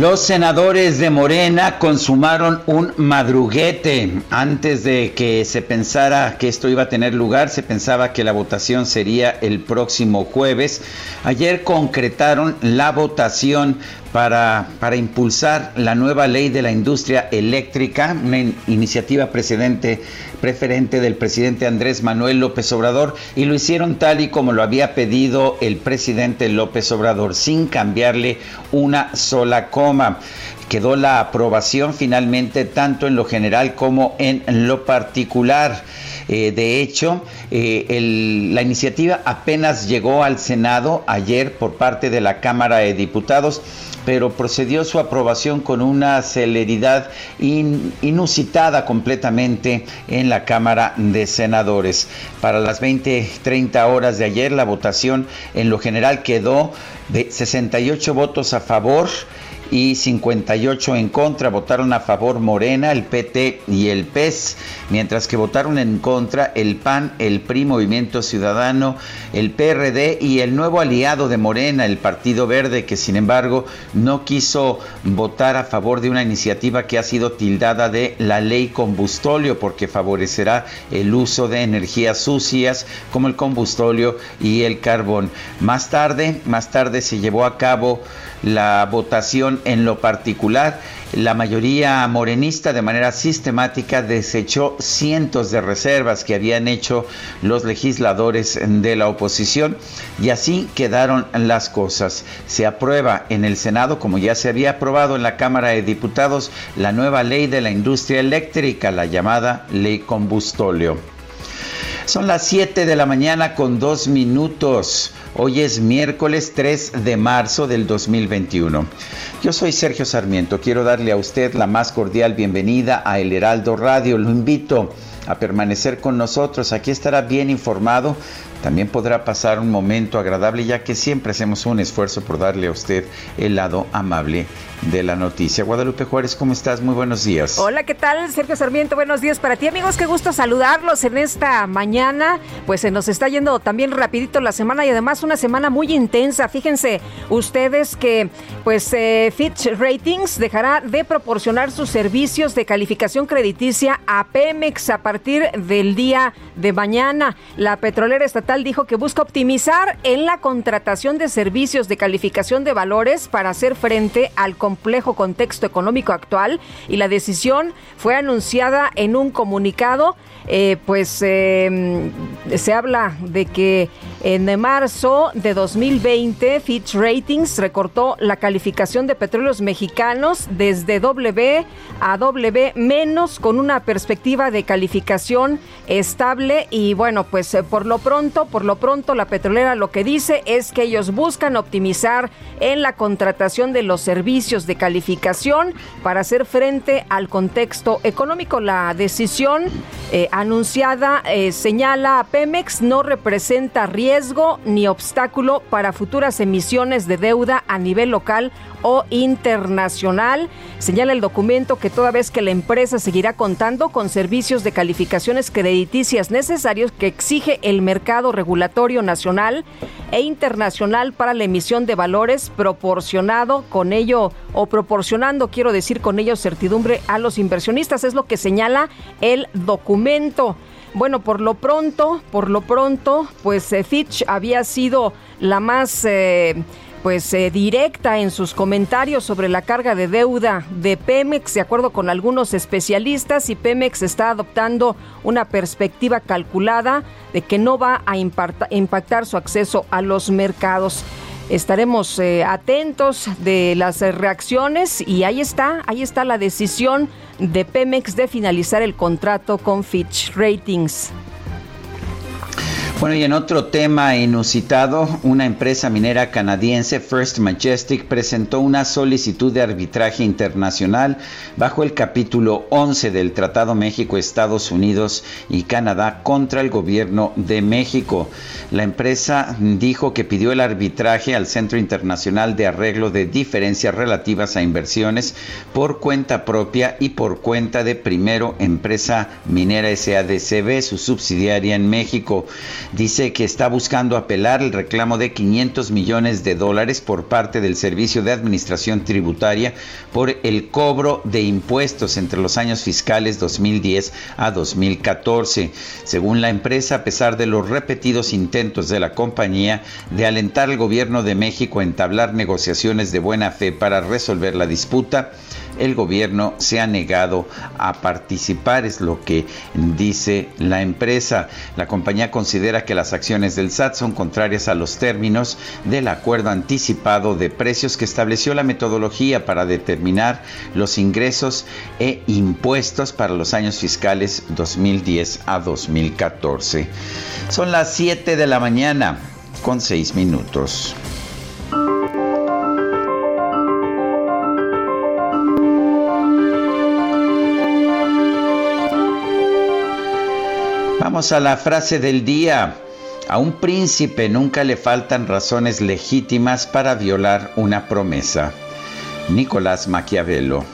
Los senadores de Morena consumaron un madruguete. Antes de que se pensara que esto iba a tener lugar, se pensaba que la votación sería el próximo jueves. Ayer concretaron la votación para, impulsar la nueva ley de la industria eléctrica, una in- iniciativa precedente, preferente del presidente Andrés Manuel López Obrador, y lo hicieron tal y como lo había pedido el presidente López Obrador, sin cambiarle una sola coma. Quedó la aprobación finalmente tanto en lo general como en lo particular. Eh, de hecho, eh, la iniciativa apenas llegó al Senado ayer por parte de la Cámara de Diputados, pero procedió su aprobación con una celeridad in- inusitada completamente en la Cámara de Senadores. Para las 20-30 horas de ayer, la votación en lo general quedó de 68 votos a favor y 58 en contra. Votaron a favor Morena, el PT y el PES, mientras que votaron en contra el PAN, el PRI, Movimiento Ciudadano, el PRD y el nuevo aliado de Morena, el Partido Verde, que sin embargo no quiso votar a favor de una iniciativa que ha sido tildada de la ley combustóleo porque favorecerá el uso de energías sucias como el combustóleo y el carbón. Más tarde, más tarde se llevó a cabo la votación en lo particular. La mayoría morenista de manera sistemática desechó cientos de reservas que habían hecho los legisladores de la oposición y así quedaron las cosas. Se aprueba en el Senado, como ya se había aprobado en la Cámara de Diputados, la nueva ley de la industria eléctrica, la llamada ley combustóleo. Son las 7 de la mañana con dos minutos. Hoy es miércoles 3 de marzo del 2021. Yo soy Sergio Sarmiento. Quiero darle a usted la más cordial bienvenida a El Heraldo Radio. Lo invito permanecer con nosotros. Aquí estará bien informado. También podrá pasar un momento agradable ya que siempre hacemos un esfuerzo por darle a usted el lado amable de la noticia. Guadalupe Juárez, ¿cómo estás? Muy buenos días. Hola, ¿qué tal? Sergio Sarmiento, buenos días para ti, amigos. Qué gusto saludarlos en esta mañana. Pues se nos está yendo también rapidito la semana y además una semana muy intensa. Fíjense ustedes que pues eh, Fitch Ratings dejará de proporcionar sus servicios de calificación crediticia a Pemex a partir del día de mañana. La petrolera estatal dijo que busca optimizar en la contratación de servicios de calificación de valores para hacer frente al complejo contexto económico actual y la decisión fue anunciada en un comunicado. Eh, pues eh, se habla de que en marzo de 2020 Fitch Ratings recortó la calificación de petróleos mexicanos desde W a W menos con una perspectiva de calificación estable. Y bueno pues eh, por lo pronto por lo pronto la petrolera lo que dice es que ellos buscan optimizar en la contratación de los servicios de calificación para hacer frente al contexto económico. La decisión eh, anunciada eh, señala a Pemex no representa riesgo ni obstáculo para futuras emisiones de deuda a nivel local o internacional. Señala el documento que toda vez que la empresa seguirá contando con servicios de calificaciones crediticias necesarios que exige el mercado regulatorio nacional e internacional para la emisión de valores proporcionado con ello o proporcionando, quiero decir con ello, certidumbre a los inversionistas. Es lo que señala el documento. Bueno, por lo pronto, por lo pronto, pues eh, Fitch había sido la más eh, pues eh, directa en sus comentarios sobre la carga de deuda de Pemex, de acuerdo con algunos especialistas, y Pemex está adoptando una perspectiva calculada de que no va a impactar su acceso a los mercados. Estaremos eh, atentos de las reacciones y ahí está, ahí está la decisión de Pemex de finalizar el contrato con Fitch Ratings. Bueno, y en otro tema inusitado, una empresa minera canadiense, First Majestic, presentó una solicitud de arbitraje internacional bajo el capítulo 11 del Tratado México-Estados Unidos y Canadá contra el gobierno de México. La empresa dijo que pidió el arbitraje al Centro Internacional de Arreglo de Diferencias Relativas a Inversiones por cuenta propia y por cuenta de Primero Empresa Minera SADCB, su subsidiaria en México dice que está buscando apelar el reclamo de 500 millones de dólares por parte del Servicio de Administración Tributaria por el cobro de impuestos entre los años fiscales 2010 a 2014. Según la empresa, a pesar de los repetidos intentos de la compañía de alentar al gobierno de México a entablar negociaciones de buena fe para resolver la disputa, el gobierno se ha negado a participar, es lo que dice la empresa. La compañía considera que las acciones del SAT son contrarias a los términos del acuerdo anticipado de precios que estableció la metodología para determinar los ingresos e impuestos para los años fiscales 2010 a 2014. Son las 7 de la mañana con 6 minutos. Vamos a la frase del día. A un príncipe nunca le faltan razones legítimas para violar una promesa. Nicolás Maquiavelo.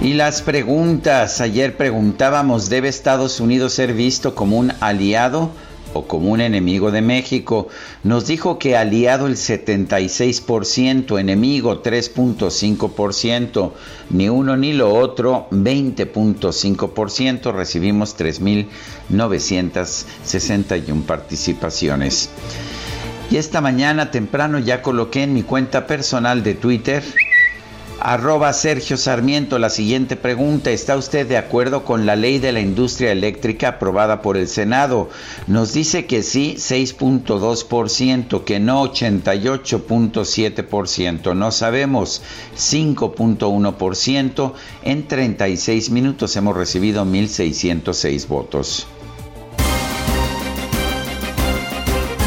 Y las preguntas. Ayer preguntábamos, ¿debe Estados Unidos ser visto como un aliado o como un enemigo de México. Nos dijo que aliado el 76%, enemigo 3.5%, ni uno ni lo otro 20.5%. Recibimos 3.961 participaciones. Y esta mañana temprano ya coloqué en mi cuenta personal de Twitter Arroba Sergio Sarmiento, la siguiente pregunta. ¿Está usted de acuerdo con la ley de la industria eléctrica aprobada por el Senado? Nos dice que sí, 6.2%, que no 88.7%, no sabemos 5.1%. En 36 minutos hemos recibido 1.606 votos.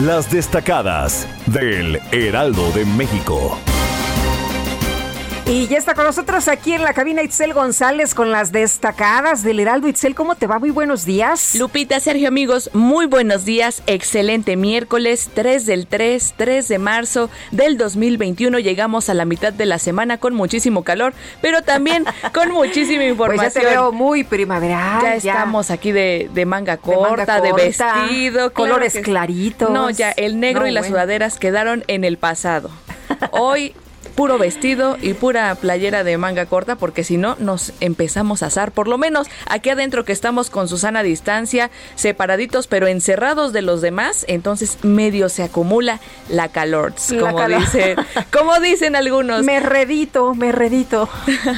Las destacadas del Heraldo de México. Y ya está con nosotros aquí en la cabina Itzel González con las destacadas del Heraldo. Itzel, ¿cómo te va? Muy buenos días. Lupita, Sergio, amigos, muy buenos días. Excelente miércoles 3 del 3, 3 de marzo del 2021. Llegamos a la mitad de la semana con muchísimo calor, pero también con muchísima información. Pues ya te veo muy primaveral. Ya, estamos aquí de, manga corta, de, vestido. Colores claritos. No, ya el negro y las sudaderas quedaron en el pasado. Hoy puro vestido y pura playera de manga corta, porque si no nos empezamos a asar. Por lo menos aquí adentro que estamos con Susana a distancia, separaditos pero encerrados de los demás, entonces medio se acumula la calor, como, Dicen, como dicen algunos. Me redito, me redito.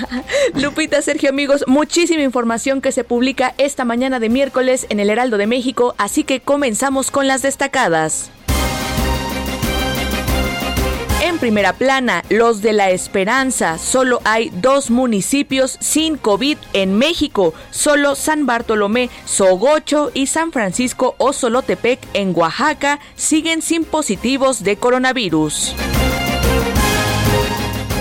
Lupita, Sergio, amigos, muchísima información que se publica esta mañana de miércoles en el Heraldo de México, así que comenzamos con las destacadas. Primera plana, los de la Esperanza. Solo hay dos municipios sin COVID en México. Solo San Bartolomé, Sogocho y San Francisco o Solotepec en Oaxaca siguen sin positivos de coronavirus.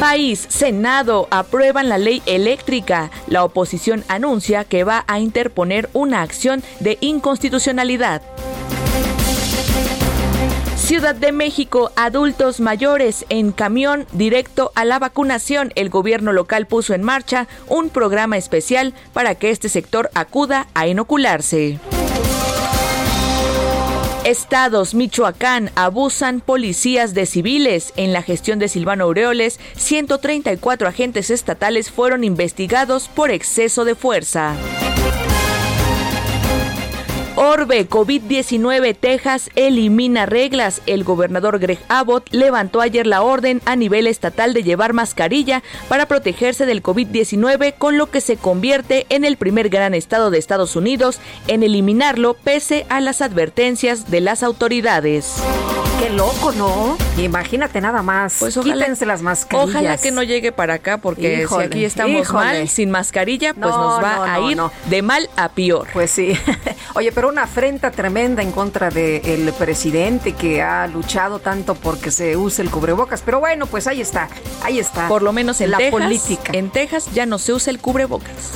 País, Senado aprueban la ley eléctrica. La oposición anuncia que va a interponer una acción de inconstitucionalidad. Ciudad de México, adultos mayores en camión directo a la vacunación. El gobierno local puso en marcha un programa especial para que este sector acuda a inocularse. Estados, Michoacán, abusan policías de civiles. En la gestión de Silvano Aureoles, 134 agentes estatales fueron investigados por exceso de fuerza. Orbe, COVID-19, Texas elimina reglas. El gobernador Greg Abbott levantó ayer la orden a nivel estatal de llevar mascarilla para protegerse del COVID-19, con lo que se convierte en el primer gran estado de Estados Unidos en eliminarlo pese a las advertencias de las autoridades. Qué loco, ¿no? Imagínate nada más. Pues ojalá, Quítense las mascarillas. Ojalá que no llegue para acá porque si aquí estamos mal, sin mascarilla, pues nos va a ir de mal a peor. Pues sí. Oye, pero una afrenta tremenda en contra del presidente que ha luchado tanto porque se use el cubrebocas. Pero bueno, pues ahí está, ahí está. Por lo menos en la política. En Texas ya no se usa el cubrebocas.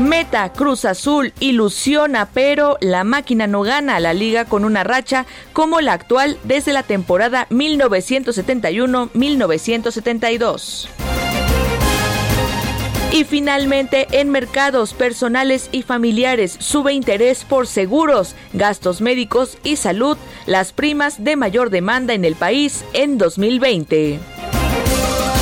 Meta, Cruz Azul ilusiona, pero la máquina no gana la liga con una racha como la actual desde la temporada 1971-1972. Y finalmente, en mercados personales y familiares sube interés por seguros, gastos médicos y salud, las primas de mayor demanda en el país en 2020.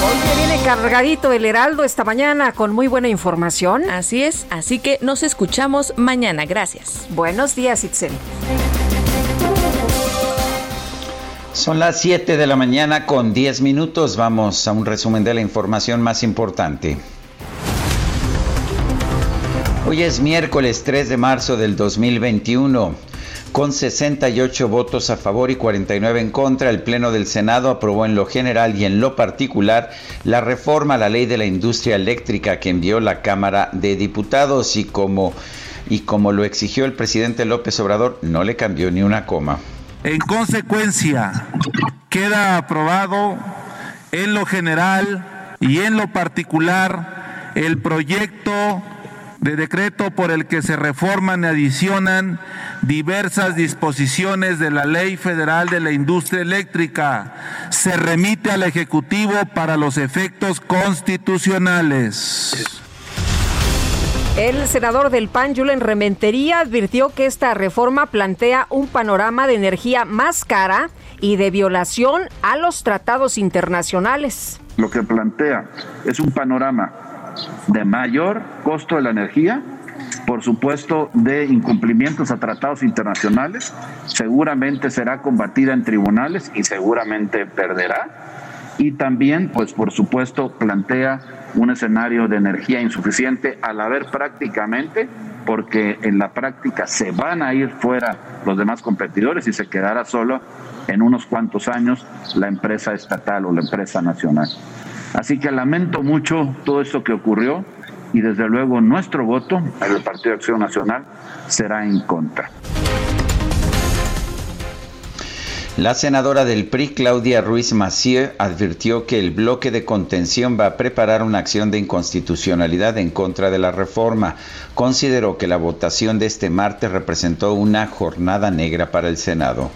Hoy viene cargadito el Heraldo esta mañana con muy buena información. Así es, así que nos escuchamos mañana. Gracias. Buenos días, Itzel. Son las 7 de la mañana con 10 minutos. Vamos a un resumen de la información más importante. Hoy es miércoles 3 de marzo del 2021. Con 68 votos a favor y 49 en contra, el Pleno del Senado aprobó en lo general y en lo particular la reforma a la ley de la industria eléctrica que envió la Cámara de Diputados y como, y como lo exigió el presidente López Obrador, no le cambió ni una coma. En consecuencia, queda aprobado en lo general y en lo particular el proyecto de decreto por el que se reforman y adicionan diversas disposiciones de la Ley Federal de la Industria Eléctrica. Se remite al Ejecutivo para los efectos constitucionales. El senador del PAN, Julen Rementería, advirtió que esta reforma plantea un panorama de energía más cara y de violación a los tratados internacionales. Lo que plantea es un panorama de mayor costo de la energía, por supuesto de incumplimientos a tratados internacionales, seguramente será combatida en tribunales y seguramente perderá. Y también, pues por supuesto, plantea un escenario de energía insuficiente al haber prácticamente, porque en la práctica se van a ir fuera los demás competidores y se quedará solo en unos cuantos años la empresa estatal o la empresa nacional. Así que lamento mucho todo esto que ocurrió y desde luego nuestro voto, el Partido de Acción Nacional, será en contra. La senadora del PRI, Claudia Ruiz Massieu, advirtió que el bloque de contención va a preparar una acción de inconstitucionalidad en contra de la reforma. Consideró que la votación de este martes representó una jornada negra para el Senado.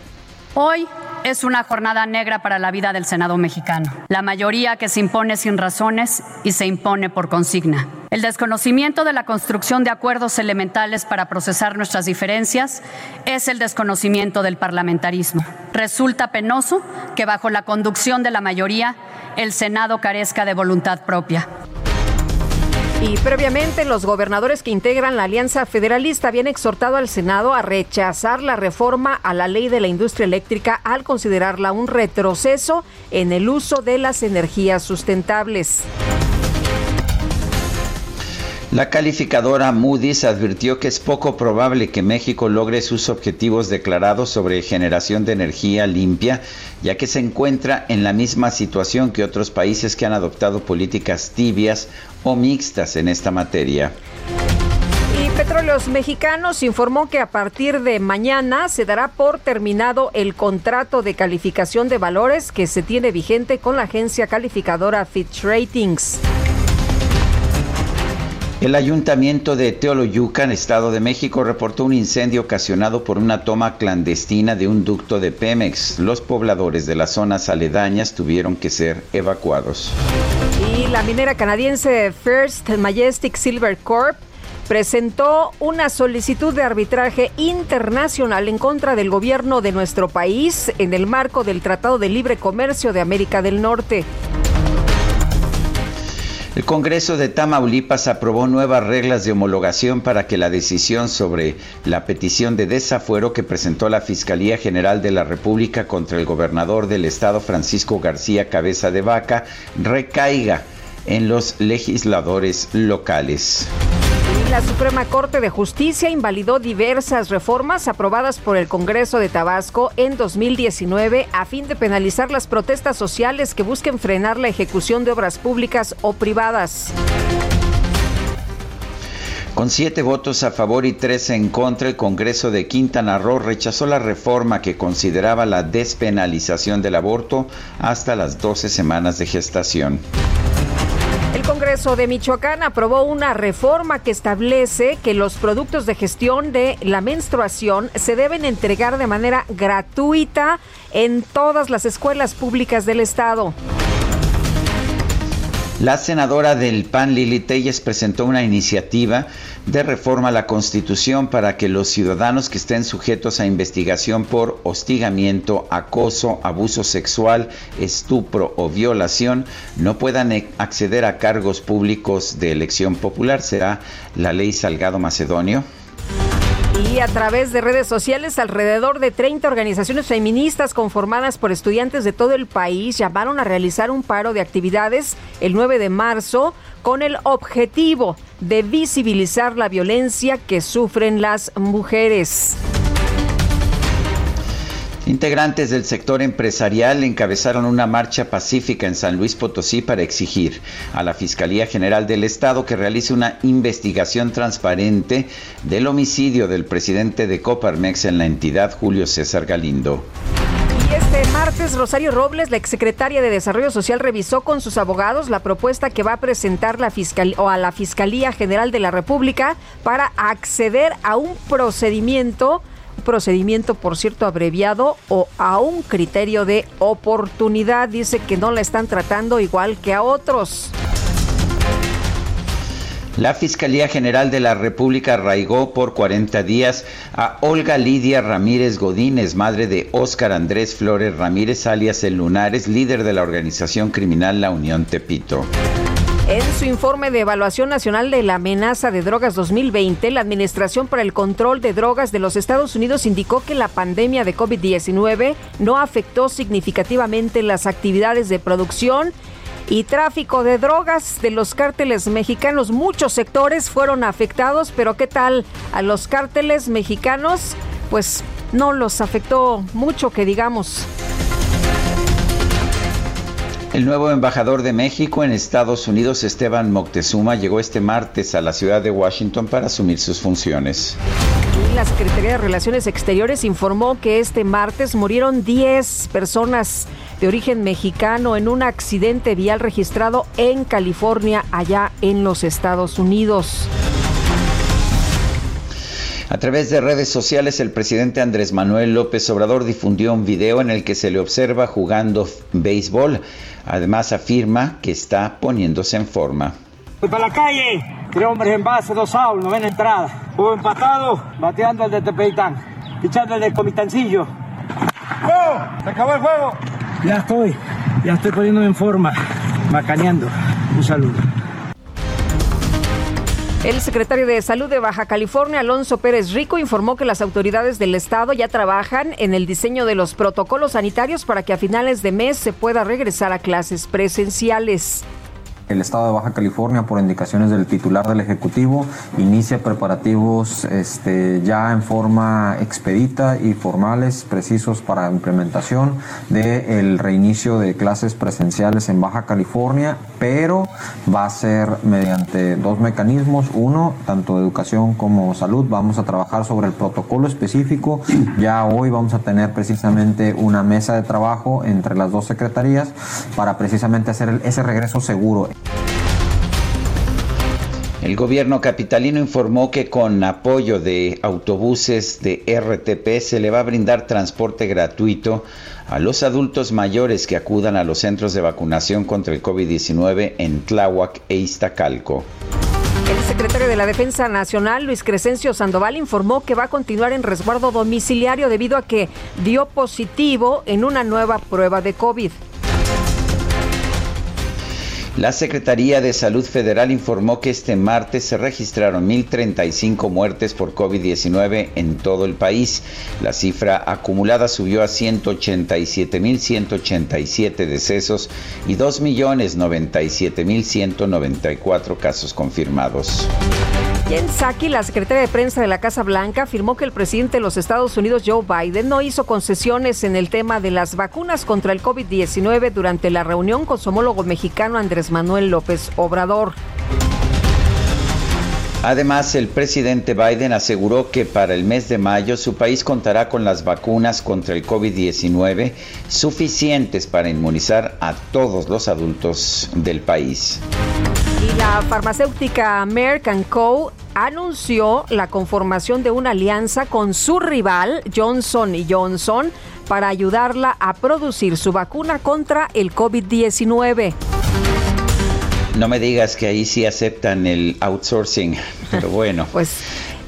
Hoy es una jornada negra para la vida del Senado mexicano. La mayoría que se impone sin razones y se impone por consigna. El desconocimiento de la construcción de acuerdos elementales para procesar nuestras diferencias es el desconocimiento del parlamentarismo. Resulta penoso que bajo la conducción de la mayoría el Senado carezca de voluntad propia. Y previamente los gobernadores que integran la Alianza Federalista habían exhortado al Senado a rechazar la reforma a la ley de la industria eléctrica al considerarla un retroceso en el uso de las energías sustentables. La calificadora Moody's advirtió que es poco probable que México logre sus objetivos declarados sobre generación de energía limpia, ya que se encuentra en la misma situación que otros países que han adoptado políticas tibias o mixtas en esta materia. Y Petróleos Mexicanos informó que a partir de mañana se dará por terminado el contrato de calificación de valores que se tiene vigente con la agencia calificadora Fitch Ratings. El ayuntamiento de Teoloyucan, Estado de México, reportó un incendio ocasionado por una toma clandestina de un ducto de Pemex. Los pobladores de las zonas aledañas tuvieron que ser evacuados. Y la minera canadiense First Majestic Silver Corp presentó una solicitud de arbitraje internacional en contra del gobierno de nuestro país en el marco del Tratado de Libre Comercio de América del Norte. El Congreso de Tamaulipas aprobó nuevas reglas de homologación para que la decisión sobre la petición de desafuero que presentó la Fiscalía General de la República contra el gobernador del estado Francisco García Cabeza de Vaca recaiga en los legisladores locales. La Suprema Corte de Justicia invalidó diversas reformas aprobadas por el Congreso de Tabasco en 2019 a fin de penalizar las protestas sociales que busquen frenar la ejecución de obras públicas o privadas. Con siete votos a favor y tres en contra, el Congreso de Quintana Roo rechazó la reforma que consideraba la despenalización del aborto hasta las 12 semanas de gestación. El Congreso de Michoacán aprobó una reforma que establece que los productos de gestión de la menstruación se deben entregar de manera gratuita en todas las escuelas públicas del estado. La senadora del PAN Lili Telles presentó una iniciativa de reforma a la Constitución para que los ciudadanos que estén sujetos a investigación por hostigamiento, acoso, abuso sexual, estupro o violación no puedan e-, acceder a cargos públicos de elección popular. ¿Será la ley Salgado Macedonio? Y a través de redes sociales, alrededor de 30 organizaciones feministas conformadas por estudiantes de todo el país llamaron a realizar un paro de actividades el 9 de marzo con el objetivo de visibilizar la violencia que sufren las mujeres. Integrantes del sector empresarial encabezaron una marcha pacífica en San Luis Potosí para exigir a la Fiscalía General del Estado que realice una investigación transparente del homicidio del presidente de Coparmex en la entidad, Julio César Galindo. Este martes, Rosario Robles, la exsecretaria de Desarrollo Social, revisó con sus abogados la propuesta que va a presentar a la Fiscalía General de la República para acceder a un procedimiento procedimiento, por cierto, abreviado o a un criterio de oportunidad. Dice que no la están tratando igual que a otros. La Fiscalía General de la República arraigó por 40 días a Olga Lidia Ramírez Godínez, madre de Óscar Andrés Flores Ramírez, alias El Lunares, líder de la organización criminal La Unión Tepito. En su informe de evaluación nacional de la amenaza de drogas 2020, la Administración para el Control de Drogas de los Estados Unidos indicó que la pandemia de COVID-19 no afectó significativamente las actividades de producción y tráfico de drogas de los cárteles mexicanos. Muchos sectores fueron afectados, pero ¿qué tal a los cárteles mexicanos? Pues no los afectó mucho, que digamos. El nuevo embajador de México en Estados Unidos, Esteban Moctezuma, llegó este martes a la ciudad de Washington para asumir sus funciones. La Secretaría de Relaciones Exteriores informó que este martes murieron 10 personas de origen mexicano en un accidente vial registrado en California, allá en los Estados Unidos. A través de redes sociales, el presidente Andrés Manuel López Obrador difundió un video en el que se le observa jugando béisbol. Además, afirma que está poniéndose en forma. Voy para la calle, tres hombres en base, dos outs, novena entrada. Hubo empatado, bateando el de Tepeitán, pichando el de Comitancillo. ¡Oh! ¡Se acabó el juego! Ya estoy, ya estoy poniéndome en forma, macaneando. Un saludo. El secretario de Salud de Baja California, Alonso Pérez Rico, informó que las autoridades del estado ya trabajan en el diseño de los protocolos sanitarios para que a finales de mes se pueda regresar a clases presenciales. El Estado de Baja California, por indicaciones del titular del Ejecutivo, inicia preparativos este, ya en forma expedita y formales, precisos para implementación del reinicio de clases presenciales en Baja California, pero va a ser mediante dos mecanismos. Uno, tanto educación como salud, vamos a trabajar sobre el protocolo específico. Ya hoy vamos a tener precisamente una mesa de trabajo entre las dos secretarías para precisamente hacer ese regreso seguro. El gobierno capitalino informó que con apoyo de autobuses de RTP se le va a brindar transporte gratuito a los adultos mayores que acudan a los centros de vacunación contra el COVID-19 en Tláhuac e Iztacalco. El secretario de la Defensa Nacional, Luis Crescencio Sandoval, informó que va a continuar en resguardo domiciliario debido a que dio positivo en una nueva prueba de COVID. La Secretaría de Salud Federal informó que este martes se registraron 1.035 muertes por COVID-19 en todo el país. La cifra acumulada subió a 187.187 decesos y 2.097.194 casos confirmados. Jen Psaki, la secretaria de prensa de la Casa Blanca, afirmó que el presidente de los Estados Unidos, Joe Biden, no hizo concesiones en el tema de las vacunas contra el COVID-19 durante la reunión con su homólogo mexicano Andrés Manuel López Obrador. Además, el presidente Biden aseguró que para el mes de mayo su país contará con las vacunas contra el COVID-19 suficientes para inmunizar a todos los adultos del país. Y la farmacéutica Merck Co. anunció la conformación de una alianza con su rival Johnson Johnson para ayudarla a producir su vacuna contra el COVID-19. No me digas que ahí sí aceptan el outsourcing, pero bueno. pues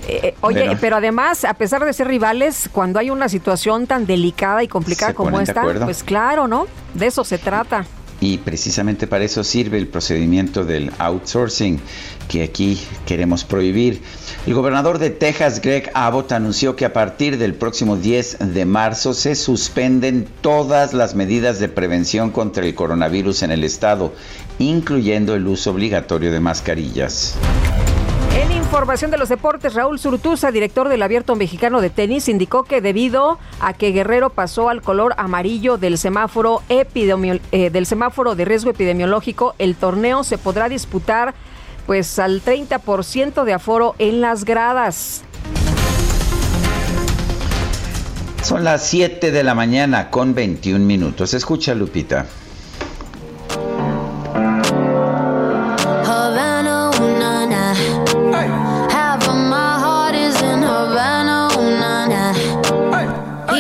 eh, oye, pero además, a pesar de ser rivales, cuando hay una situación tan delicada y complicada como esta, pues claro, ¿no? De eso se trata. Y precisamente para eso sirve el procedimiento del outsourcing que aquí queremos prohibir. El gobernador de Texas, Greg Abbott, anunció que a partir del próximo 10 de marzo se suspenden todas las medidas de prevención contra el coronavirus en el estado, incluyendo el uso obligatorio de mascarillas. En información de los deportes, Raúl Surtusa, director del Abierto Mexicano de Tenis, indicó que debido a que Guerrero pasó al color amarillo del semáforo, eh, del semáforo de riesgo epidemiológico, el torneo se podrá disputar pues al 30% de aforo en las gradas. Son las 7 de la mañana con 21 minutos. Escucha, Lupita.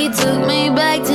took me back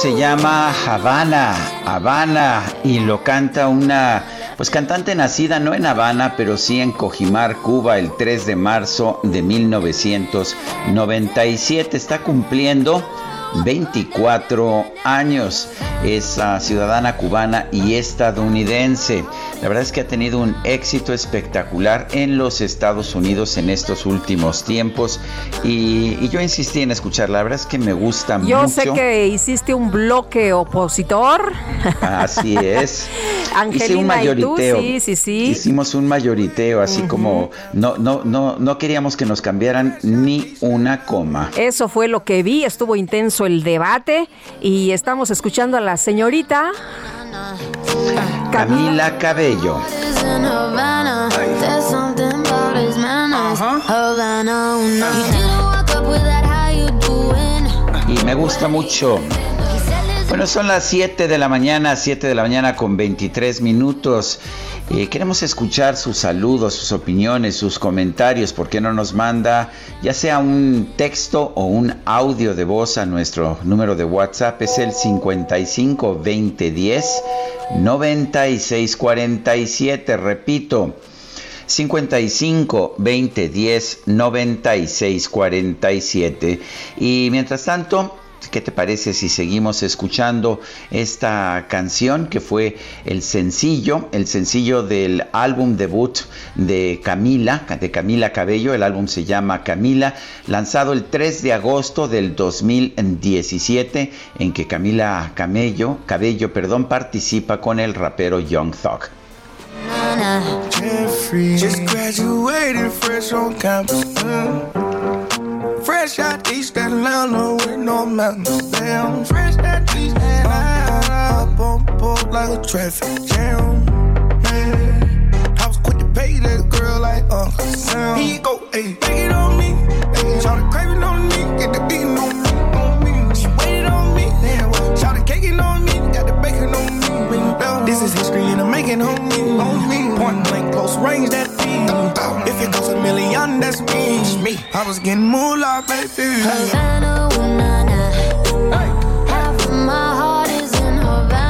se llama Habana, Habana, y lo canta una pues cantante nacida no en Habana, pero sí en Cojimar, Cuba, el 3 de marzo de 1997. Está cumpliendo 24 años. Es ciudadana cubana y estadounidense. La verdad es que ha tenido un éxito espectacular en los Estados Unidos en estos últimos tiempos y, yo insistí en escuchar. La verdad es que me gusta mucho. Yo sé que hiciste un bloque opositor. Así es. Hice un mayoriteo. sí, sí, sí. Hicimos un mayoriteo, así como no, no, no, no queríamos que nos cambiaran ni una coma. Eso fue lo que vi. Estuvo intenso el debate y estamos escuchando a la señorita. Camila Cabello. Y me gusta mucho. Bueno, son las 7 de la mañana, 7 de la mañana con 23 minutos. Eh, queremos escuchar sus saludos, sus opiniones, sus comentarios. ¿Por qué no nos manda ya sea un texto o un audio de voz a nuestro número de WhatsApp? Es el 55 20 10 96 47. Repito. 55 20 10 96 47. Y mientras tanto, ¿Qué te parece si seguimos escuchando esta canción que fue el sencillo, el sencillo del álbum debut de Camila, de Camila Cabello, el álbum se llama Camila, lanzado el 3 de agosto del 2017 en que Camila Camello, Cabello, perdón, participa con el rapero Young Thug. Fresh out East Atlanta with no mountains. Damn, fresh out East Atlanta. Up on board like a traffic jam. Man, I was quick to pay that girl like Uncle. Here you go, ayy, take it on me. Ayy, it craving on me, get the beating on me, This history and I'm making on me, on. Point blank, close range, that feed. If it goes a million, that's me. me. I was getting moolah, baby. Havana, ooh, nah, nah. Half of my heart. Sergio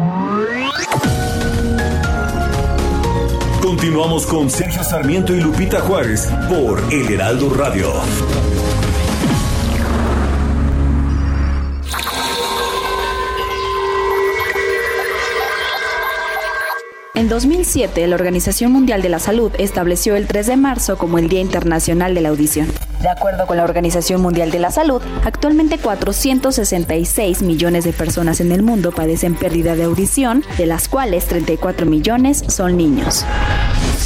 Continuamos con Sergio Sarmiento y Lupita Juárez por El Heraldo Radio. En 2007, la Organización Mundial de la Salud estableció el 3 de marzo como el Día Internacional de la Audición. De acuerdo con la Organización Mundial de la Salud, actualmente 466 millones de personas en el mundo padecen pérdida de audición, de las cuales 34 millones son niños.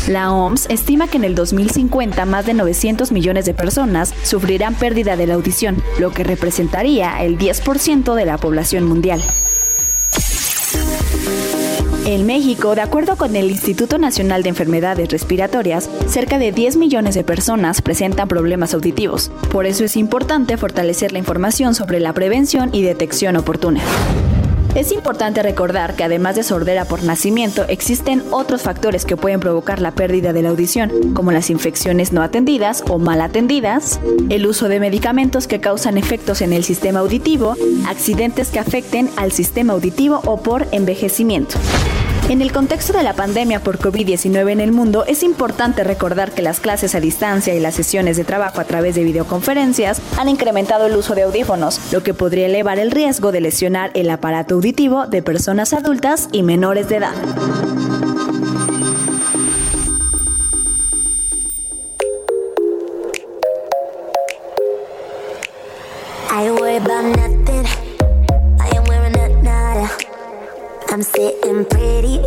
La OMS estima que en el 2050 más de 900 millones de personas sufrirán pérdida de la audición, lo que representaría el 10% de la población mundial. En México, de acuerdo con el Instituto Nacional de Enfermedades Respiratorias, cerca de 10 millones de personas presentan problemas auditivos. Por eso es importante fortalecer la información sobre la prevención y detección oportuna. Es importante recordar que además de sordera por nacimiento, existen otros factores que pueden provocar la pérdida de la audición, como las infecciones no atendidas o mal atendidas, el uso de medicamentos que causan efectos en el sistema auditivo, accidentes que afecten al sistema auditivo o por envejecimiento. En el contexto de la pandemia por COVID-19 en el mundo, es importante recordar que las clases a distancia y las sesiones de trabajo a través de videoconferencias han incrementado el uso de audífonos, lo que podría elevar el riesgo de lesionar el aparato auditivo de personas adultas y menores de edad.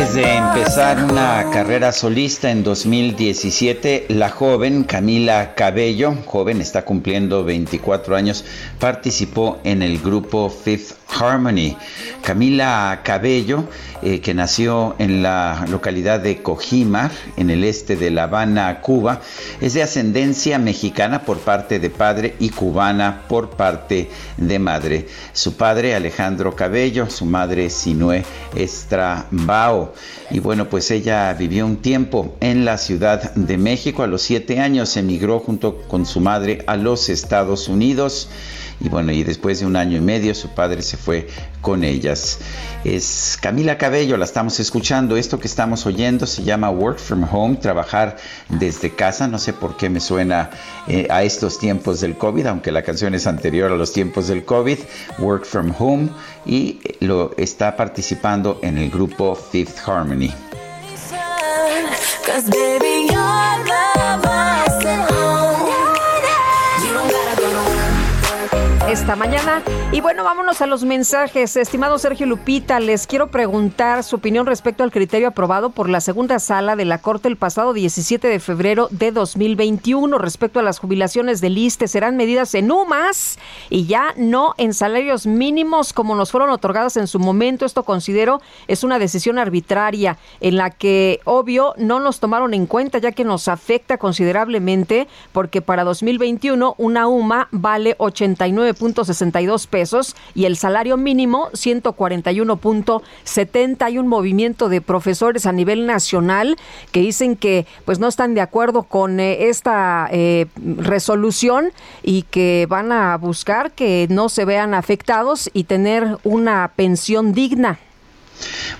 Antes de empezar una carrera solista en 2017, la joven Camila Cabello, joven, está cumpliendo 24 años, participó en el grupo Fifth Harmony. Camila Cabello, eh, que nació en la localidad de Cojimar, en el este de La Habana, Cuba, es de ascendencia mexicana por parte de padre y cubana por parte de madre. Su padre, Alejandro Cabello, su madre, Sinue Estrabao. Y bueno, pues ella vivió un tiempo en la Ciudad de México. A los siete años emigró junto con su madre a los Estados Unidos y bueno, y después de un año y medio su padre se fue con ellas. Es Camila Cabello, la estamos escuchando. Esto que estamos oyendo se llama Work from Home, trabajar desde casa. No sé por qué me suena eh, a estos tiempos del COVID, aunque la canción es anterior a los tiempos del COVID. Work from Home y lo está participando en el grupo Fifth Harmony. Esta mañana. Y bueno, vámonos a los mensajes. Estimado Sergio Lupita, les quiero preguntar su opinión respecto al criterio aprobado por la segunda sala de la Corte el pasado 17 de febrero de 2021 respecto a las jubilaciones del ISTE. Serán medidas en UMAS y ya no en salarios mínimos como nos fueron otorgadas en su momento. Esto considero es una decisión arbitraria en la que, obvio, no nos tomaron en cuenta ya que nos afecta considerablemente porque para 2021 una UMA vale 89.62 pesos y el salario mínimo 141.70. Hay un movimiento de profesores a nivel nacional que dicen que pues no están de acuerdo con eh, esta eh, resolución y que van a buscar que no se vean afectados y tener una pensión digna.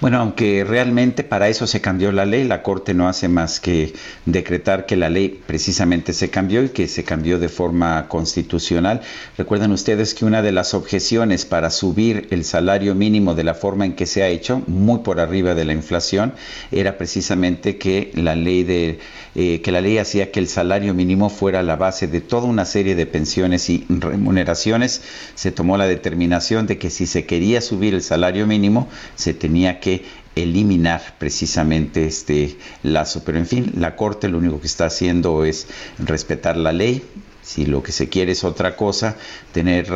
Bueno, aunque realmente para eso se cambió la ley, la Corte no hace más que decretar que la ley precisamente se cambió y que se cambió de forma constitucional. Recuerdan ustedes que una de las objeciones para subir el salario mínimo de la forma en que se ha hecho, muy por arriba de la inflación, era precisamente que la ley de eh, que la ley hacía que el salario mínimo fuera la base de toda una serie de pensiones y remuneraciones. Se tomó la determinación de que si se quería subir el salario mínimo, se tenía que eliminar precisamente este lazo. Pero en fin, la Corte lo único que está haciendo es respetar la ley. Si lo que se quiere es otra cosa, tener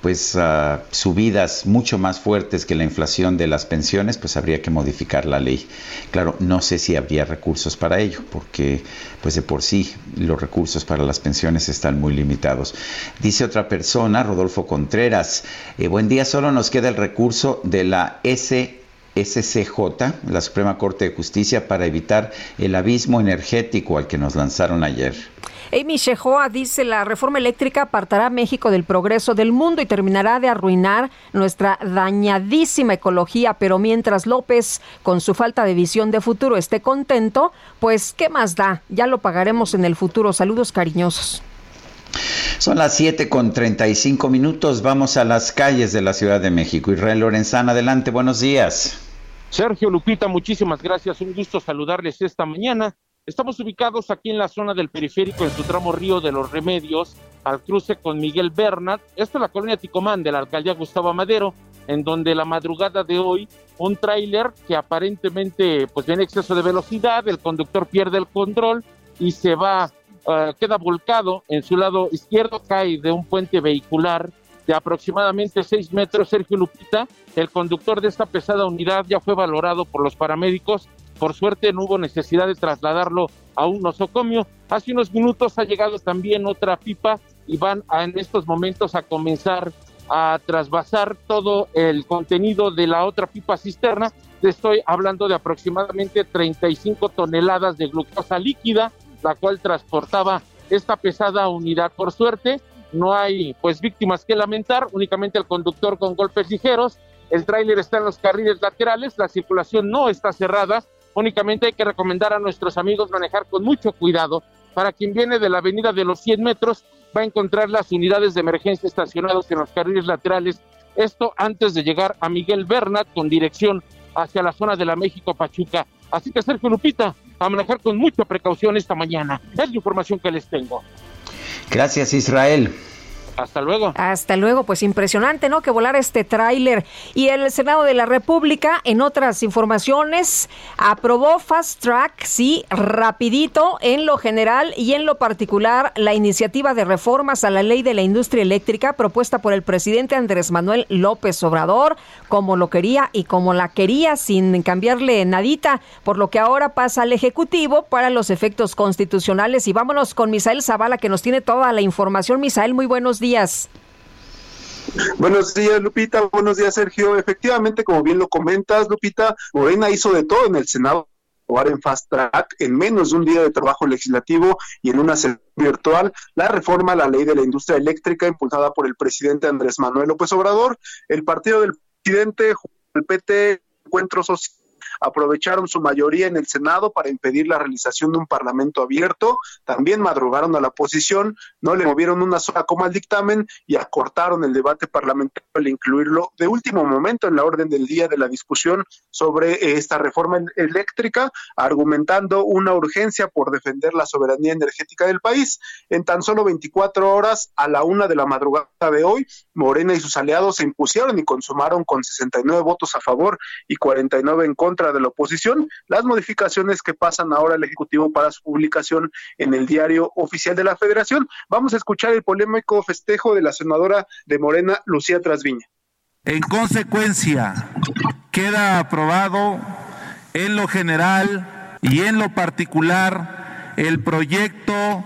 pues uh, subidas mucho más fuertes que la inflación de las pensiones, pues habría que modificar la ley. Claro, no sé si habría recursos para ello, porque pues de por sí los recursos para las pensiones están muy limitados. Dice otra persona, Rodolfo Contreras, eh, buen día, solo nos queda el recurso de la S la Suprema Corte de Justicia, para evitar el abismo energético al que nos lanzaron ayer. Amy Shehoa dice la reforma eléctrica apartará a México del progreso del mundo y terminará de arruinar nuestra dañadísima ecología, pero mientras López, con su falta de visión de futuro, esté contento, pues ¿qué más da? Ya lo pagaremos en el futuro. Saludos cariñosos. Son las 7 con 35 minutos. Vamos a las calles de la Ciudad de México. Israel Lorenzana, adelante, buenos días. Sergio Lupita, muchísimas gracias. Un gusto saludarles esta mañana. Estamos ubicados aquí en la zona del periférico, en su tramo Río de los Remedios, al cruce con Miguel Bernat. Esto es la colonia Ticomán de la alcaldía Gustavo Madero, en donde la madrugada de hoy un tráiler que aparentemente pues viene exceso de velocidad, el conductor pierde el control y se va, uh, queda volcado en su lado izquierdo, cae de un puente vehicular de aproximadamente 6 metros, Sergio Lupita. El conductor de esta pesada unidad ya fue valorado por los paramédicos. Por suerte no hubo necesidad de trasladarlo a un nosocomio. Hace unos minutos ha llegado también otra pipa y van en estos momentos a comenzar a trasvasar todo el contenido de la otra pipa cisterna. Estoy hablando de aproximadamente 35 toneladas de glucosa líquida, la cual transportaba esta pesada unidad. Por suerte, no hay pues víctimas que lamentar, únicamente el conductor con golpes ligeros, el tráiler está en los carriles laterales, la circulación no está cerrada, únicamente hay que recomendar a nuestros amigos manejar con mucho cuidado. Para quien viene de la avenida de los 100 metros, va a encontrar las unidades de emergencia estacionadas en los carriles laterales, esto antes de llegar a Miguel Bernat con dirección hacia la zona de la México Pachuca. Así que Sergio Lupita, a manejar con mucha precaución esta mañana. Es la información que les tengo. Gracias, Israel. Hasta luego. Hasta luego, pues impresionante, ¿no? Que volar este tráiler. Y el Senado de la República, en otras informaciones, aprobó Fast Track, sí, rapidito, en lo general y en lo particular, la iniciativa de reformas a la ley de la industria eléctrica propuesta por el presidente Andrés Manuel López Obrador, como lo quería y como la quería, sin cambiarle nadita, por lo que ahora pasa al Ejecutivo para los efectos constitucionales. Y vámonos con Misael Zavala, que nos tiene toda la información. Misael, muy buenos días Buenos días, Lupita. Buenos días, Sergio. Efectivamente, como bien lo comentas, Lupita, Morena hizo de todo en el Senado en fast track en menos de un día de trabajo legislativo y en una sesión virtual la reforma a la ley de la industria eléctrica impulsada por el presidente Andrés Manuel López Obrador, el partido del presidente, el PT, Encuentro Social aprovecharon su mayoría en el Senado para impedir la realización de un parlamento abierto, también madrugaron a la oposición, no le movieron una sola coma al dictamen y acortaron el debate parlamentario al incluirlo de último momento en la orden del día de la discusión sobre esta reforma eléctrica, argumentando una urgencia por defender la soberanía energética del país. En tan solo 24 horas, a la una de la madrugada de hoy, Morena y sus aliados se impusieron y consumaron con 69 votos a favor y 49 en contra de la oposición las modificaciones que pasan ahora al Ejecutivo para su publicación en el diario oficial de la Federación. Vamos a escuchar el polémico festejo de la senadora de Morena, Lucía Trasviña. En consecuencia, queda aprobado en lo general y en lo particular el proyecto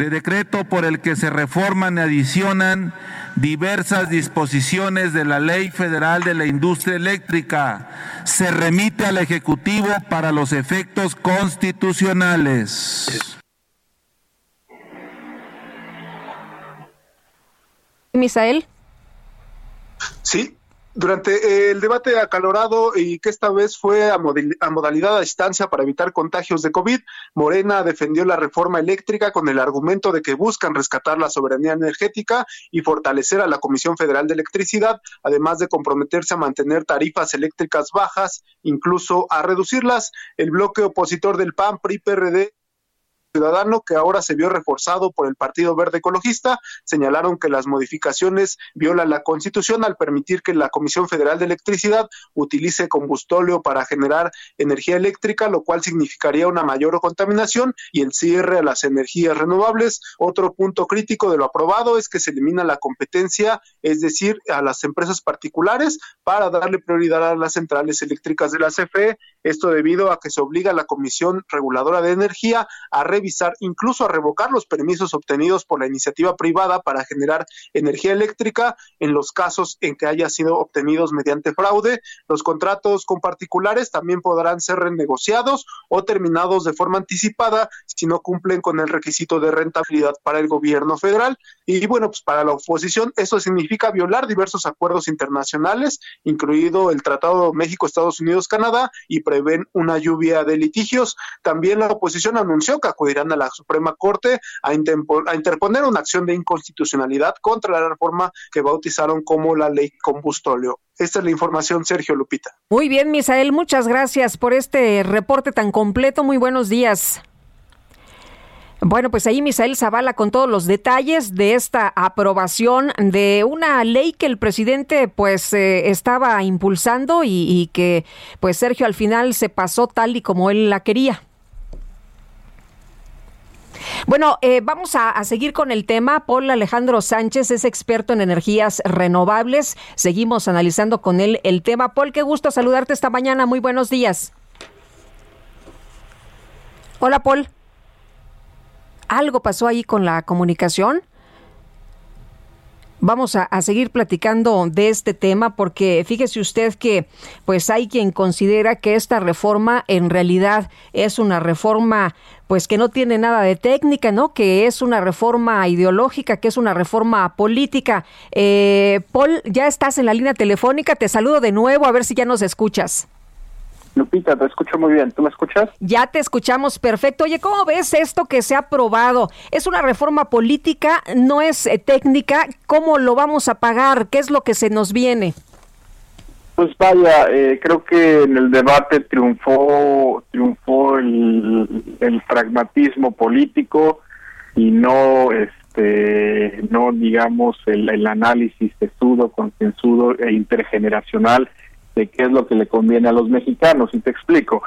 de decreto por el que se reforman y adicionan diversas disposiciones de la Ley Federal de la Industria Eléctrica. Se remite al Ejecutivo para los efectos constitucionales. Misael. Sí, durante el debate acalorado y que esta vez fue a, modalidad a distancia para evitar contagios de COVID, Morena defendió la reforma eléctrica con el argumento de que buscan rescatar la soberanía energética y fortalecer a la Comisión Federal de Electricidad, además de comprometerse a mantener tarifas eléctricas bajas, incluso a reducirlas. El bloque opositor del PAN, PRI, PRD Ciudadano, que ahora se vio reforzado por el Partido Verde Ecologista, señalaron que las modificaciones violan la Constitución al permitir que la Comisión Federal de Electricidad utilice combustóleo para generar energía eléctrica, lo cual significaría una mayor contaminación y el cierre a las energías renovables. Otro punto crítico de lo aprobado es que se elimina la competencia, es decir, a las empresas particulares para darle prioridad a las centrales eléctricas de la CFE. Esto debido a que se obliga a la Comisión Reguladora de Energía a revisar, incluso a revocar los permisos obtenidos por la iniciativa privada para generar energía eléctrica en los casos en que haya sido obtenidos mediante fraude. Los contratos con particulares también podrán ser renegociados o terminados de forma anticipada si no cumplen con el requisito de rentabilidad para el gobierno federal. Y bueno, pues para la oposición eso significa violar diversos acuerdos internacionales, incluido el Tratado México-Estados Unidos-Canadá, y prevén una lluvia de litigios. También la oposición anunció que acudirá irán a la Suprema Corte a, interponer una acción de inconstitucionalidad contra la reforma que bautizaron como la ley combustóleo. Esta es la información, Sergio Lupita. Muy bien, Misael, muchas gracias por este reporte tan completo. Muy buenos días. Bueno, pues ahí Misael Zavala con todos los detalles de esta aprobación de una ley que el presidente pues eh, estaba impulsando y, y que pues Sergio al final se pasó tal y como él la quería. Bueno, eh, vamos a, seguir con el tema. Paul Alejandro Sánchez es experto en energías renovables. Seguimos analizando con él el tema. Paul, qué gusto saludarte esta mañana. Muy buenos días. Hola, Paul. ¿Algo pasó ahí con la comunicación? Vamos a, seguir platicando de este tema porque fíjese usted que pues hay quien considera que esta reforma en realidad es una reforma pues que no tiene nada de técnica, ¿no? Que es una reforma ideológica, que es una reforma política. Eh, Paul, ya estás en la línea telefónica, te saludo de nuevo a ver si ya nos escuchas. Lupita, te escucho muy bien. ¿Tú me escuchas? Ya te escuchamos perfecto. Oye, ¿cómo ves esto que se ha aprobado? Es una reforma política, no es eh, técnica. ¿Cómo lo vamos a pagar? ¿Qué es lo que se nos viene? Pues vaya, eh, creo que en el debate triunfó triunfó el, pragmatismo político y no este no digamos el, el análisis tesudo, concienzudo e intergeneracional qué es lo que le conviene a los mexicanos. Y te explico.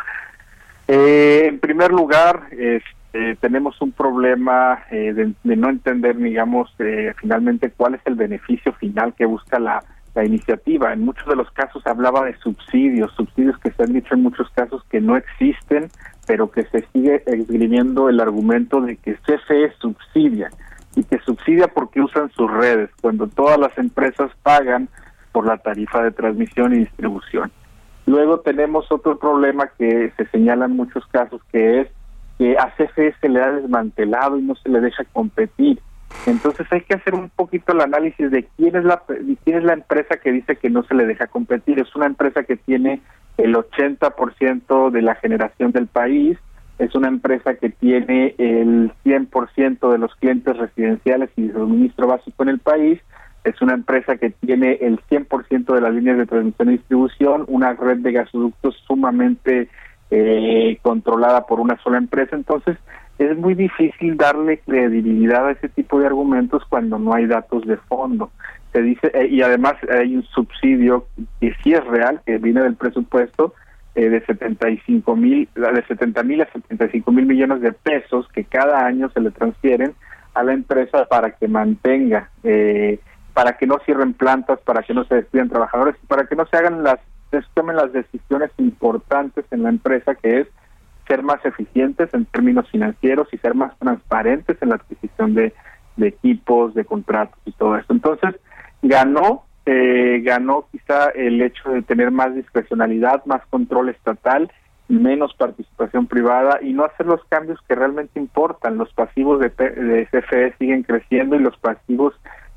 Eh, en primer lugar, este, tenemos un problema eh, de, no entender, digamos, eh, finalmente cuál es el beneficio final que busca la, la iniciativa. En muchos de los casos hablaba de subsidios, subsidios que se han dicho en muchos casos que no existen, pero que se sigue esgrimiendo el argumento de que CFE subsidia y que subsidia porque usan sus redes, cuando todas las empresas pagan por la tarifa de transmisión y distribución. Luego tenemos otro problema que se señala en muchos casos, que es que a CFE se le ha desmantelado y no se le deja competir. Entonces hay que hacer un poquito el análisis de quién es la quién es la empresa que dice que no se le deja competir. Es una empresa que tiene el 80% de la generación del país, es una empresa que tiene el 100% de los clientes residenciales y suministro básico en el país, es una empresa que tiene el 100% de las líneas de transmisión y distribución, una red de gasoductos sumamente eh, controlada por una sola empresa, entonces es muy difícil darle credibilidad a ese tipo de argumentos cuando no hay datos de fondo. Se dice eh, y además hay un subsidio que sí es real, que viene del presupuesto eh, de 75 mil, de 70 mil a 75 mil millones de pesos que cada año se le transfieren a la empresa para que mantenga, eh, para que no cierren plantas, para que no se despidan trabajadores, para que no se hagan las, se tomen las decisiones importantes en la empresa que es ser más eficientes en términos financieros y ser más transparentes en la adquisición de, equipos, de contratos y todo esto. Entonces, ganó eh, ganó quizá el hecho de tener más discrecionalidad, más control estatal, menos participación privada y no hacer los cambios que realmente importan. Los pasivos de, de CFE siguen creciendo y los pasivos,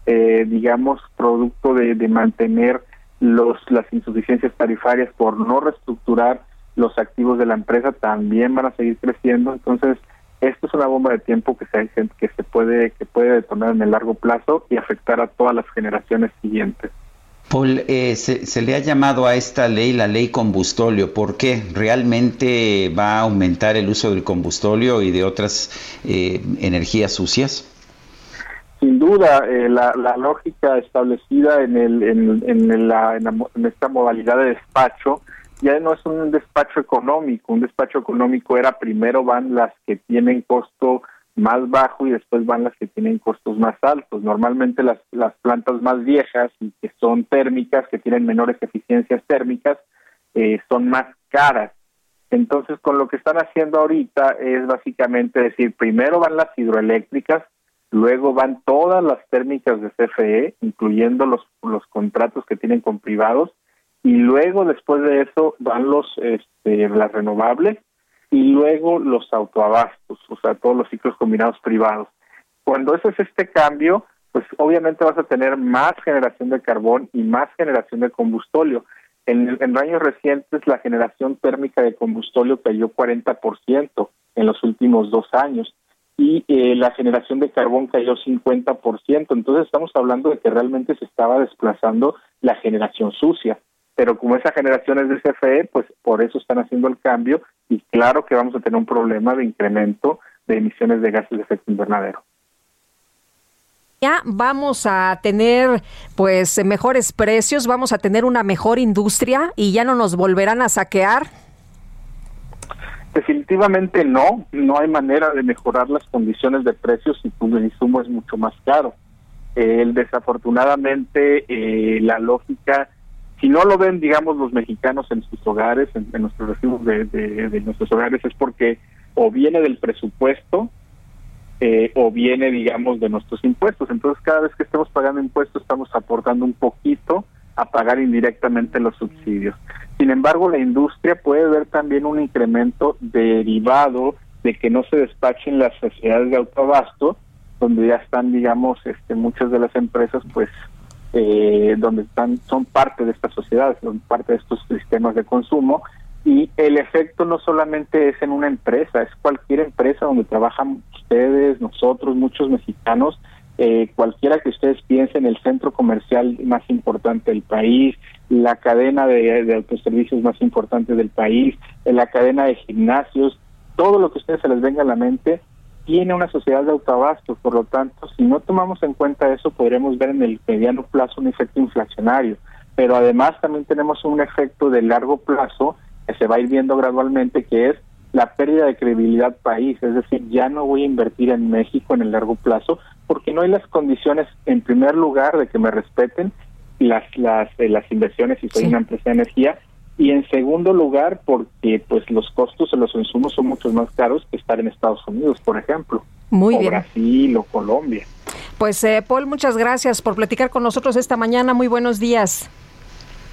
eh, digamos, producto de, mantener los las insuficiencias tarifarias por no reestructurar los activos de la empresa también van a seguir creciendo. Entonces, esto es una bomba de tiempo que se que se puede que puede detonar en el largo plazo y afectar a todas las generaciones siguientes. Paul, eh, se, le ha llamado a esta ley la ley combustóleo. ¿Por qué? ¿Realmente va a aumentar el uso del combustóleo y de otras eh, energías sucias? Sin duda, eh, la, lógica establecida en, el, en, en, la, en esta modalidad de despacho ya no es un despacho económico. Un despacho económico era primero van las que tienen costo más bajo y después van las que tienen costos más altos. Normalmente las, las plantas más viejas y que son térmicas, que tienen menores eficiencias térmicas, eh, son más caras. Entonces, con lo que están haciendo ahorita es básicamente decir, primero van las hidroeléctricas, luego van todas las térmicas de CFE, incluyendo los, los contratos que tienen con privados, y luego después de eso van los este, las renovables y luego los autoabastos, o sea, todos los ciclos combinados privados. Cuando ese es este cambio, pues obviamente vas a tener más generación de carbón y más generación de combustóleo. En, en años recientes la generación térmica de combustóleo cayó 40% en los últimos dos años y eh, la generación de carbón cayó 50%. Entonces estamos hablando de que realmente se estaba desplazando la generación sucia pero como esa generación es de CFE, pues por eso están haciendo el cambio y claro que vamos a tener un problema de incremento de emisiones de gases de efecto invernadero. Ya vamos a tener pues mejores precios, vamos a tener una mejor industria y ya no nos volverán a saquear. Definitivamente no, no hay manera de mejorar las condiciones de precios si tu insumo es mucho más caro. El desafortunadamente eh, la lógica si no lo ven, digamos, los mexicanos en sus hogares, en, nuestros recibos de, nuestros hogares, es porque o viene del presupuesto eh, o viene, digamos, de nuestros impuestos. Entonces, cada vez que estemos pagando impuestos, estamos aportando un poquito a pagar indirectamente los subsidios. Sin embargo, la industria puede ver también un incremento derivado de que no se despachen las sociedades de autoabasto, donde ya están, digamos, este, muchas de las empresas, pues, eh, donde están son parte de esta sociedad, son parte de estos sistemas de consumo. Y el efecto no solamente es en una empresa, es cualquier empresa donde trabajan ustedes, nosotros, muchos mexicanos, eh, cualquiera que ustedes piensen, el centro comercial más importante del país, la cadena de, autoservicios más importante del país, la cadena de gimnasios, todo lo que a ustedes se les venga a la mente, tiene una sociedad de autoabastos, por lo tanto, si no tomamos en cuenta eso, podremos ver en el mediano plazo un efecto inflacionario, pero además también tenemos un efecto de largo plazo que se va a ir viendo gradualmente, que es la pérdida de credibilidad país, es decir, ya no voy a invertir en México en el largo plazo porque no hay las condiciones, en primer lugar, de que me respeten las las, eh, las inversiones si soy una empresa de energía y en segundo lugar porque pues los costos de los insumos son mucho más caros que estar en Estados Unidos, por ejemplo. Muy o Brasil o Colombia. Pues eh, Paul, muchas gracias por platicar con nosotros esta mañana. Muy buenos días.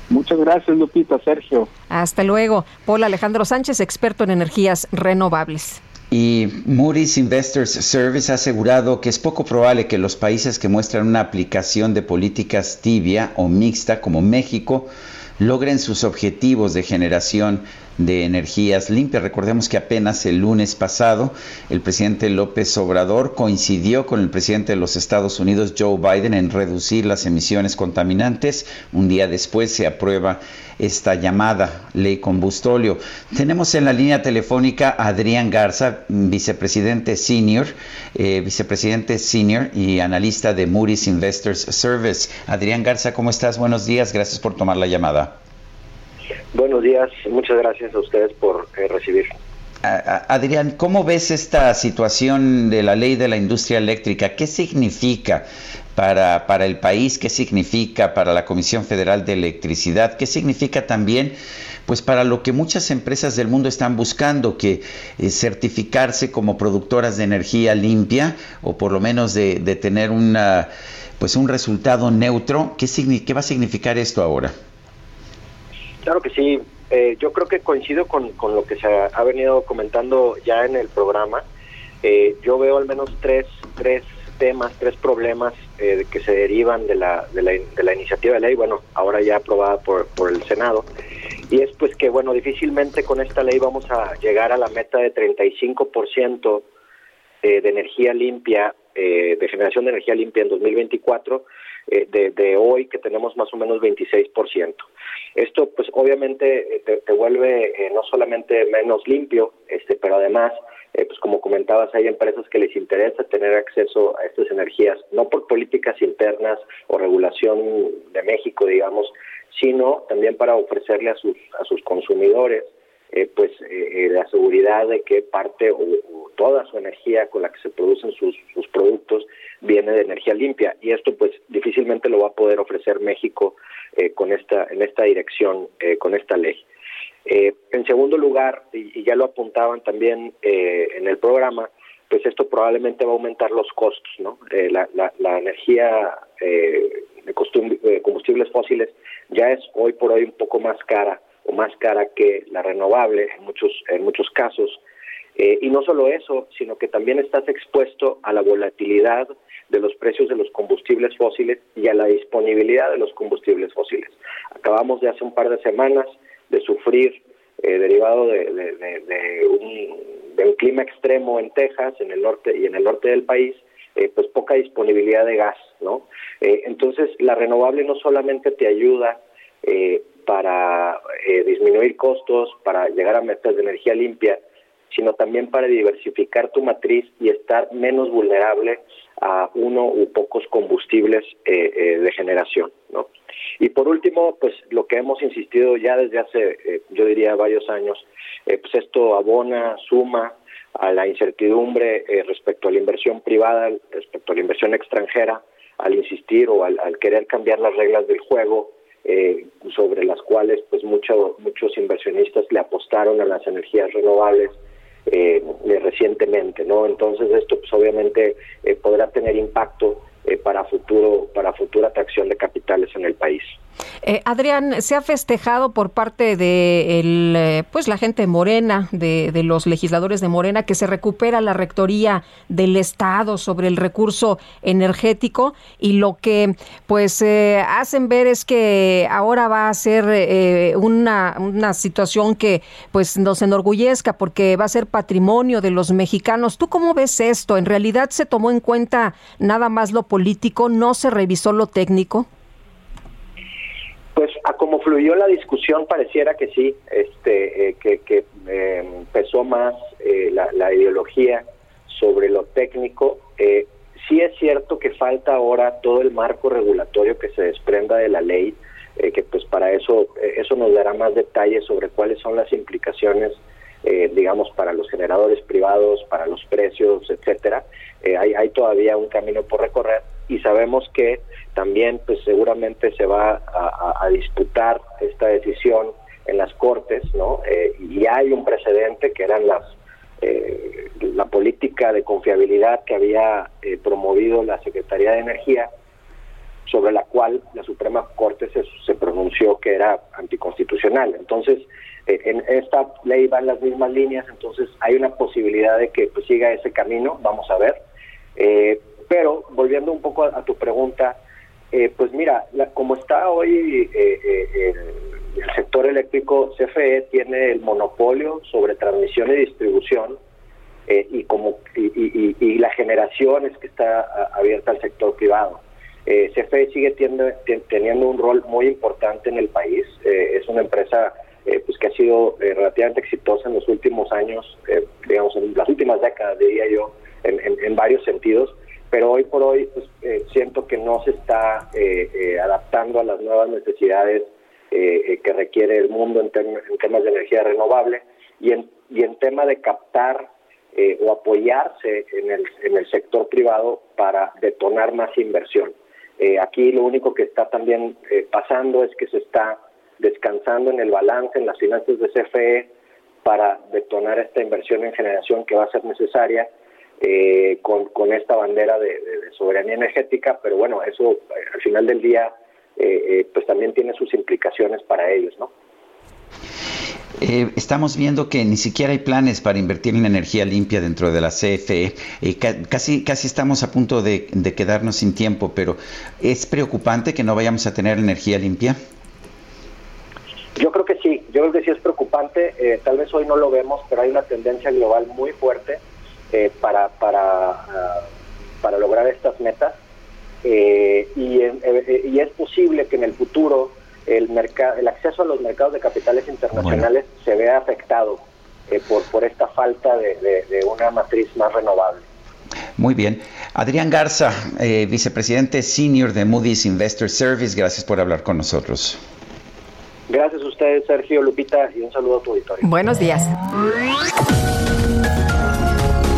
Muchas gracias, Lupita, Sergio. Hasta luego. Paul Alejandro Sánchez, experto en energías renovables. Y Moody's Investors Service ha asegurado que es poco probable que los países que muestran una aplicación de políticas tibia o mixta como México logren sus objetivos de generación de energías limpias. Recordemos que apenas el lunes pasado el presidente López Obrador coincidió con el presidente de los Estados Unidos, Joe Biden, en reducir las emisiones contaminantes. Un día después se aprueba esta llamada ley combustóleo. Tenemos en la línea telefónica a Adrián Garza, vicepresidente senior, eh, vicepresidente senior y analista de Moody's Investors Service. Adrián Garza, ¿cómo estás? Buenos días, gracias por tomar la llamada. Buenos días, muchas gracias a ustedes por eh, recibir. Adrián, ¿cómo ves esta situación de la ley de la industria eléctrica? ¿Qué significa para, para el país? ¿Qué significa para la Comisión Federal de Electricidad? ¿Qué significa también pues para lo que muchas empresas del mundo están buscando, que eh, certificarse como productoras de energía limpia o por lo menos de, de tener una, pues un resultado neutro? ¿Qué, ¿Qué va a significar esto ahora? Claro que sí. Eh, yo creo que coincido con, con, lo que se ha, venido comentando ya en el programa. Eh, yo veo al menos tres, tres temas, tres problemas eh, que se derivan de la, de la, de, la, iniciativa de ley, bueno, ahora ya aprobada por, por el Senado. Y es pues que, bueno, difícilmente con esta ley vamos a llegar a la meta de 35% de energía limpia, de generación de energía limpia en 2024, de, de hoy que tenemos más o menos 26%. Esto, pues, obviamente eh, te, vuelve eh, no solamente menos limpio, este, pero además, eh, pues, como comentabas, hay empresas que les interesa tener acceso a estas energías, no por políticas internas o regulación de México, digamos, sino también para ofrecerle a sus a sus consumidores pues la seguridad de que parte o, toda su energía con la que se producen sus, sus productos viene de energía limpia. Y esto pues difícilmente lo va a poder ofrecer México eh, con esta, en esta dirección, eh, con esta ley. Eh, en segundo lugar, y, ya lo apuntaban también en el programa, pues esto probablemente va a aumentar los costos, ¿no? La, la, energía de combustibles fósiles ya es hoy por hoy un poco más cara o más cara que la renovable en muchos en muchos casos y no solo eso sino que también estás expuesto a la volatilidad de los precios de los combustibles fósiles y a la disponibilidad de los combustibles fósiles. Acabamos de hace un par de semanas de sufrir, eh, derivado de, un, clima extremo en Texas, en el norte y en el norte del país, eh, pues poca disponibilidad de gas, ¿no? Eh, entonces, la renovable no solamente te ayuda para disminuir costos, para llegar a metas de energía limpia, sino también para diversificar tu matriz y estar menos vulnerable a uno u pocos combustibles eh, eh, de generación, ¿no? Y por último, pues lo que hemos insistido ya desde hace, eh, yo diría, varios años, pues esto abona, suma a la incertidumbre respecto a la inversión privada, respecto a la inversión extranjera, al insistir o al, querer cambiar las reglas del juego, sobre las cuales pues muchos muchos inversionistas le apostaron a las energías renovables eh, recientemente, ¿no? Entonces esto pues obviamente eh, podrá tener impacto eh, para futuro para futura atracción de capitales en el país. Eh, Adrián, se ha festejado por parte de el, eh, pues la gente Morena, de, de, los legisladores de Morena, que se recupera la rectoría del Estado sobre el recurso energético y lo que pues eh, hacen ver es que ahora va a ser una, una situación que pues nos enorgullezca porque va a ser patrimonio de los mexicanos. ¿Tú cómo ves esto? ¿En realidad se tomó en cuenta nada más lo político? ¿No se revisó lo técnico? Pues a como fluyó la discusión pareciera que sí, este, eh, que, que em, pesó más eh, la, ideología sobre lo técnico. Eh, sí es cierto que falta ahora todo el marco regulatorio que se desprenda de la ley, que pues para eso eso nos dará más detalles sobre cuáles son las implicaciones, digamos, para los generadores privados, para los precios, etcétera. hay, hay todavía un camino por recorrer y sabemos que también pues seguramente se va a, disputar esta decisión en las cortes, ¿no? Eh, y hay un precedente que eran las eh, la política de confiabilidad que había eh, promovido la Secretaría de Energía, sobre la cual la Suprema Corte se, se pronunció que era anticonstitucional. Entonces, en esta ley van las mismas líneas, entonces hay una posibilidad de que pues, siga ese camino, vamos a ver. Pero volviendo un poco a tu pregunta, eh, pues mira, como está hoy eh, eh, el sector eléctrico, CFE tiene el monopolio sobre transmisión y distribución eh, y, como, y, la generación es que está abierta al sector privado. CFE sigue teniendo un rol muy importante en el país. Es una empresa pues que ha sido relativamente exitosa en los últimos años, digamos, en las últimas décadas, diría yo, en, varios sentidos. Pero hoy por hoy pues, siento que no se está adaptando a las nuevas necesidades que requiere el mundo en, en, temas de energía renovable y en, y en tema de captar eh, o apoyarse en el, en el sector privado para detonar más inversión. Eh, aquí lo único que está también eh, pasando es que se está descansando en el balance, en las finanzas de CFE, para detonar esta inversión en generación que va a ser necesaria con, con esta bandera de, de, soberanía energética, pero bueno, eso al final del día pues también tiene sus implicaciones para ellos, ¿no? Eh, estamos viendo que ni siquiera hay planes para invertir en energía limpia dentro de la CFE. Eh, casi, casi estamos a punto de, quedarnos sin tiempo, pero ¿es preocupante que no vayamos a tener energía limpia? Yo creo que sí, yo creo que sí es preocupante. Eh, tal vez hoy no lo vemos, pero hay una tendencia global muy fuerte para, para, ah, para lograr estas metas. y, y es posible que en el futuro el, mercado, el acceso a los mercados de capitales internacionales se vea afectado eh, por, por esta falta de, una matriz más renovable. Muy bien. Adrián Garza, eh, vicepresidente senior de Moody's Investor Service, gracias por hablar con nosotros. Gracias a ustedes, Sergio Lupita, y un saludo a tu auditorio. Buenos días.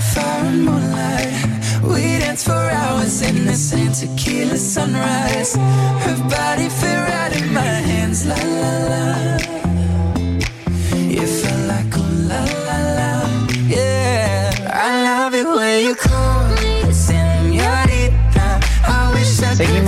sapphire and moonlight. We danced for hours in the sand, tequila sunrise. Her body fit right in my hands, la la la.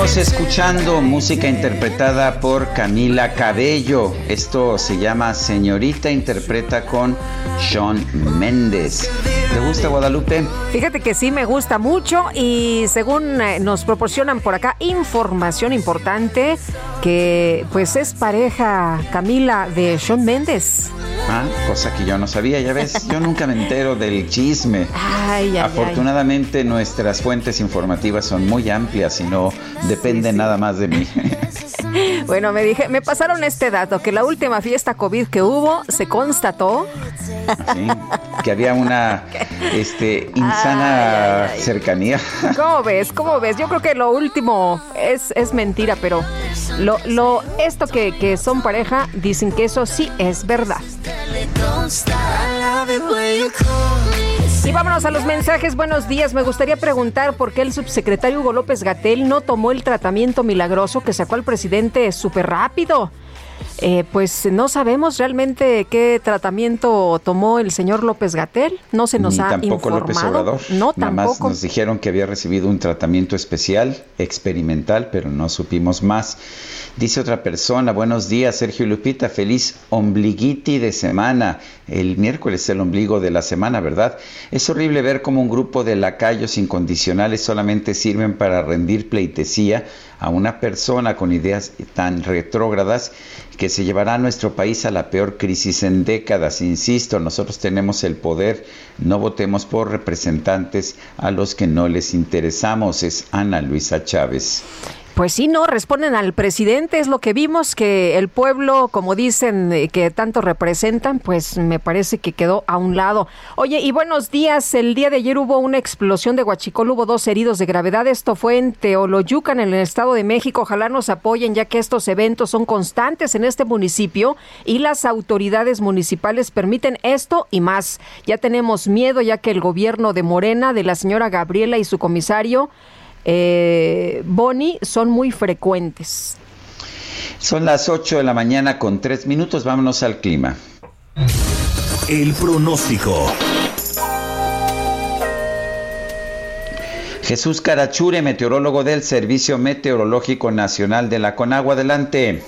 Seguimos escuchando música interpretada por Camila Cabello. Esto se llama Señorita Interpreta con Sean Méndez. ¿Te gusta Guadalupe? Fíjate que sí me gusta mucho y según eh, nos proporcionan por acá información importante que pues es pareja Camila de Sean Méndez. Ah, cosa que yo no sabía, ya ves, yo nunca me entero del chisme. Ay, Afortunadamente nuestras fuentes informativas son muy amplias y no dependen nada más de mí. Bueno, me dije, me pasaron este dato, que la última fiesta COVID que hubo se constató que había una este insana cercanía. ¿Cómo ves? ¿Cómo ves? Yo creo que lo último es, es mentira, pero lo, lo esto que, que son pareja dicen que eso sí es verdad. Y vámonos a los mensajes. Buenos días. Me gustaría preguntar por qué el subsecretario Hugo López Gatel no tomó el tratamiento milagroso que sacó el presidente súper rápido. Eh, pues no sabemos realmente qué tratamiento tomó el señor López Gatel, no se nos Ni ha tampoco López Obrador. No, Nada más nos dijeron que había recibido un tratamiento especial, experimental, pero no supimos más. Dice otra persona, buenos días Sergio Lupita, feliz ombliguiti de semana. El miércoles es el ombligo de la semana, ¿verdad? Es horrible ver cómo un grupo de lacayos incondicionales solamente sirven para rendir pleitesía a una persona con ideas tan retrógradas que se llevará a nuestro país a la peor crisis en décadas. Insisto, nosotros tenemos el poder, no votemos por representantes a los que no les interesamos. Es Ana Luisa Chávez. Pues sí, no, responden al presidente, es lo que vimos, que el pueblo, como dicen, eh, que tanto representan, pues me parece que quedó a un lado. Oye, y buenos días, el día de ayer hubo una explosión de Huachicol, hubo dos heridos de gravedad, esto fue en Teoloyucan, en el Estado de México, ojalá nos apoyen, ya que estos eventos son constantes en este municipio y las autoridades municipales permiten esto y más. Ya tenemos miedo, ya que el gobierno de Morena, de la señora Gabriela y su comisario, eh, Boni son muy frecuentes. Son las 8 de la mañana con 3 minutos. Vámonos al clima. El pronóstico. Jesús Carachure, meteorólogo del Servicio Meteorológico Nacional de la Conagua. Adelante.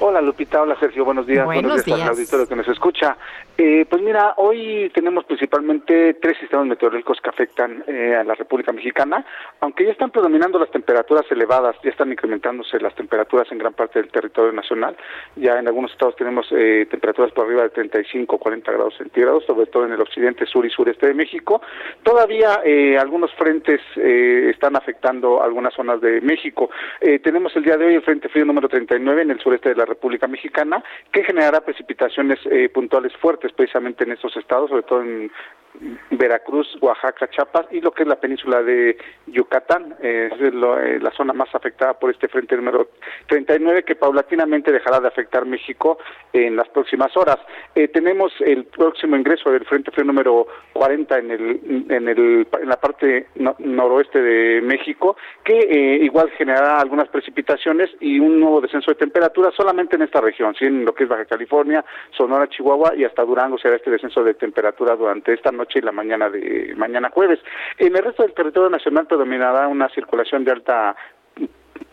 Hola Lupita, hola Sergio, buenos días. Buenos, días, al auditorio que nos escucha. Eh, pues mira, hoy tenemos principalmente tres sistemas meteorológicos que afectan eh, a la República Mexicana, aunque ya están predominando las temperaturas elevadas, ya están incrementándose las temperaturas en gran parte del territorio nacional. Ya en algunos estados tenemos eh, temperaturas por arriba de 35 o 40 grados centígrados, sobre todo en el occidente, sur y sureste de México. Todavía algunos frentes están afectando algunas zonas de México. tenemos el día de hoy el Frente Frío número 39 en el sureste de la República Mexicana, que generará precipitaciones puntuales fuertes precisamente en estos estados, sobre todo en Veracruz, Oaxaca, Chiapas y lo que es la península de Yucatán, eh, es eh, la zona más afectada por este frente número 39 que paulatinamente dejará de afectar México en las próximas horas. Eh, tenemos el próximo ingreso del frente frío número 40 en el en el en la parte noroeste de México que igual generará algunas precipitaciones y un nuevo descenso de temperatura solamente en esta región, ¿sí? en lo que es Baja California, Sonora, Chihuahua y hasta Durango será este descenso de temperatura durante esta noche y la mañana de mañana jueves. En el resto del territorio nacional predominará una circulación de alta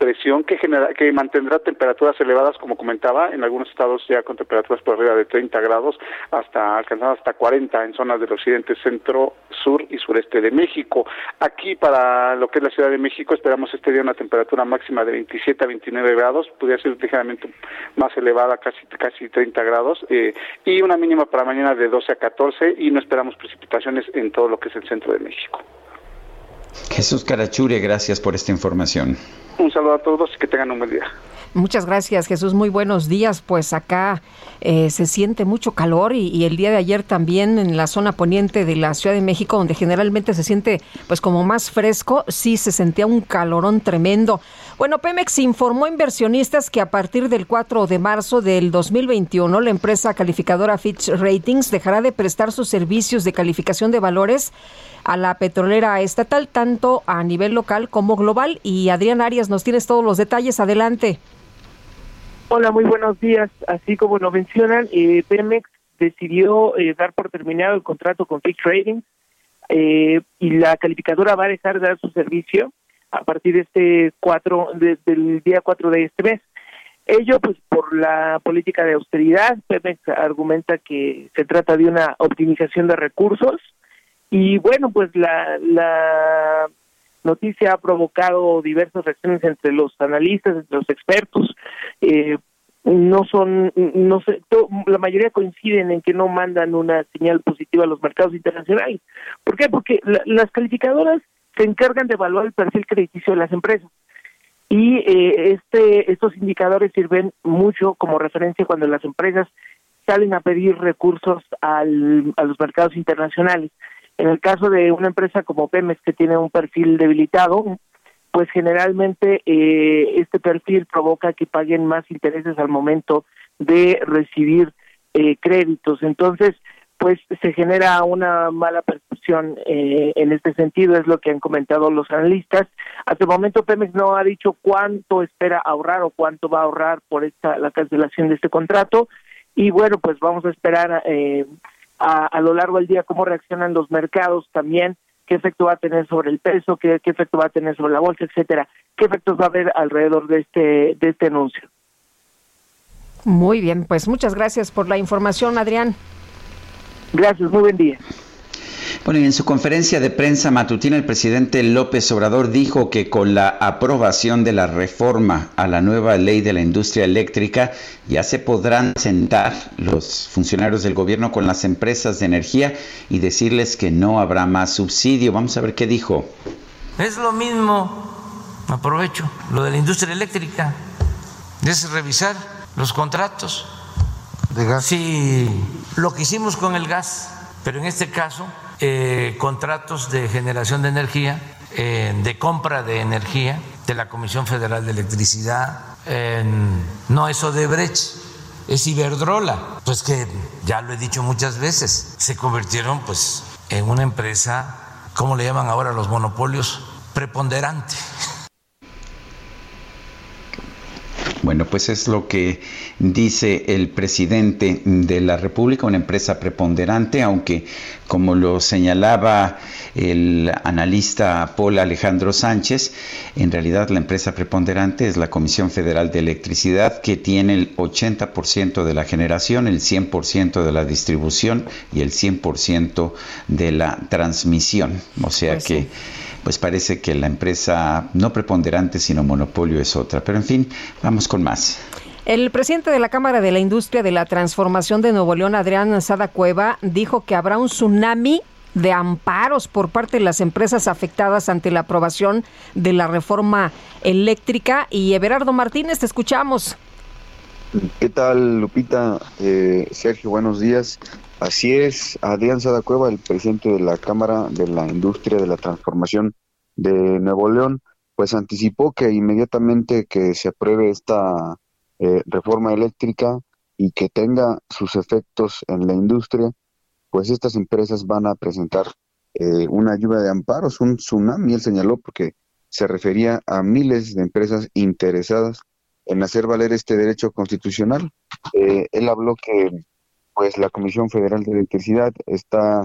presión que genera, que mantendrá temperaturas elevadas, como comentaba, en algunos estados ya con temperaturas por arriba de 30 grados, hasta alcanzando hasta 40 en zonas del occidente, centro, sur y sureste de México. Aquí para lo que es la Ciudad de México esperamos este día una temperatura máxima de 27 a 29 grados, podría ser ligeramente más elevada, casi casi 30 grados, eh, y una mínima para mañana de 12 a 14 y no esperamos precipitaciones en todo lo que es el centro de México. Jesús Carachure, gracias por esta información. Un saludo a todos y que tengan un buen día. Muchas gracias, Jesús. Muy buenos días. Pues acá eh, se siente mucho calor y, el día de ayer también en la zona poniente de la Ciudad de México, donde generalmente se siente pues como más fresco, sí se sentía un calorón tremendo. Bueno, Pemex informó a inversionistas que a partir del 4 de marzo del 2021 la empresa calificadora Fitch Ratings dejará de prestar sus servicios de calificación de valores a la petrolera estatal, tanto a nivel local como global. Y Adrián Arias, nos tienes todos los detalles. Adelante. Hola, muy buenos días. Así como lo mencionan, eh, Pemex decidió eh, dar por terminado el contrato con Fitch Ratings eh, y la calificadora va a dejar de dar su servicio a partir de este cuatro, del día 4 de este mes. Ello, pues, por la política de austeridad, Pemex argumenta que se trata de una optimización de recursos y bueno, pues la, la noticia ha provocado diversas reacciones entre los analistas, entre los expertos. Eh, no son, no sé, la mayoría coinciden en que no mandan una señal positiva a los mercados internacionales. ¿Por qué? Porque las calificadoras se encargan de evaluar el perfil crediticio de las empresas y eh, este estos indicadores sirven mucho como referencia cuando las empresas salen a pedir recursos al, a los mercados internacionales. En el caso de una empresa como Pemex que tiene un perfil debilitado, pues generalmente eh, este perfil provoca que paguen más intereses al momento de recibir eh, créditos. Entonces, pues se genera una mala percepción eh, en este sentido, es lo que han comentado los analistas. Hasta el momento Pemex no ha dicho cuánto espera ahorrar o cuánto va a ahorrar por esta la cancelación de este contrato y bueno, pues vamos a esperar eh, a, lo largo del día cómo reaccionan los mercados también, qué efecto va a tener sobre el peso, qué, qué efecto va a tener sobre la bolsa, etcétera, qué efectos va a haber alrededor de este, de este anuncio. Muy bien, pues muchas gracias por la información, Adrián. Gracias, muy buen día. Bueno, y en su conferencia de prensa matutina, el presidente López Obrador dijo que con la aprobación de la reforma a la nueva ley de la industria eléctrica, ya se podrán sentar los funcionarios del gobierno con las empresas de energía y decirles que no habrá más subsidio. Vamos a ver qué dijo. Es lo mismo, aprovecho, lo de la industria eléctrica, es revisar los contratos de gas. Sí, lo que hicimos con el gas, pero en este caso eh, contratos de generación de energía, eh, de compra de energía de la Comisión Federal de Electricidad, no es Odebrecht, es Iberdrola, pues que ya lo he dicho muchas veces, se convirtieron pues en una empresa, ¿cómo le llaman ahora los monopolios? Preponderante. Bueno, pues es lo que dice el presidente de la República, una empresa preponderante, aunque como lo señalaba el analista Paul Alejandro Sánchez, en realidad la empresa preponderante es la Comisión Federal de Electricidad, que tiene el 80% de la generación, el 100% de la distribución y el 100% de la transmisión. O sea pues que pues parece que la empresa no preponderante sino monopolio es otra. Pero en fin, vamos con más. El presidente de la Cámara de la Industria de la Transformación de Nuevo León, Adrián Sada Cueva, dijo que habrá un tsunami de amparos por parte de las empresas afectadas ante la aprobación de la reforma eléctrica. Y Everardo Martínez, te escuchamos. ¿Qué tal, Lupita? Eh, Sergio, buenos días. Así es, Adrián Sada Cueva, el presidente de la Cámara de la Industria de la Transformación de Nuevo León, pues anticipó que inmediatamente que se apruebe esta eh, reforma eléctrica y que tenga sus efectos en la industria, pues estas empresas van a presentar eh, una lluvia de amparos, un tsunami, él señaló, porque se refería a miles de empresas interesadas en hacer valer este derecho constitucional. Eh, él habló que pues la Comisión Federal de Electricidad está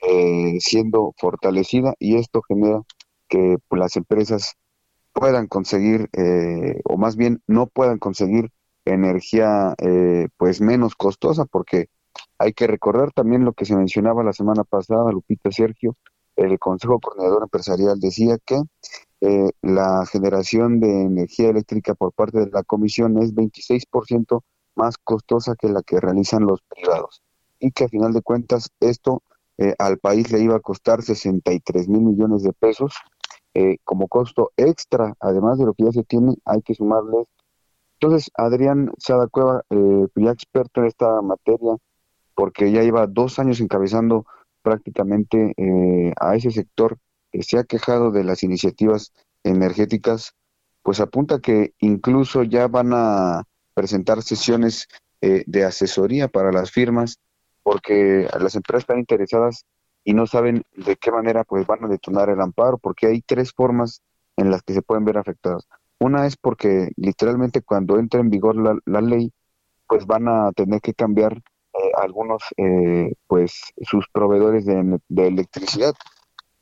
eh, siendo fortalecida y esto genera que las empresas puedan conseguir eh, o más bien no puedan conseguir energía eh, pues menos costosa porque hay que recordar también lo que se mencionaba la semana pasada Lupita Sergio el Consejo Coordinador Empresarial decía que la generación de energía eléctrica por parte de la comisión es 26% más costosa que la que realizan los privados y que a final de cuentas esto eh, al país le iba a costar 63 mil millones de pesos eh, como costo extra, además de lo que ya se tiene, hay que sumarles. Entonces, Adrián Sada Cueva, eh, ya experto en esta materia, porque ya lleva dos años encabezando prácticamente a ese sector que se ha quejado de las iniciativas energéticas, pues apunta que incluso ya van a presentar sesiones eh, de asesoría para las firmas, porque las empresas están interesadas y no saben de qué manera pues van a detonar el amparo, porque hay tres formas en las que se pueden ver afectadas. Una es porque literalmente cuando entre en vigor la, ley, pues van a tener que cambiar eh, algunos, eh, pues sus proveedores de, de, electricidad.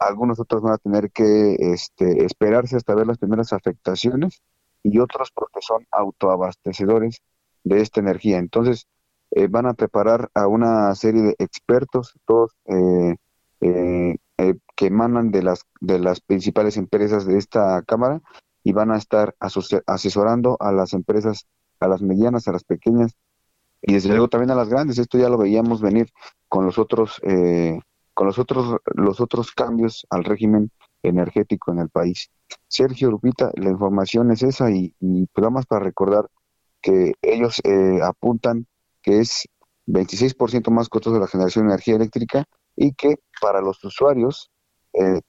Algunos otros van a tener que este, esperarse hasta ver las primeras afectaciones y otros porque son autoabastecedores de esta energía. Entonces, eh, van a preparar a una serie de expertos, todos eh, eh, que emanan de las, de las principales empresas de esta Cámara y van a estar asesorando a las empresas, a las medianas, a las pequeñas y desde luego también a las grandes. Esto ya lo veíamos venir con los otros, con los otros, los otros cambios al régimen energético en el país. Sergio Lupita, la información es esa y, y pues más para recordar que ellos eh, apuntan que es 26% más costoso la generación de energía eléctrica y que para los usuarios, eh,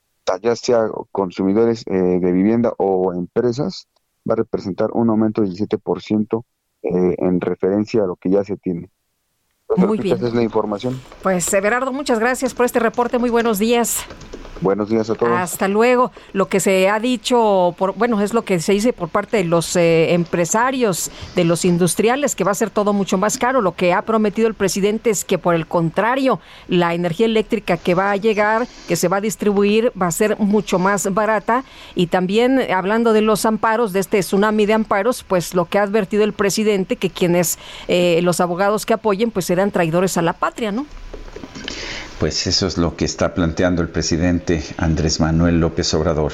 ya sea consumidores eh, de vivienda o empresas, va a representar un aumento del 17% eh, en referencia a lo que ya se tiene. Muy bien. Esa es la información. Pues Everardo, muchas gracias por este reporte. Muy buenos días. Buenos días a todos. Hasta luego. Lo que se ha dicho, por, bueno, es lo que se dice por parte de los eh, empresarios, de los industriales, que va a ser todo mucho más caro. Lo que ha prometido el presidente es que, por el contrario, la energía eléctrica que va a llegar, que se va a distribuir, va a ser mucho más barata. Y también, hablando de los amparos, de este tsunami de amparos, pues lo que ha advertido el presidente, que quienes, eh, los abogados que apoyen, pues serán traidores a la patria, ¿no? Pues eso es lo que está planteando el presidente Andrés Manuel López Obrador.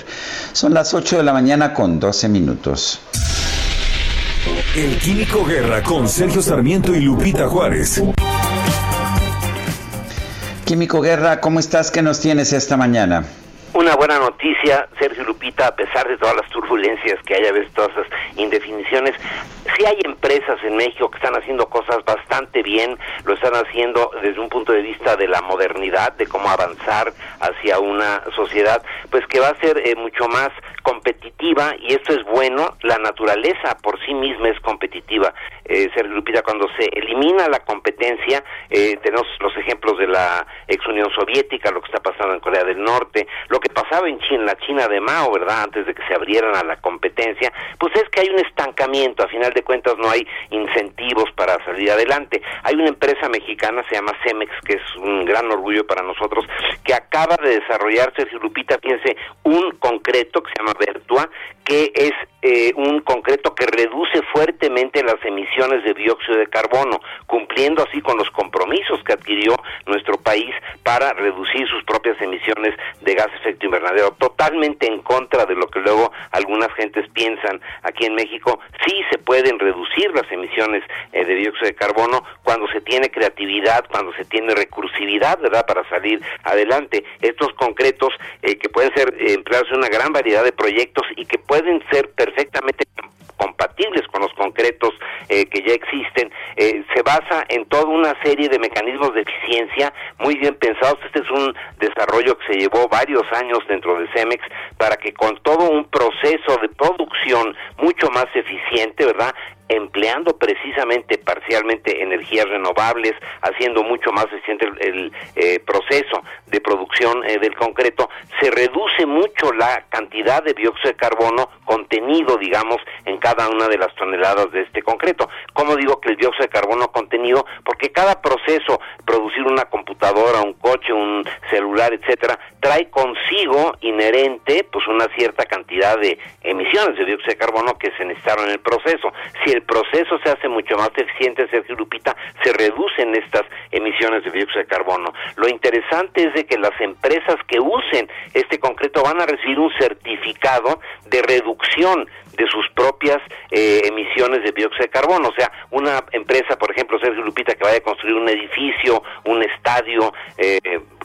Son las 8 de la mañana con 12 minutos. El Químico Guerra con Sergio Sarmiento y Lupita Juárez. Químico Guerra, ¿cómo estás? ¿Qué nos tienes esta mañana? Una buena noticia, Sergio Lupita, a pesar de todas las turbulencias que haya, ves todas esas indefiniciones, sí hay empresas en México que están haciendo cosas bastante bien, lo están haciendo desde un punto de vista de la modernidad, de cómo avanzar hacia una sociedad, pues que va a ser eh, mucho más competitiva y esto es bueno, la naturaleza por sí misma es competitiva. Eh, Sergio Lupita, cuando se elimina la competencia, eh, tenemos los ejemplos de la ex Unión Soviética, lo que está pasando en Corea del Norte, lo que pasaba en China, la China de Mao, ¿verdad? Antes de que se abrieran a la competencia, pues es que hay un estancamiento, a final de cuentas no hay incentivos para salir adelante. Hay una empresa mexicana, se llama Cemex, que es un gran orgullo para nosotros, que acaba de desarrollar, Sergio Lupita, fíjense, un concreto que se llama Vertua, que es eh, un concreto que reduce fuertemente las emisiones de dióxido de carbono, cumpliendo así con los compromisos que adquirió nuestro país para reducir sus propias emisiones de gas efecto invernadero. Totalmente en contra de lo que luego algunas gentes piensan aquí en México, sí se pueden reducir las emisiones eh, de dióxido de carbono cuando se tiene creatividad, cuando se tiene recursividad, ¿verdad?, para salir adelante. Estos concretos eh, que pueden ser empleados en una gran variedad de proyectos y que pueden ser perfectamente compatibles con los concretos eh, que ya existen, eh, se basa en toda una serie de mecanismos de eficiencia muy bien pensados. Este es un desarrollo que se llevó varios años dentro de Cemex para que con todo un proceso de producción mucho más eficiente, ¿verdad? Empleando precisamente parcialmente energías renovables, haciendo mucho más eficiente el, eh, proceso de producción eh, del concreto, se reduce mucho la cantidad de dióxido de carbono contenido, digamos, en cada una de las toneladas de este concreto. ¿Cómo digo que el dióxido de carbono contenido? Porque cada proceso, producir una computadora, un coche, un celular, etcétera, trae consigo inherente pues una cierta cantidad de emisiones de dióxido de carbono que se necesitaron en el proceso. Si el proceso se hace mucho más eficiente, Sergio Lupita, se reducen estas emisiones de dióxido de carbono. Lo interesante es de que las empresas que usen este concreto van a recibir un certificado de reducción de sus propias eh, emisiones de dióxido de carbono. O sea, una empresa, por ejemplo, Sergio Lupita, que vaya a construir un edificio, un estadio, eh,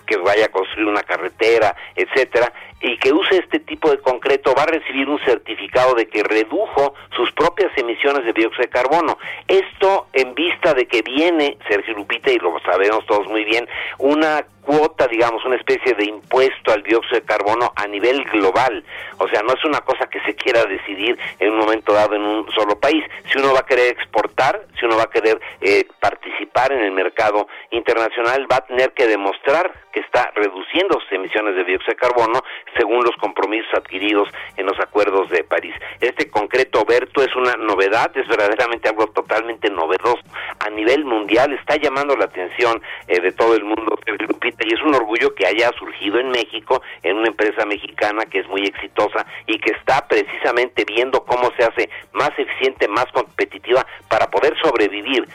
que vaya a construir una carretera, etcétera, y que use este tipo de concreto va a recibir un certificado de que redujo sus propias emisiones de dióxido de carbono. Esto en vista de que viene, Sergio Lupita, y lo sabemos todos muy bien, una cuota, digamos, una especie de impuesto al dióxido de carbono a nivel global. O sea, no es una cosa que se quiera decidir en un momento dado en un solo país. Si uno va a querer exportar, si uno va a querer eh, participar en el mercado internacional, va a tener que demostrar que está reduciendo sus emisiones de dióxido de carbono según los compromisos adquiridos en los acuerdos de París. Este concreto Berto es una novedad, es verdaderamente algo totalmente novedoso a nivel mundial, está llamando la atención eh, de todo el mundo, y es un orgullo que haya surgido en México, en una empresa mexicana que es muy exitosa y que está precisamente viendo cómo se hace más eficiente, más competitiva para poder sobrevivir.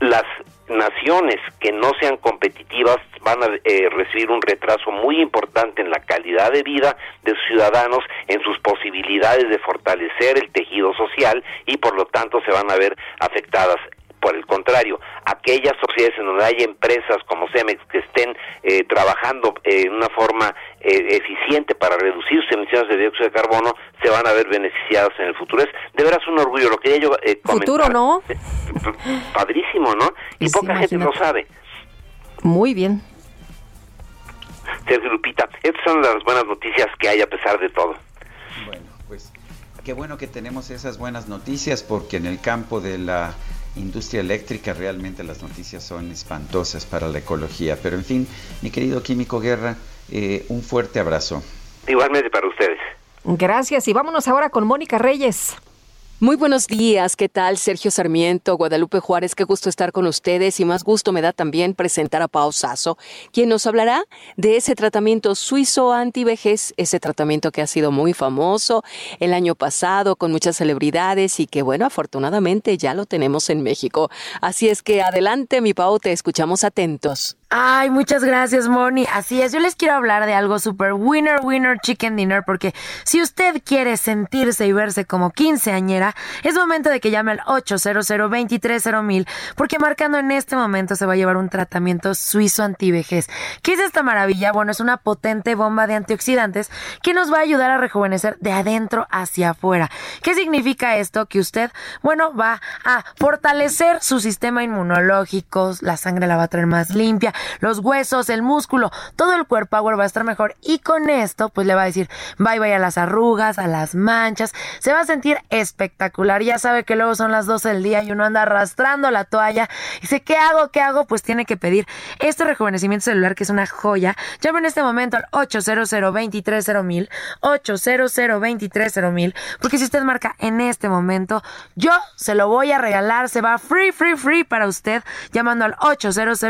Las naciones que no sean competitivas van a eh, recibir un retraso muy importante en la calidad de vida de sus ciudadanos, en sus posibilidades de fortalecer el tejido social y por lo tanto se van a ver afectadas. Por el contrario, aquellas sociedades en donde hay empresas como Cemex que estén eh, trabajando en una forma eh, eficiente para reducir sus emisiones de dióxido de carbono se van a ver beneficiadas en el futuro. Es de veras un orgullo, lo quería yo eh, Futuro, ¿no? Padrísimo, ¿no? Y poca gente lo sabe. Muy bien. Sergio Lupita, estas son las buenas noticias que hay a pesar de todo. Bueno, pues qué bueno que tenemos esas buenas noticias porque en el campo de la industria eléctrica, realmente las noticias son espantosas para la ecología. Pero en fin, mi querido Químico Guerra, eh, un fuerte abrazo. Igualmente para ustedes. Gracias y vámonos ahora con Mónica Reyes. Muy buenos días, ¿qué tal? Sergio Sarmiento, Guadalupe Juárez, qué gusto estar con ustedes y más gusto me da también presentar a Pau Sasso, quien nos hablará de ese tratamiento suizo antivejez, ese tratamiento que ha sido muy famoso el año pasado con muchas celebridades y que bueno, afortunadamente ya lo tenemos en México. Así es que adelante mi Pau, te escuchamos atentos. Ay, muchas gracias, Moni. Así es, yo les quiero hablar de algo super winner, winner, chicken dinner, porque si usted quiere sentirse y verse como quinceañera, es momento de que llame al 800 mil, porque marcando en este momento se va a llevar un tratamiento suizo antivejez. ¿Qué es esta maravilla? Bueno, es una potente bomba de antioxidantes que nos va a ayudar a rejuvenecer de adentro hacia afuera. ¿Qué significa esto? Que usted, bueno, va a fortalecer su sistema inmunológico, la sangre la va a traer más limpia, los huesos, el músculo, todo el cuerpo power va a estar mejor. Y con esto pues le va a decir bye bye a las arrugas, a las manchas, se va a sentir espectacular, ya sabe que luego son las 12 del día y uno anda arrastrando la toalla. Dice ¿qué hago? ¿qué hago? Pues tiene que pedir este rejuvenecimiento celular que es una joya, llame en este momento al 800 mil 800 mil porque si usted marca en este momento yo se lo voy a regalar, se va free, free, free para usted llamando al 800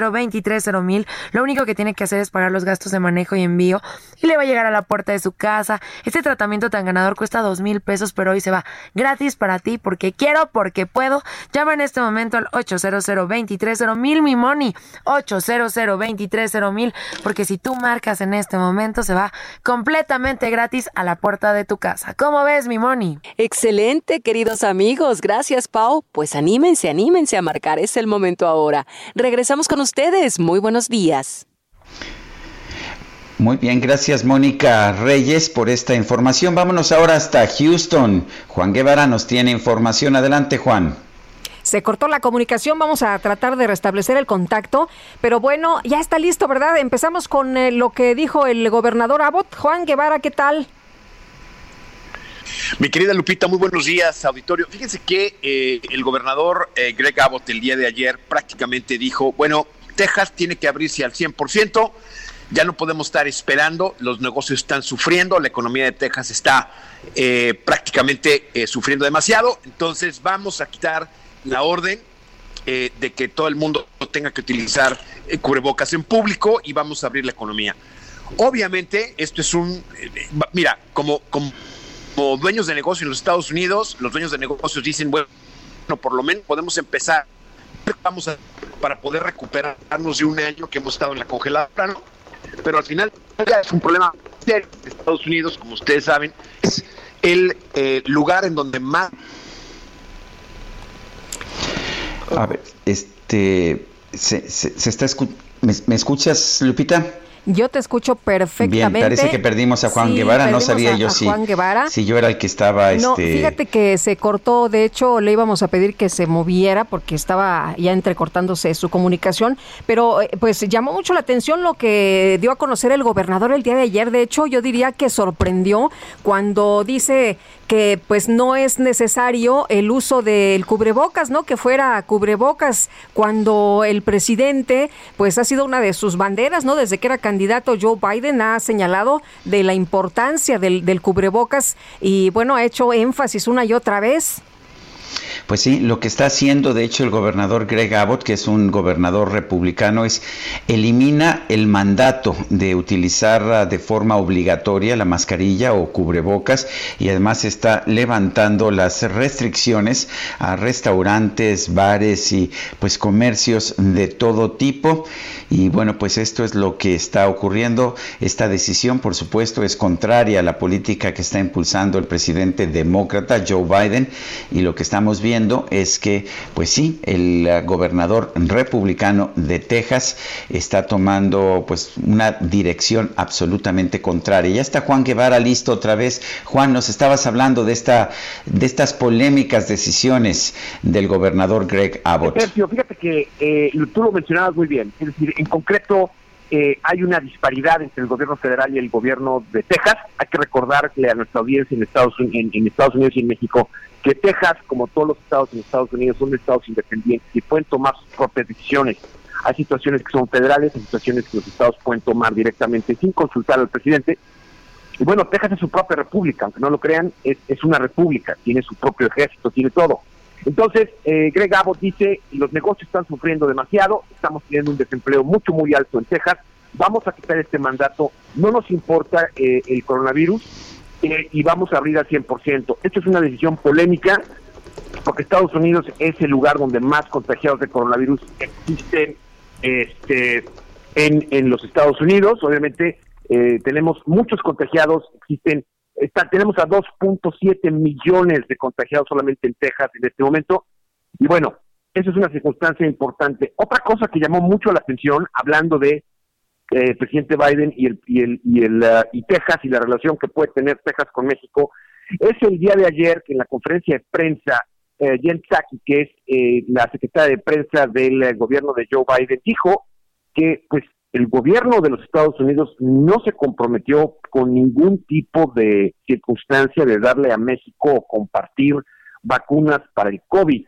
mil. Lo único que tiene que hacer es pagar los gastos de manejo y envío y le va a llegar a la puerta de su casa. Este tratamiento tan ganador cuesta dos mil pesos, pero hoy se va gratis para ti porque quiero, porque puedo. Llama en este momento al 800 mil, mi money. 800 mil, porque si tú marcas en este momento se va completamente gratis a la puerta de tu casa. ¿Cómo ves, mi money? Excelente, queridos amigos. Gracias, Pau. Pues anímense, anímense a marcar. Es el momento ahora. Regresamos con ustedes. Muy buenos días. Muy bien, gracias Mónica Reyes por esta información. Vámonos ahora hasta Houston. Juan Guevara nos tiene información. Adelante, Juan. Se cortó la comunicación, vamos a tratar de restablecer el contacto, pero bueno, ya está listo, ¿verdad? Empezamos con eh, lo que dijo el gobernador Abbott. Juan Guevara, ¿qué tal? Mi querida Lupita, muy buenos días, auditorio. Fíjense que eh, el gobernador eh, Greg Abbott el día de ayer prácticamente dijo, bueno, Texas tiene que abrirse al 100%, ya no podemos estar esperando, los negocios están sufriendo, la economía de Texas está eh, prácticamente eh, sufriendo demasiado, entonces vamos a quitar la orden eh, de que todo el mundo tenga que utilizar cubrebocas en público y vamos a abrir la economía. Obviamente, esto es un, mira, como, como, como dueños de negocios en los Estados Unidos, los dueños de negocios dicen, bueno, por lo menos podemos empezar vamos a, para poder recuperarnos de un año que hemos estado en la congeladora, ¿no? Pero al final es un problema de Estados Unidos, como ustedes saben, es el eh, lugar en donde más... A ver, este, se, se, se está ¿Me, ¿Me escuchas, Lupita? Yo te escucho perfectamente. Bien, parece que perdimos a Juan sí, Guevara, no sabía a, yo a si, Juan Guevara. si yo era el que estaba... No, este... fíjate que se cortó, de hecho le íbamos a pedir que se moviera porque estaba ya entrecortándose su comunicación, pero eh, pues llamó mucho la atención lo que dio a conocer el gobernador el día de ayer, de hecho yo diría que sorprendió cuando dice que pues no es necesario el uso del cubrebocas, ¿no? Que fuera cubrebocas cuando el presidente pues ha sido una de sus banderas, ¿no? Desde que era candidato Joe Biden ha señalado de la importancia del, del cubrebocas y bueno, ha hecho énfasis una y otra vez. Pues sí, lo que está haciendo de hecho el gobernador Greg Abbott, que es un gobernador republicano, es elimina el mandato de utilizar de forma obligatoria la mascarilla o cubrebocas y además está levantando las restricciones a restaurantes, bares y pues comercios de todo tipo. Y bueno, pues esto es lo que está ocurriendo. Esta decisión, por supuesto, es contraria a la política que está impulsando el presidente demócrata Joe Biden y lo que estamos viendo es que, pues sí, el gobernador republicano de Texas está tomando pues una dirección absolutamente contraria. Ya está Juan Guevara listo otra vez. Juan, nos estabas hablando de esta de estas polémicas decisiones del gobernador Greg Abbott. Sergio, fíjate que eh, tú lo mencionabas muy bien. Es decir, en concreto eh, hay una disparidad entre el gobierno federal y el gobierno de Texas. Hay que recordarle a nuestra audiencia en Estados, en, en Estados Unidos y en México que Texas, como todos los estados en Estados Unidos, son estados independientes y pueden tomar sus propias decisiones. Hay situaciones que son federales, hay situaciones que los estados pueden tomar directamente sin consultar al presidente. Y bueno, Texas es su propia república, aunque no lo crean, es, una república, tiene su propio ejército, tiene todo. Entonces, eh, Greg Abbott dice, los negocios están sufriendo demasiado, estamos teniendo un desempleo mucho, muy alto en Texas, vamos a quitar este mandato, no nos importa eh, el coronavirus eh, y vamos a abrir al 100%. Esto es una decisión polémica porque Estados Unidos es el lugar donde más contagiados de coronavirus existen este, en, en los Estados Unidos. Obviamente eh, tenemos muchos contagiados, existen, está, tenemos a 2.7 millones de contagiados solamente en Texas en este momento. Y bueno, eso es una circunstancia importante. Otra cosa que llamó mucho la atención, hablando de eh, presidente Biden y el y el y el uh, y Texas y la relación que puede tener Texas con México, es el día de ayer que en la conferencia de prensa eh, Jen Psaki, que es eh, la secretaria de prensa del eh, gobierno de Joe Biden, dijo que pues el gobierno de los Estados Unidos no se comprometió con ningún tipo de circunstancia de darle a México o compartir vacunas para el COVID.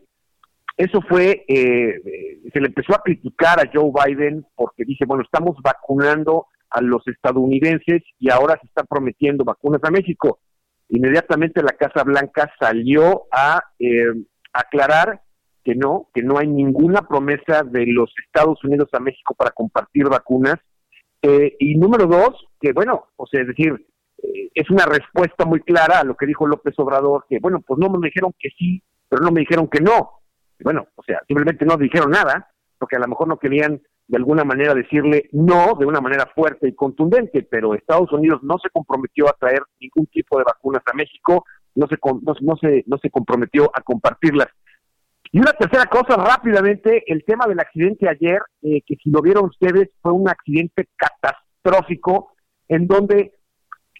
Eso fue, eh, se le empezó a criticar a Joe Biden porque dice, bueno, estamos vacunando a los estadounidenses y ahora se están prometiendo vacunas a México. Inmediatamente la Casa Blanca salió a eh, aclarar que no, que no hay ninguna promesa de los Estados Unidos a México para compartir vacunas. Eh, y número dos, que bueno, o sea, es decir, eh, es una respuesta muy clara a lo que dijo López Obrador, que bueno, pues no me dijeron que sí, pero no me dijeron que no. Bueno, o sea, simplemente no dijeron nada, porque a lo mejor no querían de alguna manera decirle no de una manera fuerte y contundente, pero Estados Unidos no se comprometió a traer ningún tipo de vacunas a México, no se, no, no se, no se comprometió a compartirlas. Y una tercera cosa, rápidamente, el tema del accidente ayer, eh, que si lo vieron ustedes, fue un accidente catastrófico en donde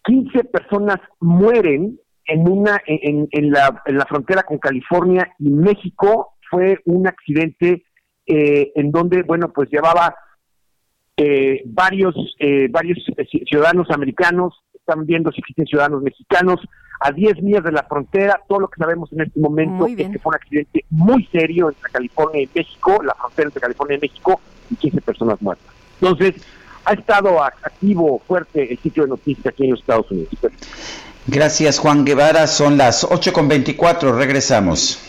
15 personas mueren en una en, en, la, en la frontera con California y México. Fue un accidente eh, en donde, bueno, pues llevaba eh, varios, eh, varios ciudadanos americanos, están viendo si existen ciudadanos mexicanos, a 10 millas de la frontera. Todo lo que sabemos en este momento es que fue un accidente muy serio entre California y México, la frontera entre California y México, y 15 personas muertas. Entonces, ha estado activo, fuerte el sitio de noticias aquí en los Estados Unidos. Gracias, Juan Guevara. Son las 8.24. Regresamos.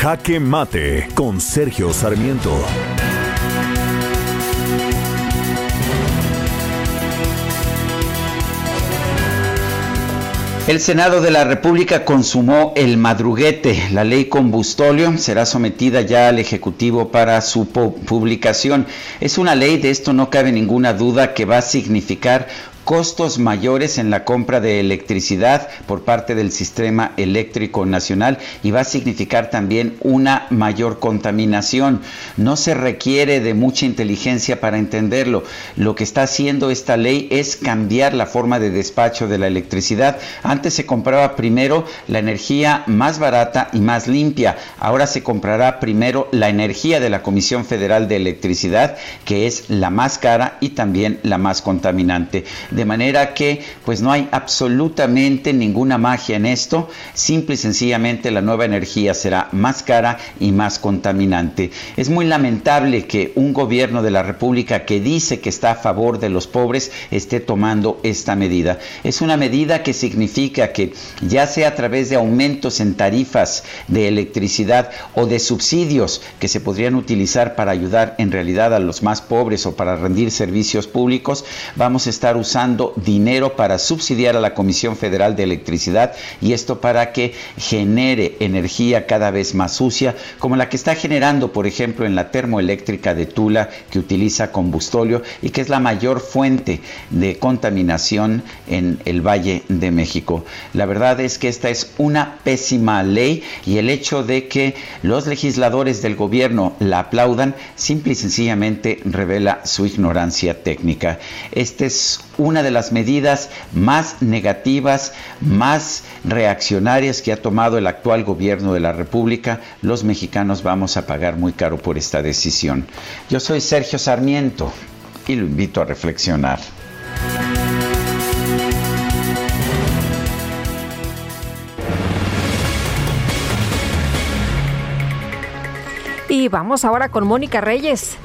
Jaque Mate con Sergio Sarmiento. El Senado de la República consumó el madruguete. La ley combustóleo será sometida ya al Ejecutivo para su publicación. Es una ley, de esto no cabe ninguna duda, que va a significar costos mayores en la compra de electricidad por parte del sistema eléctrico nacional y va a significar también una mayor contaminación. No se requiere de mucha inteligencia para entenderlo. Lo que está haciendo esta ley es cambiar la forma de despacho de la electricidad. Antes se compraba primero la energía más barata y más limpia. Ahora se comprará primero la energía de la Comisión Federal de Electricidad, que es la más cara y también la más contaminante manera que pues no hay absolutamente ninguna magia en esto, simple y sencillamente la nueva energía será más cara y más contaminante. Es muy lamentable que un gobierno de la República que dice que está a favor de los pobres esté tomando esta medida. Es una medida que significa que ya sea a través de aumentos en tarifas de electricidad o de subsidios que se podrían utilizar para ayudar en realidad a los más pobres o para rendir servicios públicos, vamos a estar usando dinero para subsidiar a la Comisión Federal de Electricidad y esto para que genere energía cada vez más sucia, como la que está generando, por ejemplo, en la termoeléctrica de Tula, que utiliza combustóleo y que es la mayor fuente de contaminación en el Valle de México. La verdad es que esta es una pésima ley y el hecho de que los legisladores del gobierno la aplaudan simple y sencillamente revela su ignorancia técnica. Este es un una de las medidas más negativas, más reaccionarias que ha tomado el actual gobierno de la República. Los mexicanos vamos a pagar muy caro por esta decisión. Yo soy Sergio Sarmiento y lo invito a reflexionar. Y vamos ahora con Mónica Reyes.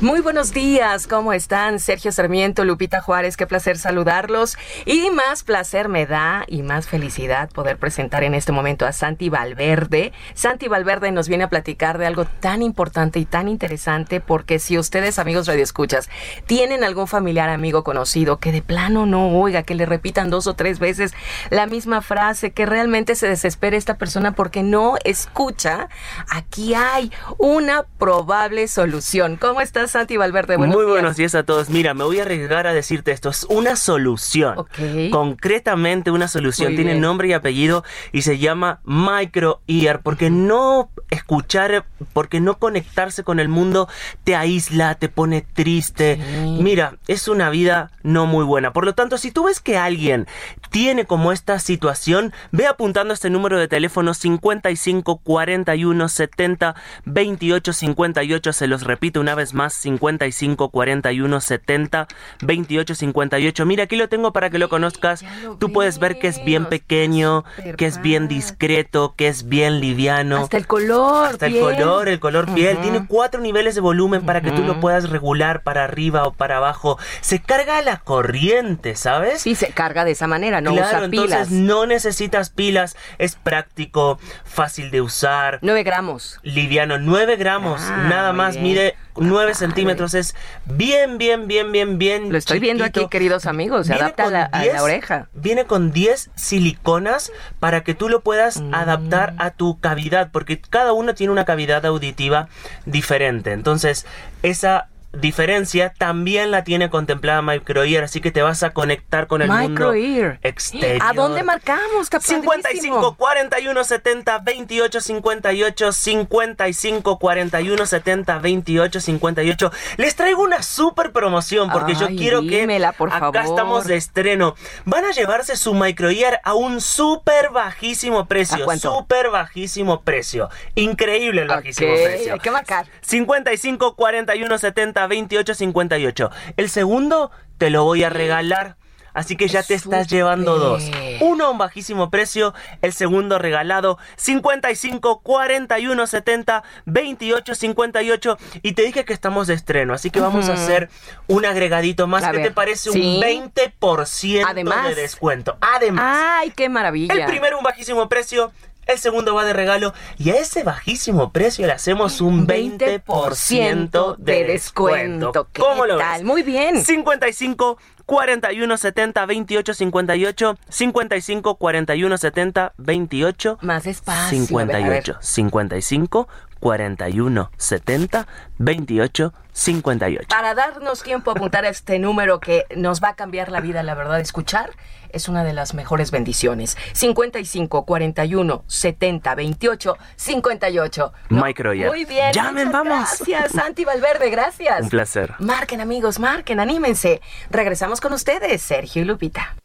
Muy buenos días, ¿cómo están? Sergio Sarmiento, Lupita Juárez, qué placer saludarlos. Y más placer me da y más felicidad poder presentar en este momento a Santi Valverde. Santi Valverde nos viene a platicar de algo tan importante y tan interesante porque si ustedes, amigos radioescuchas, tienen algún familiar, amigo, conocido que de plano no oiga, que le repitan dos o tres veces la misma frase, que realmente se desespere esta persona porque no escucha, aquí hay una probable solución. ¿Cómo estás? Santi Valverde? Muy buenos días a todos. Mira, me voy a arriesgar a decirte esto. Es una solución. Concretamente una solución. Tiene nombre y apellido y se llama Micro Ear. Porque no escuchar, porque no conectarse con el mundo te aísla, te pone triste. Mira, es una vida no muy buena. Por lo tanto, si tú ves que alguien tiene como esta situación, ve apuntando este número de teléfono 55 41 70 28 58. Se los repito una vez más. 55 41 70 28 58. Mira, aquí lo tengo para que lo conozcas. Tú puedes ver que es bien pequeño, que es bien discreto, que es bien liviano. Hasta el color. Hasta el color, el color piel. Tiene cuatro niveles de volumen para que tú lo puedas regular para arriba o para abajo. Se carga a la corriente, ¿sabes? Sí, se carga de esa manera, no claro, usa pilas. entonces no necesitas pilas. Es práctico, fácil de usar. 9 gramos. Liviano, 9 gramos. Ah, nada más, bien. mide 9 centímetros. Es bien, bien, bien, bien, bien. Lo estoy viendo aquí, queridos amigos. Se Viene adapta a la, a la 10 oreja. Viene con 10 siliconas para que tú lo puedas Mm. adaptar a tu cavidad, porque cada uno tiene una cavidad auditiva diferente. Entonces, esa diferencia también la tiene contemplada Microear, así que te vas a conectar con el mundo Microear. exterior. ¿A dónde marcamos? Está 55 41 70 28 58 55 41 70 28 58 Les traigo una super promoción porque yo quiero dímela, que por acá favor. estamos de estreno. Van a llevarse su microear a un súper bajísimo precio, súper bajísimo precio. Increíble el bajísimo Ok, precio. hay que marcar. 55 41 70 28 58. El segundo te lo voy a regalar. Así que ya te estás llevando dos. Uno a un bajísimo precio, el segundo regalado 55 41 70 28 58 y te dije que estamos de estreno, así que vamos a hacer un agregadito más. A ¿Qué ver, te parece? sí. Un 20% Además. de descuento. Además. Ay, qué maravilla. El primero un bajísimo precio, el segundo va de regalo y a ese bajísimo precio le hacemos un 20% de descuento. ¿Qué ¿Cómo lo tal? ves? Muy bien. 55 41 70 28 58 55 41 70 28 Más espacio. a ver, a ver. 58 55 41 70 28 58 Para darnos tiempo a apuntar a este número que nos va a cambiar la vida, la verdad, escuchar es una de las mejores bendiciones. 55 41 70 28 58. Microear. Muy bien. Llamen, vamos. Gracias, Santi Valverde, gracias. Un placer. Marquen, amigos, marquen, anímense. Regresamos con ustedes, Sergio y Lupita.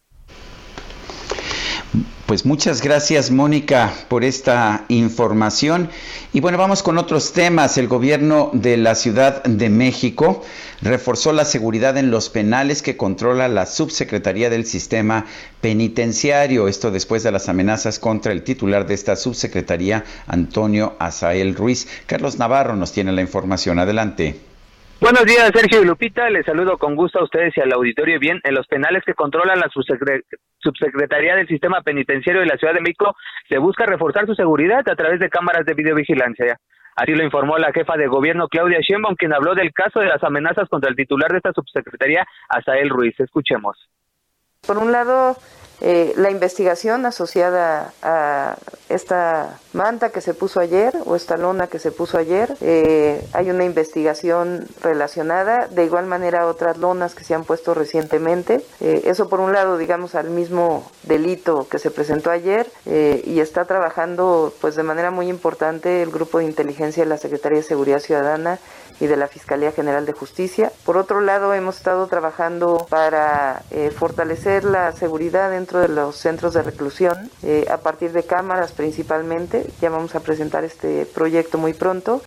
Pues muchas gracias Mónica por esta información. Y bueno, vamos con otros temas. El gobierno de la Ciudad de México reforzó la seguridad en los penales que controla la subsecretaría del sistema penitenciario. Esto después de las amenazas contra el titular de esta subsecretaría, Antonio Azael Ruiz. Carlos Navarro nos tiene la información. Adelante. Buenos días, Sergio y Lupita. Les saludo con gusto a ustedes y al auditorio. Bien, en los penales que controla la subsecre- Subsecretaría del Sistema Penitenciario de la Ciudad de México se busca reforzar su seguridad a través de cámaras de videovigilancia. Así lo informó la jefa de gobierno Claudia Sheinbaum, quien habló del caso de las amenazas contra el titular de esta subsecretaría, Asael Ruiz. Escuchemos. Por un lado, eh, la investigación asociada a esta manta que se puso ayer o esta lona que se puso ayer, eh, hay una investigación relacionada, de igual manera otras lonas que se han puesto recientemente. Eh, eso por un lado, digamos, al mismo delito que se presentó ayer eh, y está trabajando pues de manera muy importante el grupo de inteligencia de la Secretaría de Seguridad Ciudadana y de la Fiscalía General de Justicia. Por otro lado, hemos estado trabajando para eh, fortalecer la seguridad dentro de los centros de reclusión eh, a partir de cámaras principalmente. Ya vamos a presentar este proyecto muy pronto.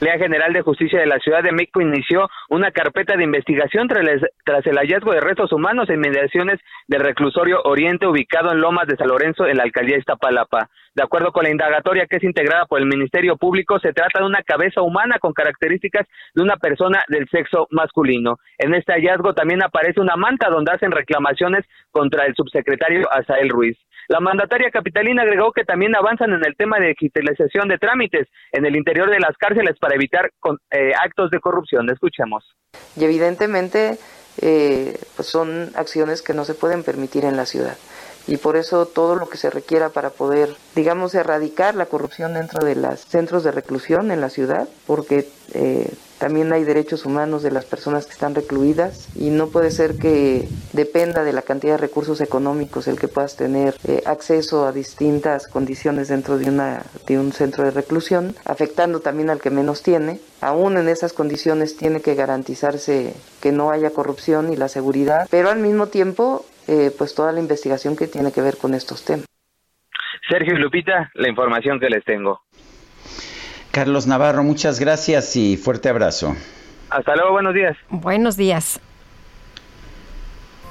La General de Justicia de la Ciudad de México inició una carpeta de investigación tras, el hallazgo de restos humanos en mediaciones del reclusorio Oriente ubicado en Lomas de San Lorenzo en la alcaldía de Iztapalapa. De acuerdo con la indagatoria que es integrada por el Ministerio Público, se trata de una cabeza humana con características de una persona del sexo masculino. En este hallazgo también aparece una manta donde hacen reclamaciones contra el subsecretario Asael Ruiz. La mandataria capitalina agregó que también avanzan en el tema de digitalización de trámites en el interior de las cárceles para evitar eh, actos de corrupción. Escuchemos. Y evidentemente eh, pues son acciones que no se pueden permitir en la ciudad. Y por eso todo lo que se requiera para poder, digamos, erradicar la corrupción dentro de los centros de reclusión en la ciudad, porque eh, también hay derechos humanos de las personas que están recluidas y no puede ser que dependa de la cantidad de recursos económicos el que puedas tener eh, acceso a distintas condiciones dentro de, una, de un centro de reclusión, afectando también al que menos tiene. Aún en esas condiciones tiene que garantizarse que no haya corrupción y la seguridad, pero al mismo tiempo eh, pues toda la investigación que tiene que ver con estos temas. Sergio y Lupita, la información que les tengo. Carlos Navarro, muchas gracias y fuerte abrazo. Hasta luego, buenos días. Buenos días.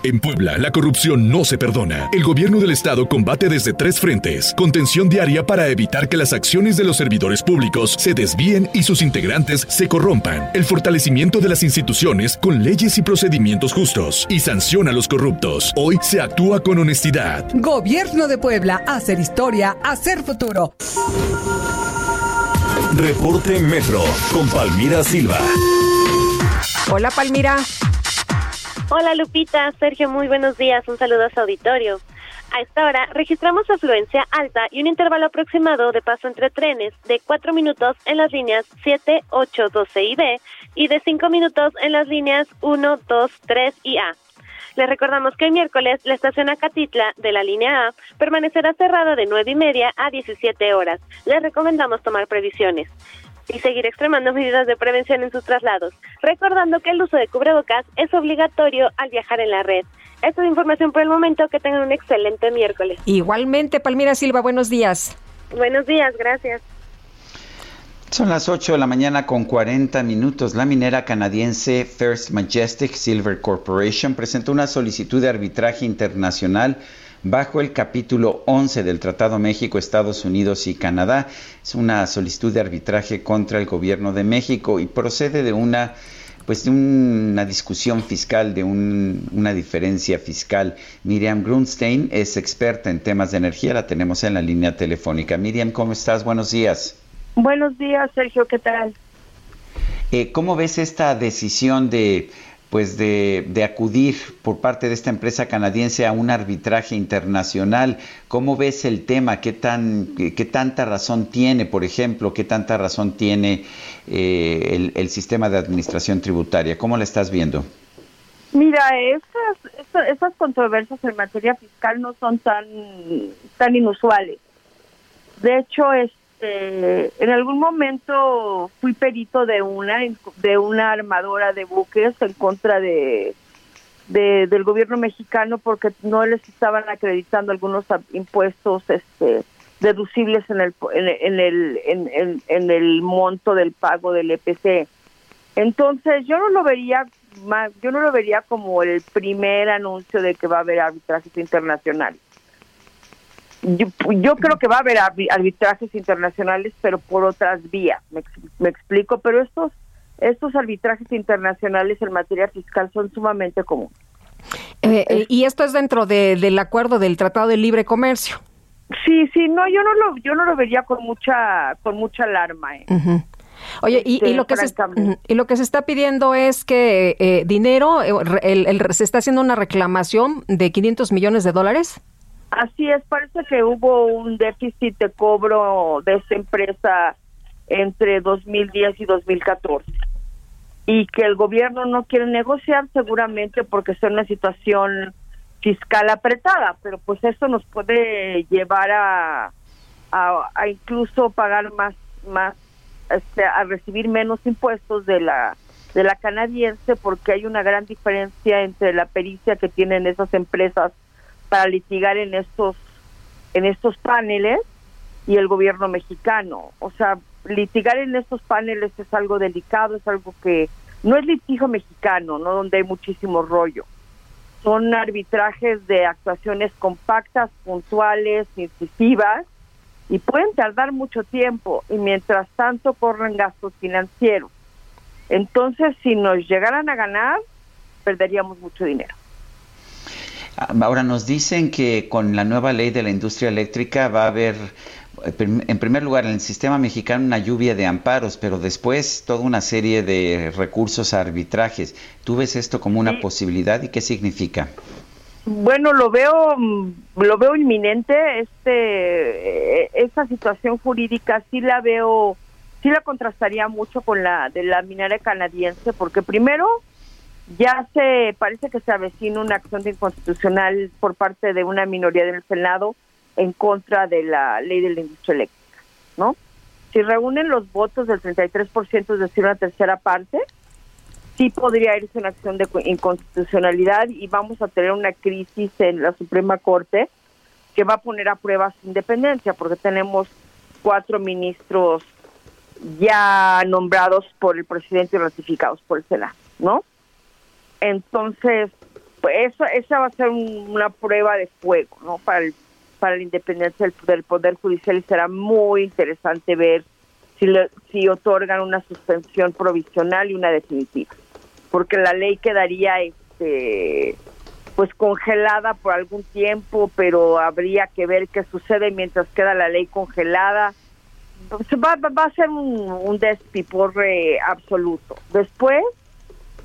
En Puebla, la corrupción no se perdona. El gobierno del estado combate desde tres frentes. Contención diaria para evitar que las acciones de los servidores públicos se desvíen y sus integrantes se corrompan. El fortalecimiento de las instituciones con leyes y procedimientos justos. Y sanciona a los corruptos. Hoy se actúa con honestidad. Gobierno de Puebla. Hacer historia, hacer futuro. Reporte Metro con Palmira Silva. Hola Palmira. Hola Lupita, Sergio, muy buenos días. Un saludo a su auditorio. A esta hora registramos afluencia alta y un intervalo aproximado de paso entre trenes de 4 minutos en las líneas 7, 8, 12 y B y de 5 minutos en las líneas 1, 2, 3 y A. Les recordamos que el miércoles la estación Acatitla de la línea A permanecerá cerrada de 9 y media a 17 horas. Les recomendamos tomar previsiones y seguir extremando medidas de prevención en sus traslados, recordando que el uso de cubrebocas es obligatorio al viajar en la red. Esta es información por el momento, que tengan un excelente miércoles. Igualmente, Palmira Silva, buenos días. Buenos días, gracias. Son las 8 de la mañana con 40 minutos. La minera canadiense First Majestic Silver Corporation presentó una solicitud de arbitraje internacional bajo el capítulo 11 del Tratado México, Estados Unidos y Canadá. Es una solicitud de arbitraje contra el gobierno de México y procede de una pues de una discusión fiscal, de una diferencia fiscal. Miriam Grunstein es experta en temas de energía, la tenemos en la línea telefónica. Miriam, ¿cómo estás? Buenos días. Buenos días, Sergio, ¿qué tal? Eh, ¿Cómo ves esta decisión de pues de, de, acudir por parte de esta empresa canadiense a un arbitraje internacional. ¿Cómo ves el tema? ¿Qué, tan, qué tanta razón tiene, por ejemplo, qué tanta razón tiene eh, el, el, sistema de administración tributaria? ¿Cómo la estás viendo? Mira, esas, esas controversias en materia fiscal no son tan, tan inusuales. De hecho, es, este, en algún momento fui perito de una de una armadora de buques en contra de, del gobierno mexicano porque no les estaban acreditando algunos impuestos este deducibles en el en, el en, en, el monto del pago del EPC. Entonces, yo no lo vería yo no lo vería como el primer anuncio de que va a haber arbitrajes internacionales. Yo, creo que va a haber arbitrajes internacionales, pero por otras vías, me, explico, pero estos estos arbitrajes internacionales en materia fiscal son sumamente comunes. Eh, eh, y esto es dentro del acuerdo del Tratado de Libre Comercio. Sí, sí, no, yo no lo, yo no lo vería con mucha, con mucha alarma. Eh. Oye, y, y, lo que se, y lo que se está pidiendo es que dinero, se está haciendo una reclamación de 500 millones de dólares. Así es, parece que hubo un déficit de cobro de esa empresa entre 2010 y 2014 y que el gobierno no quiere negociar seguramente porque es una situación fiscal apretada, pero pues eso nos puede llevar a, a, incluso pagar más más este, a recibir menos impuestos de la de la canadiense porque hay una gran diferencia entre la pericia que tienen esas empresas para litigar en estos en estos paneles y el gobierno mexicano. O sea, litigar en estos paneles es algo delicado, es algo que no es litigio mexicano, no donde hay muchísimo rollo. Son arbitrajes de actuaciones compactas, puntuales, incisivas y pueden tardar mucho tiempo y mientras tanto corren gastos financieros. Entonces, si nos llegaran a ganar, perderíamos mucho dinero. Ah, ahora nos dicen que con la nueva ley de la industria eléctrica va a haber, en primer lugar, en el sistema mexicano una lluvia de amparos, pero después toda una serie de recursos a arbitrajes. ¿Tú ves esto como una posibilidad y qué significa? Bueno, lo veo, lo veo inminente. Este, esta situación jurídica sí la veo, sí la contrastaría mucho con la de la minera canadiense, porque primero ya se parece que se avecina una acción de inconstitucional por parte de una minoría del Senado en contra de la ley de la industria eléctrica, ¿no? Si reúnen los votos del 33%, es decir, una tercera parte, sí podría irse una acción de inconstitucionalidad y vamos a tener una crisis en la Suprema Corte que va a poner a prueba su independencia, porque tenemos cuatro ministros ya nombrados por el presidente y ratificados por el Senado, ¿no? Entonces, pues eso, esa va a ser una prueba de fuego, ¿no? Para el, para la independencia del, del Poder Judicial y será muy interesante ver si, si otorgan una suspensión provisional y una definitiva porque la ley quedaría este pues congelada por algún tiempo, pero habría que ver qué sucede mientras queda la ley congelada. Pues, va, va, a ser un, un despiporre absoluto. Después,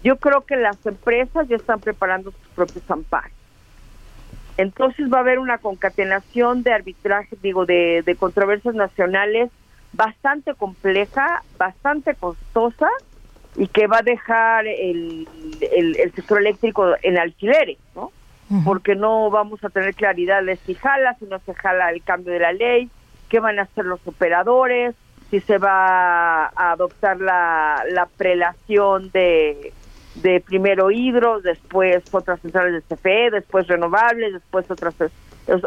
yo creo que las empresas ya están preparando sus propios amparos. Entonces va a haber una concatenación de arbitraje, digo, de, de controversias nacionales bastante compleja, bastante costosa, y que va a dejar el, el, sector eléctrico en alquileres, ¿no? Porque no vamos a tener claridad de si jala, si no se jala el cambio de la ley, qué van a hacer los operadores, si se va a adoptar la, la prelación de, de primero hidro, después otras centrales de CFE, después renovables, después otras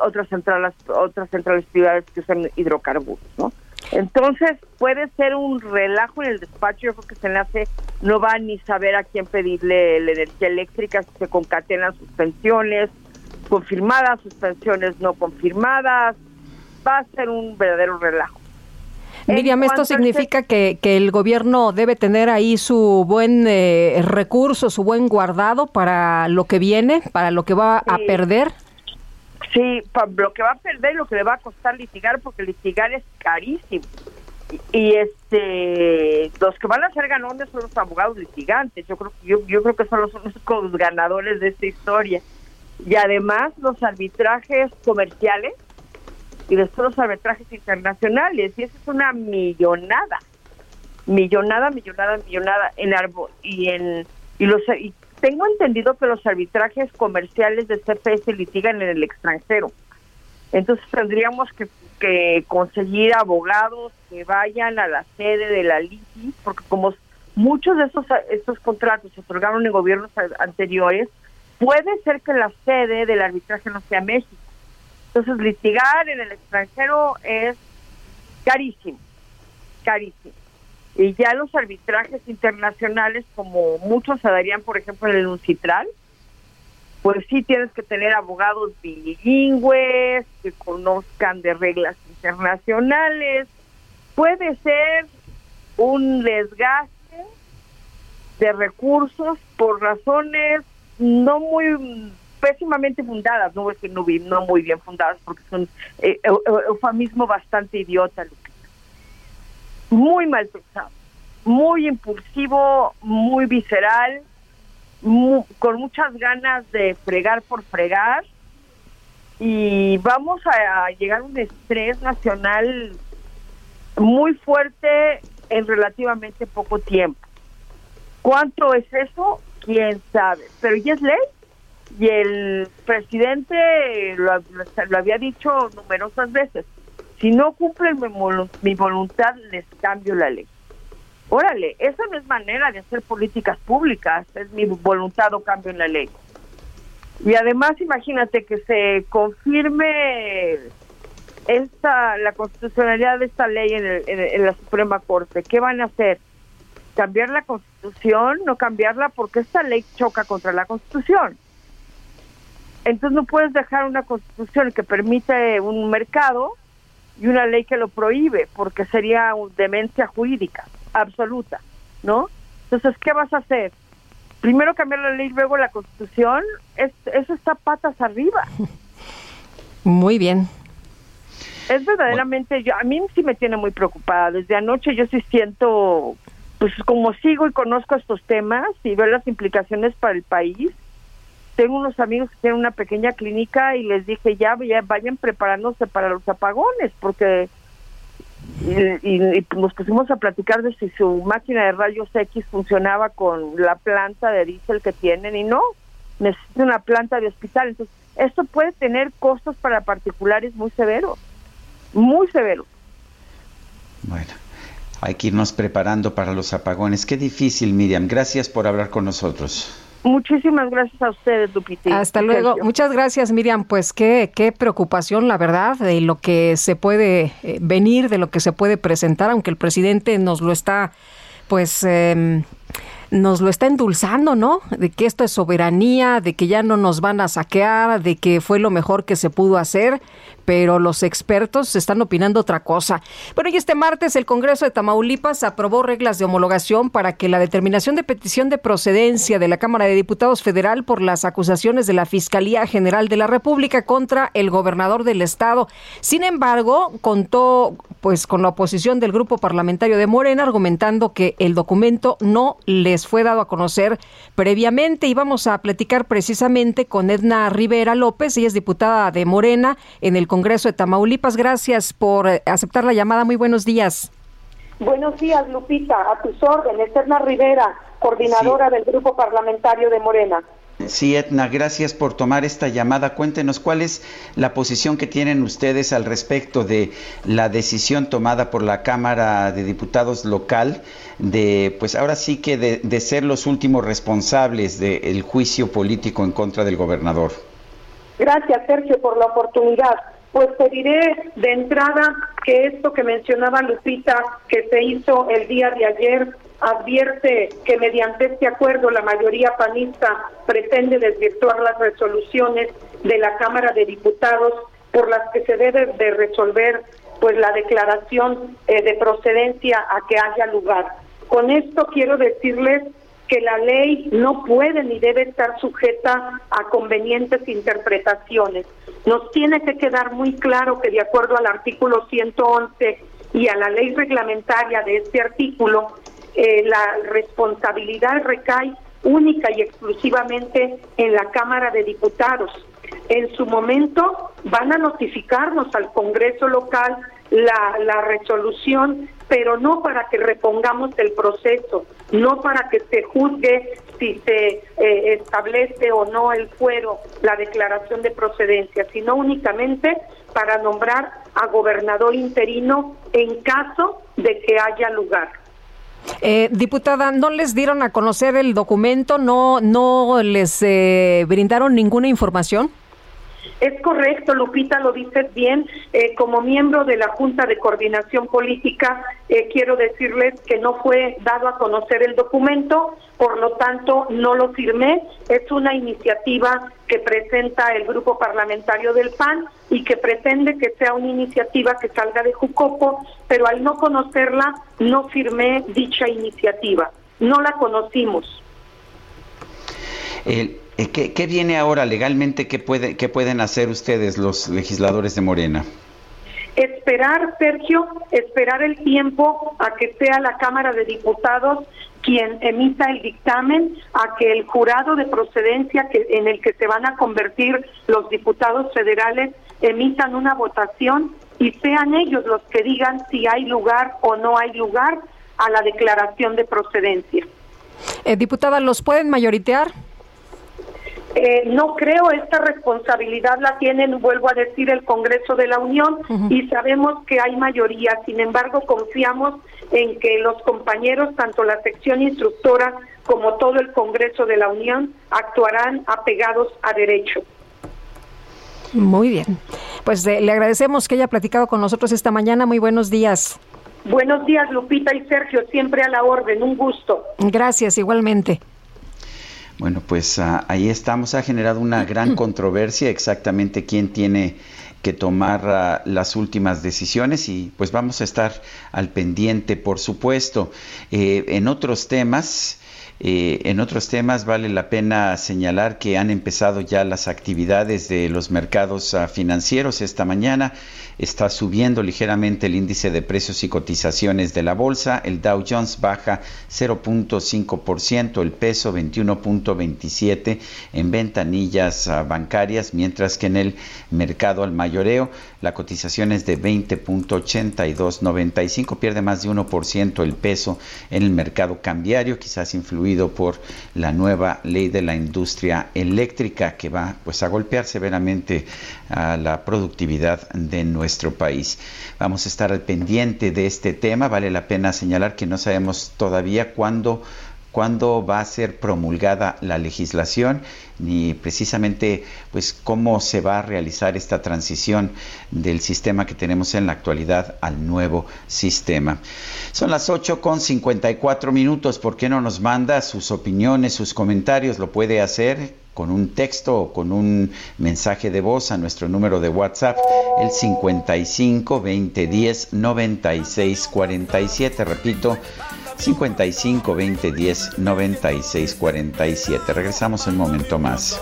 otras centrales otras centrales privadas que usan hidrocarburos, ¿no? Entonces puede ser un relajo en el despacho, yo creo que se le hace, no va ni saber a quién pedirle la energía eléctrica, se concatenan suspensiones confirmadas, suspensiones no confirmadas, va a ser un verdadero relajo. Miriam, esto significa que, que, el gobierno debe tener ahí su buen eh, recurso, su buen guardado para lo que viene, para lo que va a perder. Sí, lo que va a perder, lo que le va a costar litigar, porque litigar es carísimo. Y, este, los que van a ser ganones son los abogados litigantes. Yo creo yo, yo creo que son los únicos ganadores de esta historia. Y además los arbitrajes comerciales y después los arbitrajes internacionales. Y eso es una millonada, millonada, millonada, millonada en árbol y en y los y tengo entendido que los arbitrajes comerciales de CFE se litigan en el extranjero. Entonces tendríamos que, conseguir abogados que vayan a la sede de la LITI, porque como muchos de esos estos contratos se otorgaron en gobiernos anteriores, puede ser que la sede del arbitraje no sea México. Entonces litigar en el extranjero es carísimo, carísimo. Y ya los arbitrajes internacionales, como muchos se darían, por ejemplo, en el UNCITRAL, pues sí tienes que tener abogados bilingües, que conozcan de reglas internacionales. Puede ser un desgaste de recursos por razones no muy pésimamente fundadas, no no, no muy bien fundadas, porque son eh, eufemismo bastante idiota, muy mal pensado, muy impulsivo, muy visceral, con muchas ganas de fregar por fregar y vamos a, llegar a un estrés nacional muy fuerte en relativamente poco tiempo. ¿Cuánto es eso? Quién sabe, pero ya es ley y el presidente lo, había dicho numerosas veces si no cumplen mi, voluntad, les cambio la ley. órale, esa no es manera de hacer políticas públicas, es mi voluntad o cambio en la ley. Y además, imagínate que se confirme esta la constitucionalidad de esta ley en, en, la Suprema Corte. ¿Qué van a hacer? ¿Cambiar la constitución? No cambiarla porque esta ley choca contra la constitución. Entonces no puedes dejar una constitución que permite un mercado y una ley que lo prohíbe, porque sería demencia jurídica absoluta, ¿no? Entonces, ¿qué vas a hacer? Primero cambiar la ley, luego la constitución. eso está patas arriba. Muy bien. Es verdaderamente, yo, a mí sí me tiene muy preocupada. Desde anoche yo sí siento, pues como sigo y conozco estos temas y veo las implicaciones para el país, tengo unos amigos que tienen una pequeña clínica y les dije ya, vayan preparándose para los apagones porque y, nos pusimos a platicar de si su máquina de rayos X funcionaba con la planta de diésel que tienen y no, necesita una planta de hospital. Entonces, esto puede tener costos para particulares muy severos, muy severos. Bueno, hay que irnos preparando para los apagones. Qué difícil, Miriam. Gracias por hablar con nosotros. Muchísimas gracias a ustedes, Lupita. Hasta luego. Muchas gracias, Miriam. Pues qué, qué preocupación, la verdad, de lo que se puede eh, venir, de lo que se puede presentar, aunque el presidente nos lo está, pues... Eh, nos lo está endulzando, ¿no? De que esto es soberanía, de que ya no nos van a saquear, de que fue lo mejor que se pudo hacer, pero los expertos están opinando otra cosa. Bueno, y este martes el Congreso de Tamaulipas aprobó reglas de homologación para que la determinación de petición de procedencia de la Cámara de Diputados Federal por las acusaciones de la Fiscalía General de la República contra el gobernador del estado. Sin embargo, contó pues con la oposición del grupo parlamentario de Morena argumentando que el documento no les fue dado a conocer previamente y vamos a platicar precisamente con Edna Rivera López, ella es diputada de Morena en el Congreso de Tamaulipas. Gracias por eh, aceptar la llamada. Muy buenos días. Buenos días, Lupita. A tus órdenes. Edna Rivera, coordinadora del Grupo Parlamentario de Morena. Sí, Edna, gracias por tomar esta llamada. Cuéntenos cuál es la posición que tienen ustedes al respecto de la decisión tomada por la Cámara de Diputados local de, pues ahora sí que de, de ser los últimos responsables del juicio político en contra del gobernador. Gracias, Sergio, por la oportunidad. Pues te diré de entrada que esto que mencionaba Lupita, que se hizo el día de ayer, advierte que mediante este acuerdo la mayoría panista pretende desvirtuar las resoluciones de la Cámara de Diputados por las que se debe de resolver pues la declaración eh, de procedencia a que haya lugar. Con esto quiero decirles que la ley no puede ni debe estar sujeta a convenientes interpretaciones. Nos tiene que quedar muy claro que de acuerdo al artículo 111 y a la ley reglamentaria de este artículo, eh, la responsabilidad recae única y exclusivamente en la Cámara de Diputados. En su momento van a notificarnos al Congreso local la, la resolución pero no para que repongamos el proceso, no para que se juzgue si se eh, establece o no el fuero, la declaración de procedencia, sino únicamente para nombrar a gobernador interino en caso de que haya lugar. Eh, diputada, ¿no les dieron a conocer el documento? ¿No, no les eh, brindaron ninguna información? Es correcto, Lupita, lo dices bien. Eh, como miembro de la Junta de Coordinación Política, eh, quiero decirles que no fue dado a conocer el documento, por lo tanto no lo firmé. Es una iniciativa que presenta el grupo parlamentario del PAN y que pretende que sea una iniciativa que salga de Jucopo, pero al no conocerla no firmé dicha iniciativa. No la conocimos. El eh, ¿Qué, viene ahora legalmente? ¿Qué, puede, ¿Qué pueden hacer ustedes, los legisladores de Morena? Esperar, Sergio, esperar el tiempo a que sea la Cámara de Diputados quien emita el dictamen, a que el jurado de procedencia que, en el que se van a convertir los diputados federales emitan una votación y sean ellos los que digan si hay lugar o no hay lugar a la declaración de procedencia. Eh, diputada, ¿los pueden mayoritear? Eh, no creo esta responsabilidad la tienen, vuelvo a decir, el Congreso de la Unión y sabemos que hay mayoría. Sin embargo, confiamos en que los compañeros, tanto la sección instructora como todo el Congreso de la Unión, actuarán apegados a derecho. Muy bien. Pues eh, le agradecemos que haya platicado con nosotros esta mañana. Muy buenos días. Buenos días, Lupita y Sergio, siempre a la orden. Un gusto. Gracias, igualmente. Bueno, pues ah, ahí estamos. Ha generado una gran controversia exactamente quién tiene que tomar ah, las últimas decisiones y pues vamos a estar al pendiente, por supuesto. Eh, en otros temas, eh, en otros temas vale la pena señalar que han empezado ya las actividades de los mercados ah, financieros esta mañana. Está subiendo ligeramente el índice de precios y cotizaciones de la bolsa. El Dow Jones baja 0.5%, el peso 21.27 en ventanillas ah, bancarias, mientras que en el mercado al mayoreo la cotización es de 20.8295, pierde más de 1% el peso en el mercado cambiario, quizás por la nueva ley de la industria eléctrica que va pues a golpear severamente a la productividad de nuestro país. Vamos a estar al pendiente de este tema, vale la pena señalar que no sabemos todavía cuándo cuándo va a ser promulgada la legislación ni precisamente pues cómo se va a realizar esta transición del sistema que tenemos en la actualidad al nuevo sistema. Son las 8 con 54 minutos, ¿por qué no nos manda sus opiniones, sus comentarios? Lo puede hacer con un texto o con un mensaje de voz a nuestro número de WhatsApp, el 55 20 10 96 47. Repito, 55 20 10 96 47. Regresamos en un momento más.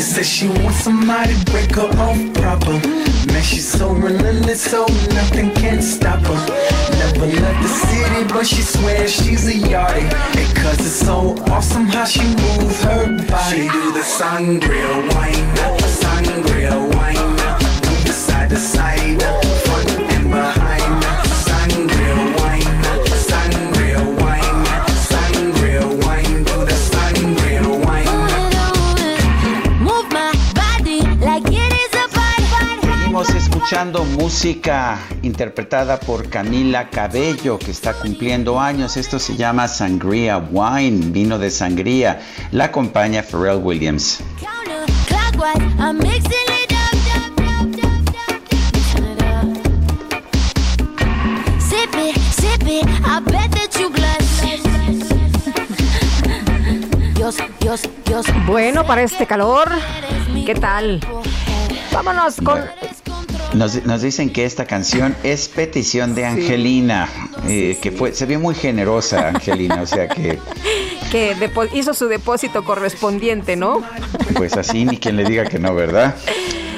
Honey says she wants somebody to break her off proper. Man, she's so relentless, so nothing can stop her. Never left the city, but she swears she's a yardie. Cause it's so awesome how she moves her body. She do the sangria wine, the sangria wine, escuchando música interpretada por Camila Cabello, que está cumpliendo años. Esto se llama Sangria Wine, vino de sangría. La acompaña Pharrell Williams. Bueno, para este calor, ¿qué tal? Vámonos con... Nos, nos dicen que esta canción es petición de Angelina, eh, que fue, se vio muy generosa Angelina, o sea que que hizo su depósito correspondiente, ¿no? pues así ni quien le diga que no, ¿verdad?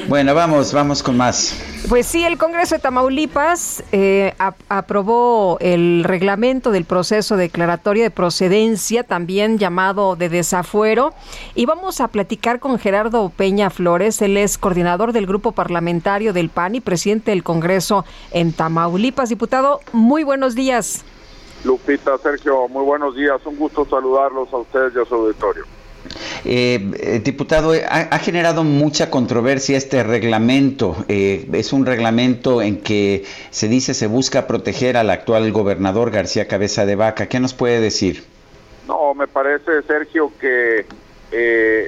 Bueno, vamos, vamos con más. Pues sí, el Congreso de Tamaulipas eh, ap- aprobó el reglamento del proceso declaratorio de procedencia, también llamado de desafuero, y vamos a platicar con Gerardo Peña Flores, él es coordinador del grupo parlamentario del PAN y presidente del Congreso en Tamaulipas. Diputado, muy buenos días. Lupita, Sergio, muy buenos días. Un gusto saludarlos a ustedes y a su auditorio. Eh, eh, diputado, eh, ha, generado mucha controversia este reglamento. es un reglamento en que se dice se busca proteger al actual gobernador García Cabeza de Vaca. ¿Qué nos puede decir? No, me parece, Sergio, que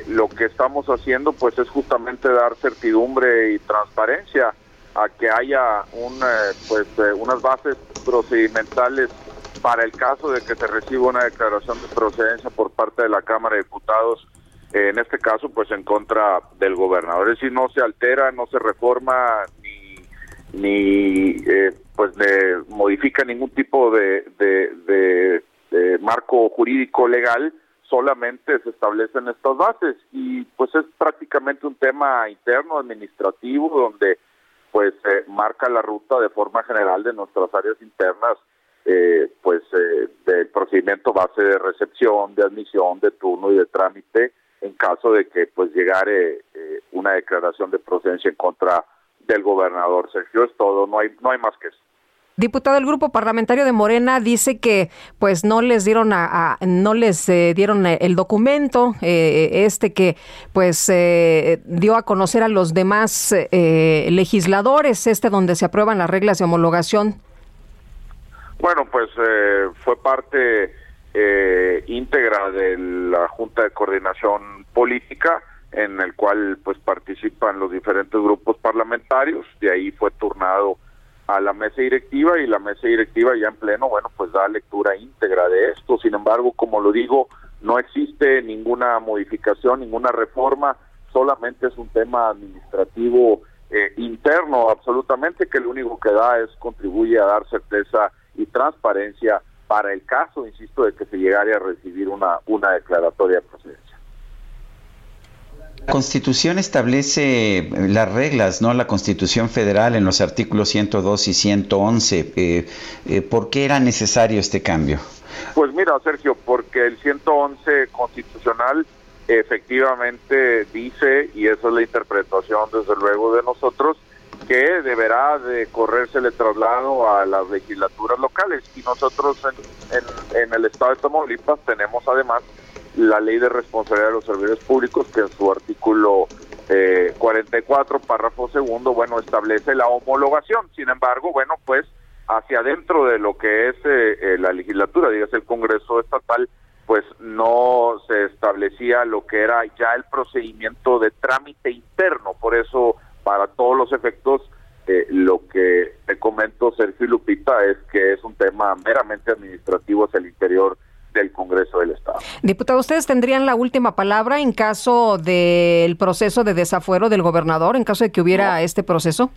lo que estamos haciendo pues es justamente dar certidumbre y transparencia a que haya un, pues, unas bases procedimentales para el caso de que se reciba una declaración de procedencia por parte de la Cámara de Diputados, eh, en este caso, pues en contra del gobernador. Es decir, no se altera, no se reforma ni, ni eh, pues modifica ningún tipo de, de, marco jurídico legal, solamente se establecen estas bases y pues es prácticamente un tema interno administrativo donde pues marca la ruta de forma general de nuestras áreas internas eh, pues eh, del procedimiento base de recepción, de admisión, de turno y de trámite en caso de que pues llegare eh, una declaración de procedencia en contra del gobernador. Sergio, es todo, no hay no hay más que eso. Diputado del grupo parlamentario de Morena dice que pues no les dieron a, no les dieron el documento este que pues dio a conocer a los demás legisladores este donde se aprueban las reglas de homologación bueno, pues eh, fue parte eh, íntegra de la Junta de Coordinación Política, en el cual pues participan los diferentes grupos parlamentarios. De ahí fue turnado a la mesa directiva y la mesa directiva ya en pleno, bueno, pues da lectura íntegra de esto. Sin embargo, como lo digo, no existe ninguna modificación, ninguna reforma, solamente es un tema administrativo eh, interno, absolutamente, que lo único que da es contribuye a dar certeza y transparencia para el caso, insisto, de que se llegara a recibir una, una declaratoria de procedencia. La Constitución establece las reglas, ¿no? La Constitución Federal en los artículos 102 y 111. Eh, eh, ¿Por qué era necesario este cambio? Pues mira, Sergio, porque el 111 constitucional efectivamente dice, y esa es la interpretación desde luego de nosotros, que deberá de correrse el traslado a las legislaturas locales. Y nosotros en, en, el estado de Tamaulipas tenemos además la ley de responsabilidad de los servidores públicos que en su artículo eh, 44 párrafo segundo bueno establece la homologación. Sin embargo bueno pues hacia adentro de lo que es eh, eh, la legislatura dígase el Congreso estatal pues no se establecía lo que era ya el procedimiento de trámite interno. Por eso para todos los efectos, eh, lo que te comento, Sergio Lupita, es que es un tema meramente administrativo hacia el interior del Congreso del Estado. Diputado, ¿ustedes tendrían la última palabra en caso del proceso de desafuero del gobernador, en caso de que hubiera este proceso?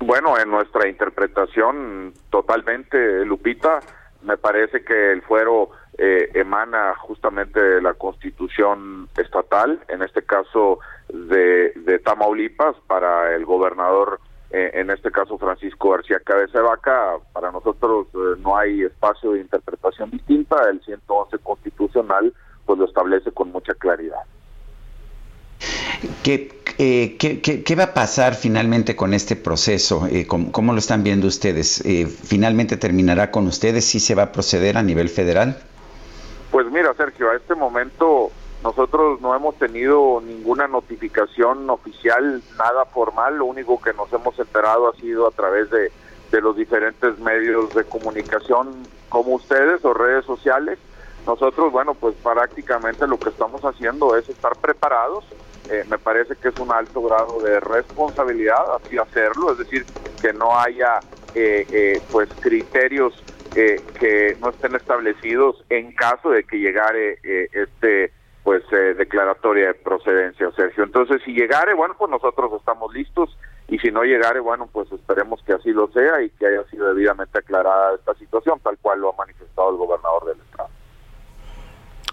Bueno, en nuestra interpretación totalmente, Lupita, me parece que el fuero eh, emana justamente de la constitución estatal, en este caso de, de Tamaulipas, para el gobernador, eh, en este caso Francisco García Cabeza de Vaca, para nosotros eh, no hay espacio de interpretación distinta, el 111 constitucional pues lo establece con mucha claridad. ¿Qué, eh, qué, qué, va a pasar finalmente con este proceso? ¿cómo, ¿cómo, lo están viendo ustedes? ¿Finalmente terminará con ustedes? si se va a proceder a nivel federal? Pues mira, Sergio, a este momento nosotros no hemos tenido ninguna notificación oficial, nada formal, lo único que nos hemos enterado ha sido a través de, de los diferentes medios de comunicación como ustedes o redes sociales. Nosotros, bueno, pues prácticamente lo que estamos haciendo es estar preparados. Eh, me parece que es un alto grado de responsabilidad así hacerlo, es decir, que no haya eh, eh, pues criterios que no estén establecidos en caso de que llegare eh, este pues eh, declaratoria de procedencia, Sergio. Entonces, si llegare, bueno, pues nosotros estamos listos y si no llegare, bueno, pues esperemos que así lo sea y que haya sido debidamente aclarada esta situación, tal cual lo ha manifestado el gobernador del estado.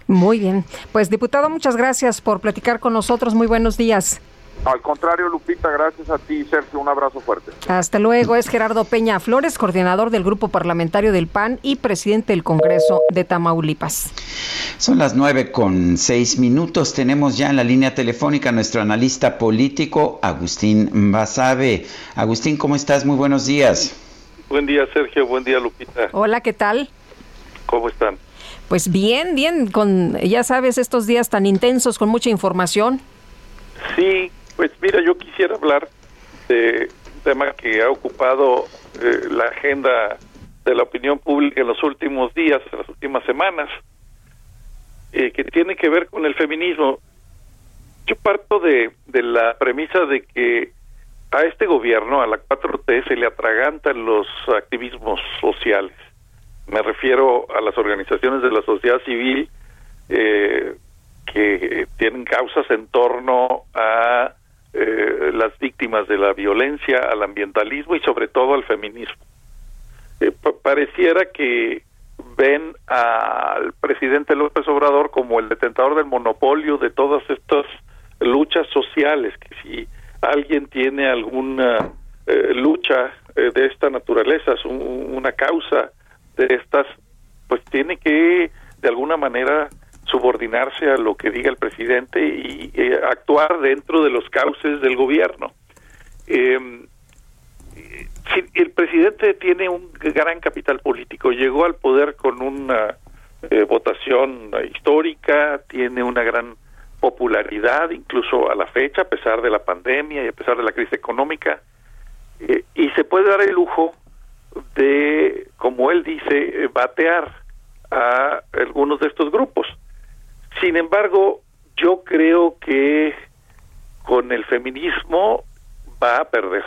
Muy bien. Pues diputado, muchas gracias por platicar con nosotros. Muy buenos días. Al contrario, Lupita, gracias a ti, Sergio. Un abrazo fuerte. Hasta luego. Es Gerardo Peña Flores, coordinador del Grupo Parlamentario del PAN y presidente del Congreso de Tamaulipas. Son las nueve con seis minutos. Tenemos ya en la línea telefónica a nuestro analista político, Agustín Basabe. Agustín, ¿cómo estás? Muy buenos días. Buen día, Sergio. Buen día, Lupita. Hola, ¿qué tal? ¿Cómo están? Pues bien, bien, con, ya sabes, estos días tan intensos, con mucha información. Sí, pues mira, yo quisiera hablar de un tema que ha ocupado eh, la agenda de la opinión pública en los últimos días, en las últimas semanas, eh, que tiene que ver con el feminismo. Yo parto de, de la premisa de que a este gobierno, a la 4T, se le atragantan los activismos sociales. Me refiero a las organizaciones de la sociedad civil eh, que tienen causas en torno a eh, las víctimas de la violencia, al ambientalismo y sobre todo al feminismo. Eh, pareciera que ven al presidente López Obrador como el detentador del monopolio de todas estas luchas sociales, que si alguien tiene alguna eh, lucha eh, de esta naturaleza, una causa de estas, pues tiene que de alguna manera subordinarse a lo que diga el presidente y eh, actuar dentro de los cauces del gobierno. Em, el presidente tiene un gran capital político, llegó al poder con una votación histórica, tiene una gran popularidad incluso a la fecha, a pesar de la pandemia y a pesar de la crisis económica, eh, y se puede dar el lujo de, como él dice, eh, batear a algunos de estos grupos. Sin embargo, yo creo que con el feminismo va a perder.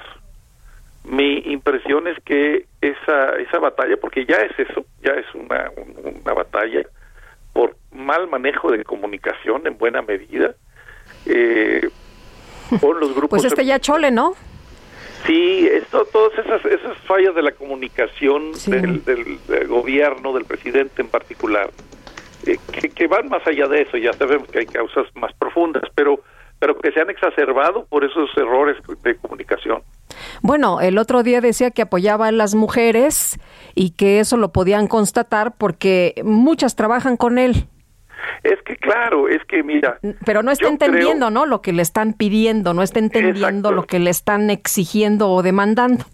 Mi impresión es que esa esa batalla, porque ya es eso, ya es una, una batalla, por mal manejo de comunicación en buena medida eh, con los grupos. Pues este ya chole, ¿no? Sí, esto, todas esas, esas fallas de la comunicación del, del, gobierno, del presidente en particular, que, que, van más allá de eso, ya sabemos que hay causas más profundas, pero, pero que se han exacerbado por esos errores de comunicación. Bueno, el otro día decía que apoyaba a las mujeres y que eso lo podían constatar porque muchas trabajan con él. Es que claro, es que mira. Pero no está entendiendo, ¿no? Lo que le están pidiendo, no está entendiendo lo que le están exigiendo o demandando.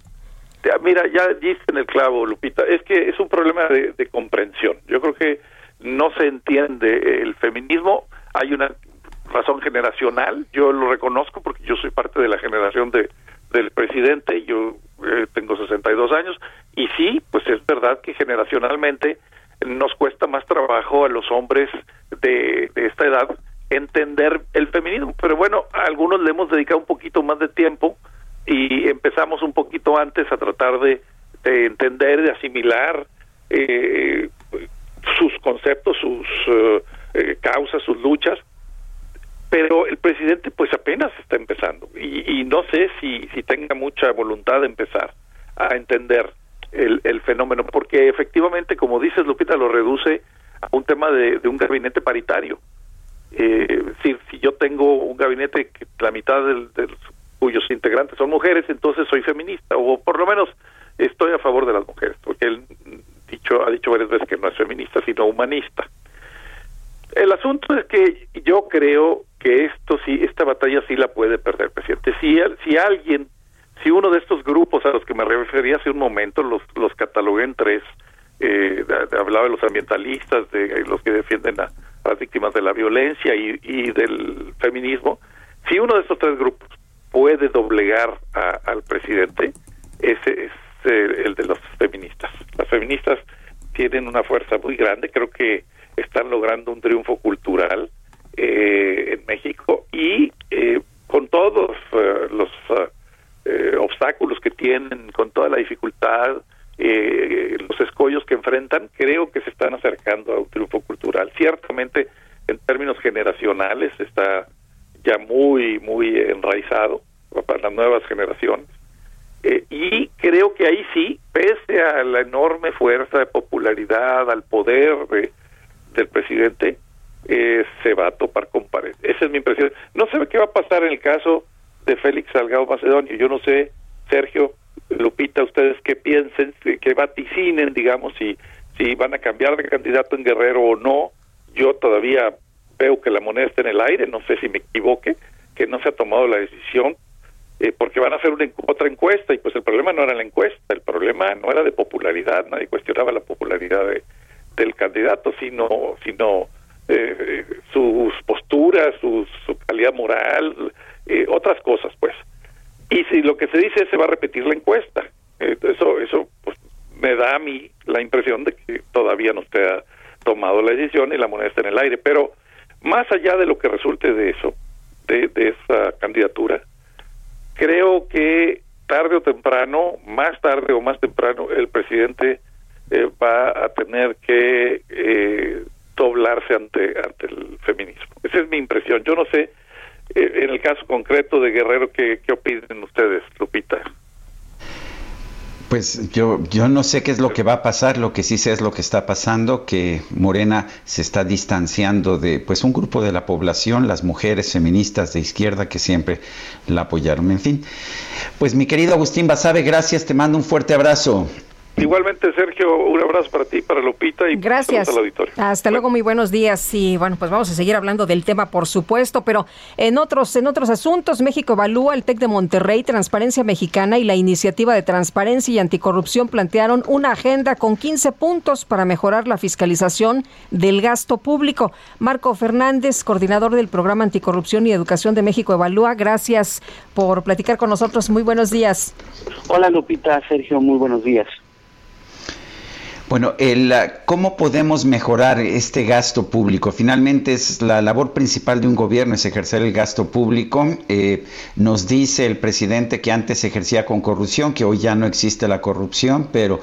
Mira, ya diste en el clavo, Lupita. Es que es un problema de, de comprensión. Yo creo que no se entiende el feminismo. Hay una razón generacional. Yo lo reconozco porque yo soy parte de la generación de, del presidente, yo eh, tengo 62 años, y sí, pues es verdad que generacionalmente nos cuesta más trabajo a los hombres de, esta edad entender el feminismo, pero bueno, a algunos le hemos dedicado un poquito más de tiempo y empezamos un poquito antes a tratar de, entender, de asimilar eh, sus conceptos, sus eh, causas, sus luchas, pero el presidente pues apenas está empezando y, no sé si, si tenga mucha voluntad de empezar a entender el, el fenómeno, porque efectivamente, como dices Lupita, lo reduce a un tema de, un gabinete paritario. Eh, si, yo tengo un gabinete que la mitad del, cuyos integrantes son mujeres, entonces soy feminista, o por lo menos estoy a favor de las mujeres, porque él dicho, ha dicho varias veces que no es feminista, sino humanista. El asunto es que yo creo que esto sí, esta batalla sí la puede perder, presidente. Si, si alguien, si uno de estos grupos a los que me refería hace un momento, los, los catalogué en tres, eh, hablaba de los ambientalistas, de los que defienden a, las víctimas de la violencia y, y, del feminismo, si uno de estos tres grupos puede doblegar al presidente, ese es el de los feministas. Las feministas tienen una fuerza muy grande, creo que están logrando un triunfo cultural eh, en México y eh, con todos eh, los obstáculos que tienen, con toda la dificultad, los escollos que enfrentan, creo que se están acercando a un triunfo cultural. Ciertamente, en términos generacionales, está ya muy, muy enraizado para las nuevas generaciones. Y creo que ahí sí, pese a la enorme fuerza de popularidad, al poder de, del presidente eh, se va a topar con pared. Esa es mi impresión. No sé qué va a pasar en el caso de Félix Salgado Macedonio. Yo no sé, Sergio, Lupita, ustedes qué piensen, que vaticinen, digamos, si, si van a cambiar de candidato en Guerrero o no. Yo todavía veo que la moneda está en el aire, no sé si me equivoque, que no se ha tomado la decisión, eh, porque van a hacer una, otra encuesta y pues el problema no era la encuesta, el problema no era de popularidad, nadie cuestionaba la popularidad de, del candidato, sino, sino eh, sus posturas, su, su calidad moral, eh, otras cosas, pues. Y si lo que se dice se va a repetir la encuesta, eh, eso, eso pues, me da a mí la impresión de que todavía no se ha tomado la decisión y la moneda está en el aire. Pero más allá de lo que resulte de eso, de esa candidatura, creo que tarde o temprano, más tarde o más temprano, el presidente eh, va a tener que eh, doblarse ante, ante el feminismo. Esa es mi impresión. Yo no sé, eh, en el caso concreto de Guerrero, ¿qué, qué opinan ustedes, Lupita? Pues yo, yo no sé qué es lo que va a pasar, lo que sí sé es lo que está pasando, que Morena se está distanciando de pues un grupo de la población, las mujeres feministas de izquierda que siempre la apoyaron. En fin, pues mi querido Agustín Basabe, gracias, te mando un fuerte abrazo. Igualmente, Sergio, un abrazo para ti, para Lupita y Gracias. al auditorio. Hasta luego, muy buenos días. Y bueno, pues vamos a seguir hablando del tema, por supuesto, pero en otros, en otros asuntos, México evalúa el TEC de Monterrey, Transparencia Mexicana y la Iniciativa de Transparencia y Anticorrupción plantearon una agenda con 15 puntos para mejorar la fiscalización del gasto público. Marco Fernández, coordinador del Programa Anticorrupción y Educación de México Evalúa, gracias por platicar con nosotros. Muy buenos días. Hola Lupita, Sergio, muy buenos días. Bueno, el, ¿cómo podemos mejorar este gasto público? Finalmente es la labor principal de un gobierno es ejercer el gasto público. Eh, nos dice el presidente que antes se ejercía con corrupción, que hoy ya no existe la corrupción, pero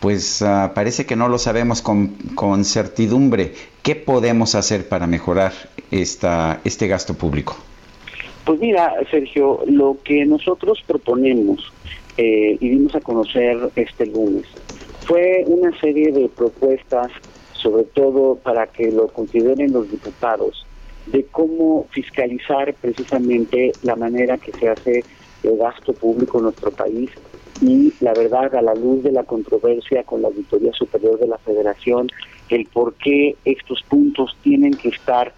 pues uh, parece que no lo sabemos con, con, certidumbre. ¿Qué podemos hacer para mejorar esta, este gasto público? Pues mira, Sergio, lo que nosotros proponemos eh, y dimos a conocer este lunes fue una serie de propuestas, sobre todo para que lo consideren los diputados, de cómo fiscalizar precisamente la manera que se hace el gasto público en nuestro país y la verdad a la luz de la controversia con la Auditoría Superior de la Federación, el por qué estos puntos tienen que estar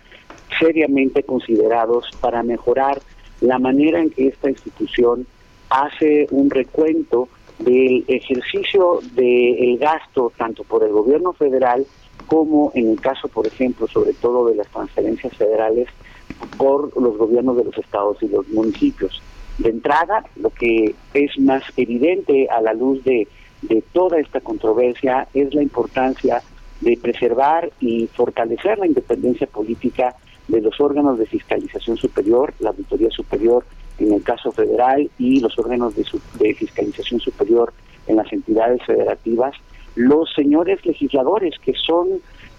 seriamente considerados para mejorar la manera en que esta institución hace un recuento del ejercicio del gasto tanto por el gobierno federal como en el caso, por ejemplo, sobre todo de las transferencias federales por los gobiernos de los estados y los municipios. De entrada, lo que es más evidente a la luz de, de toda esta controversia es la importancia de preservar y fortalecer la independencia política de los órganos de fiscalización superior, la Auditoría Superior en el caso federal y los órganos de, de fiscalización superior en las entidades federativas, los señores legisladores que son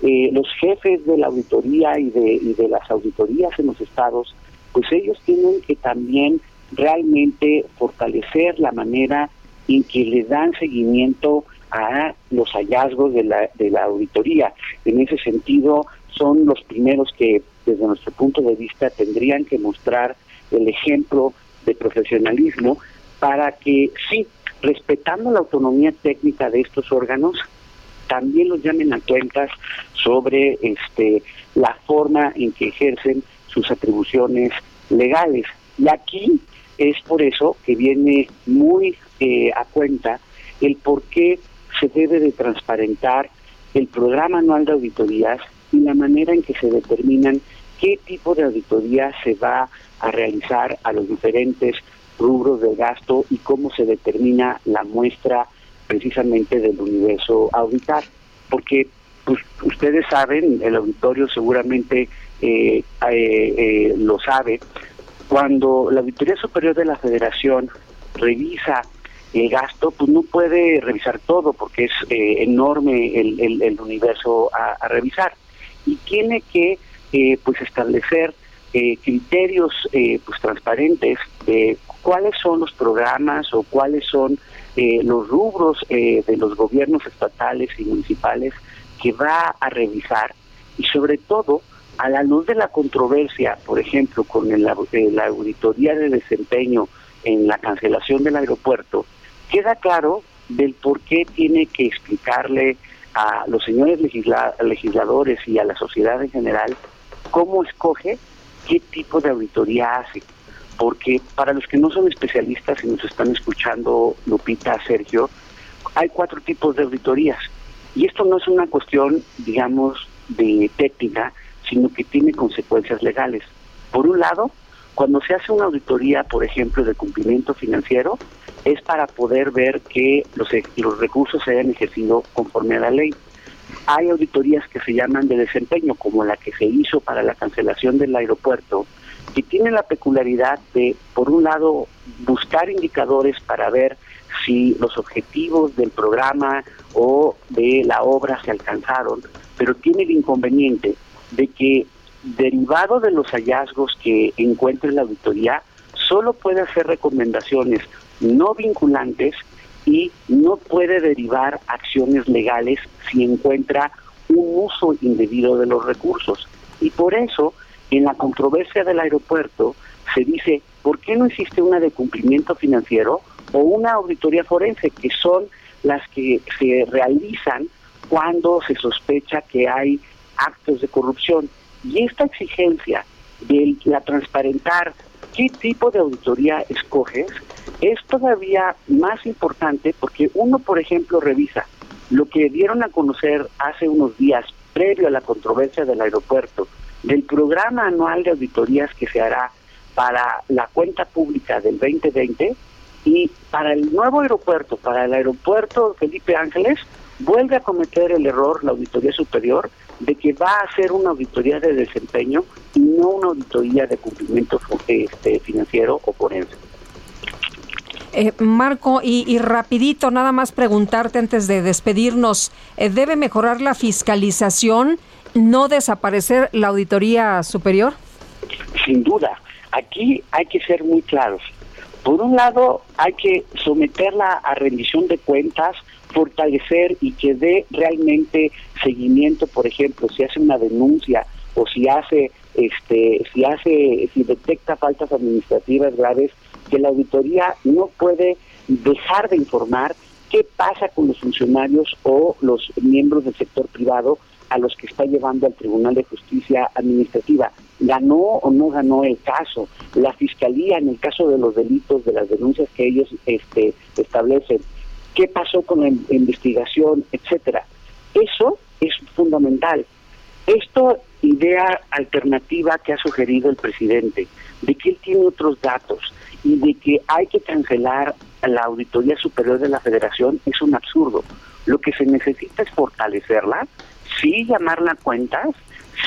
eh, los jefes de la auditoría y de, y de las auditorías en los estados, pues ellos tienen que también realmente fortalecer la manera en que le dan seguimiento a los hallazgos de la, de la auditoría. En ese sentido, son los primeros que, desde nuestro punto de vista, tendrían que mostrar el ejemplo de profesionalismo para que, sí, respetando la autonomía técnica de estos órganos, también los llamen a cuentas sobre este la forma en que ejercen sus atribuciones legales. Y aquí es por eso que viene muy eh, a cuenta el por qué se debe de transparentar el programa anual de auditorías y la manera en que se determinan qué tipo de auditoría se va a realizar a los diferentes rubros del gasto y cómo se determina la muestra precisamente del universo auditar. Porque pues, ustedes saben, el auditorio seguramente eh, eh, eh, lo sabe, cuando la Auditoría Superior de la Federación revisa el gasto, pues no puede revisar todo porque es enorme el, el, universo a, a, revisar y tiene que pues establecer eh, criterios eh, pues transparentes de cuáles son los programas o cuáles son eh, los rubros de los gobiernos estatales y municipales que va a revisar y sobre todo a la luz de la controversia, por ejemplo, con la auditoría de desempeño en la cancelación del aeropuerto, queda claro del por qué tiene que explicarle a los señores legisladores y a la sociedad en general cómo escoge qué tipo de auditoría hace. Porque para los que no son especialistas y nos están escuchando, Lupita, Sergio, hay cuatro tipos de auditorías. Y esto no es una cuestión, digamos, de técnica, sino que tiene consecuencias legales. Por un lado, cuando se hace una auditoría, por ejemplo, de cumplimiento financiero, es para poder ver que los, los recursos se hayan ejercido conforme a la ley. Hay auditorías que se llaman de desempeño, como la que se hizo para la cancelación del aeropuerto, que tiene la peculiaridad de, por un lado, buscar indicadores para ver si los objetivos del programa o de la obra se alcanzaron, pero tiene el inconveniente de que derivado de los hallazgos que encuentre la auditoría, solo puede hacer recomendaciones no vinculantes y no puede derivar acciones legales si encuentra un uso indebido de los recursos. Y por eso, en la controversia del aeropuerto, se dice, ¿por qué no existe una de cumplimiento financiero o una auditoría forense, que son las que se realizan cuando se sospecha que hay actos de corrupción? Y esta exigencia de la transparentar qué tipo de auditoría escoges es todavía más importante porque uno, por ejemplo, revisa lo que dieron a conocer hace unos días, previo a la controversia del aeropuerto, del programa anual de auditorías que se hará para la cuenta pública del 2020 y para el nuevo aeropuerto, para el aeropuerto Felipe Ángeles, vuelve a cometer el error la Auditoría Superior de que va a hacer una auditoría de desempeño y no una auditoría de cumplimiento este, financiero o forense. Eh, Marco, y, rapidito, nada más preguntarte antes de despedirnos, eh, ¿debe mejorar la fiscalización, no desaparecer la auditoría superior? Sin duda, aquí hay que ser muy claros. Por un lado, hay que someterla a rendición de cuentas, fortalecer y que dé realmente seguimiento, por ejemplo, si hace una denuncia o si hace este si hace si detecta faltas administrativas graves que la auditoría no puede dejar de informar qué pasa con los funcionarios o los miembros del sector privado a los que está llevando al Tribunal de Justicia Administrativa. ¿Ganó o no ganó el caso? La Fiscalía, en el caso de los delitos, de las denuncias que ellos este, establecen, ¿qué pasó con la investigación, etcétera? Eso es fundamental. Esto, idea alternativa que ha sugerido el presidente, de que él tiene otros datos y de que hay que cancelar la Auditoría Superior de la Federación es un absurdo. Lo que se necesita es fortalecerla, sí llamarla a cuentas,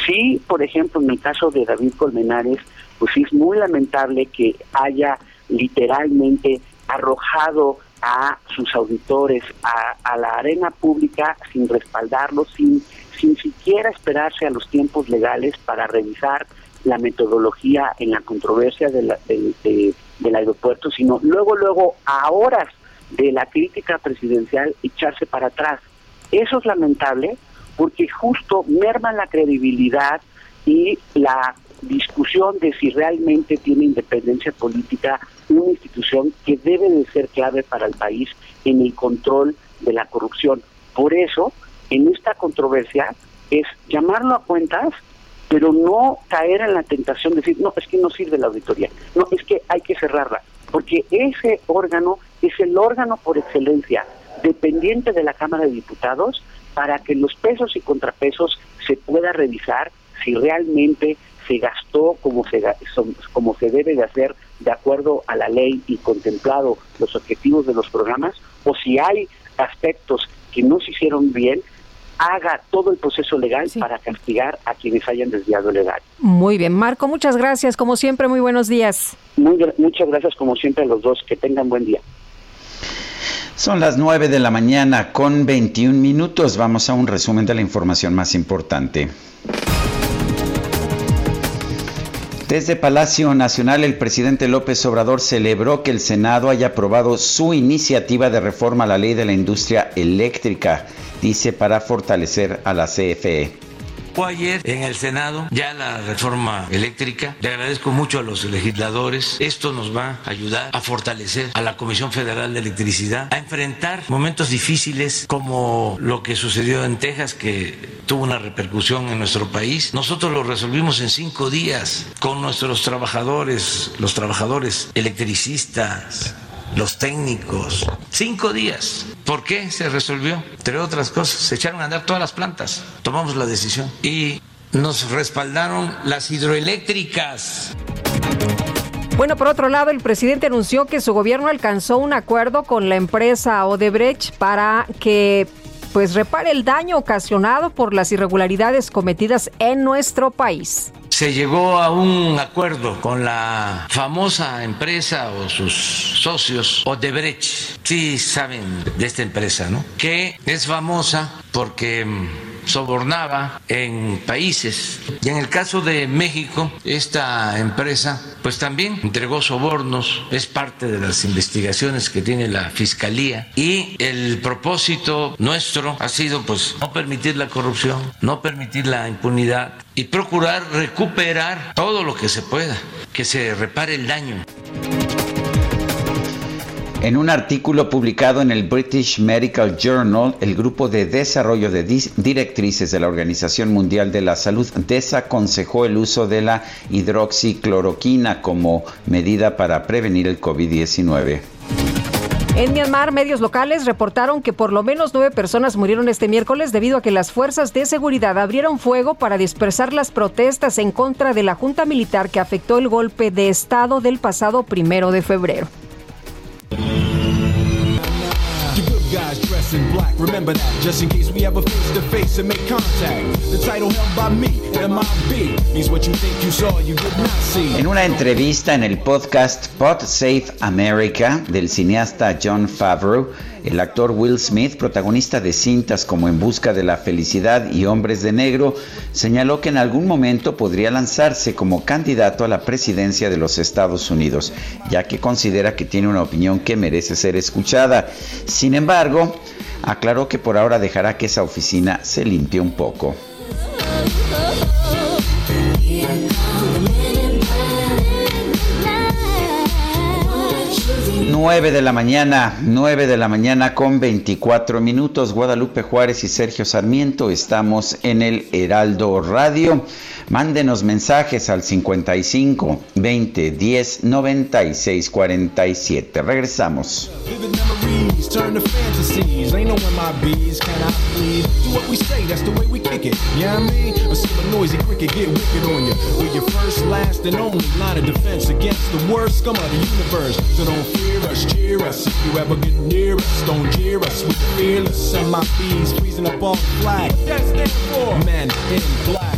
sí, por ejemplo, en el caso de David Colmenares, pues sí es muy lamentable que haya literalmente arrojado a sus auditores a, la arena pública sin respaldarlos, sin, sin siquiera esperarse a los tiempos legales para revisar la metodología en la controversia de la, del aeropuerto, sino luego, luego, a horas de la crítica presidencial, echarse para atrás. Eso es lamentable porque justo merma la credibilidad y la discusión de si realmente tiene independencia política una institución que debe de ser clave para el país en el control de la corrupción. Por eso, en esta controversia es llamarlo a cuentas, pero no caer en la tentación de decir, no, es que no sirve la auditoría, no, es que hay que cerrarla, porque ese órgano es el órgano por excelencia dependiente de la Cámara de Diputados para que los pesos y contrapesos se pueda revisar si realmente se gastó como se, como se debe de hacer de acuerdo a la ley y contemplado los objetivos de los programas, o si hay aspectos que no se hicieron bien, haga todo el proceso legal para castigar a quienes hayan desviado legal. Muy bien, Marco, muchas gracias, como siempre, muy buenos días. muchas gracias, como siempre, a los dos, que tengan buen día. Son las 9 de la mañana con 21 minutos. Vamos a un resumen de la información más importante. Desde Palacio Nacional, el presidente López Obrador celebró que el Senado haya aprobado su iniciativa de reforma a la ley de la industria eléctrica, dice, para fortalecer a la CFE ayer en el Senado ya la reforma eléctrica. Le agradezco mucho a los legisladores. Esto nos va a ayudar a fortalecer a la Comisión Federal de Electricidad, a enfrentar momentos difíciles como lo que sucedió en Texas, que tuvo una repercusión en nuestro país. Nosotros lo resolvimos en cinco días con nuestros trabajadores, los trabajadores electricistas, los técnicos. Cinco días. ¿Por qué se resolvió? Entre otras cosas, se echaron a andar todas las plantas. Tomamos la decisión y nos respaldaron las hidroeléctricas. Bueno, por otro lado, el presidente anunció que su gobierno alcanzó un acuerdo con la empresa Odebrecht para que pues repare el daño ocasionado por las irregularidades cometidas en nuestro país. Se llegó a un acuerdo con la famosa empresa o sus socios Odebrecht. Sí saben de esta empresa, ¿no? Que es famosa porque sobornaba en países. Y en el caso de México, esta empresa pues también entregó sobornos, es parte de las investigaciones que tiene la Fiscalía y el propósito nuestro ha sido pues no permitir la corrupción, no permitir la impunidad y procurar recuperar todo lo que se pueda, que se repare el daño. En un artículo publicado en el British Medical Journal, el grupo de desarrollo de directrices de la Organización Mundial de la Salud desaconsejó el uso de la hidroxicloroquina como medida para prevenir el COVID-19. En Myanmar, medios locales reportaron que por lo menos nueve personas murieron este miércoles debido a que las fuerzas de seguridad abrieron fuego para dispersar las protestas en contra de la junta militar que afectó el golpe de Estado del pasado primero de febrero. Guys dressed in black. Remember that, just in case we ever face to face and make contact. The title held by me, MIB, means what you think you saw, you did not see. En una entrevista en el podcast Pod Save America del cineasta John Favreau, el actor Will Smith, protagonista de cintas como En Busca de la Felicidad y Hombres de Negro, señaló que en algún momento podría lanzarse como candidato a la presidencia de los Estados Unidos, ya que considera que tiene una opinión que merece ser escuchada. Sin embargo, aclaró que por ahora dejará que esa oficina se limpie un poco. 9 de la mañana, 9 de la mañana con 24 minutos. Guadalupe Juárez y Sergio Sarmiento estamos en el Heraldo Radio. Mándenos mensajes al 55 20 10 96 47. Regresamos. on last, and fearless. MIBs freezing up the flag. That's for men in black.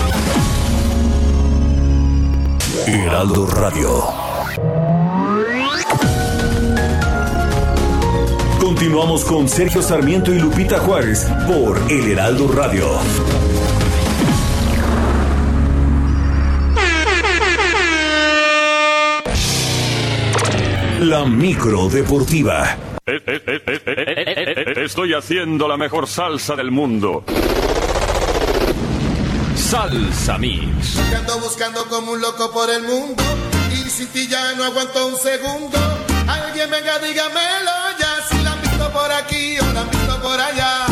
Heraldo Radio. Continuamos con Sergio Sarmiento y Lupita Juárez por El Heraldo Radio. La micro deportiva. Estoy haciendo la mejor salsa del mundo. Salsa Mix. ando buscando como un loco por el mundo y sin ti ya no aguanto un segundo. Alguien venga, dígamelo ya si la han visto por aquí o la han visto por allá.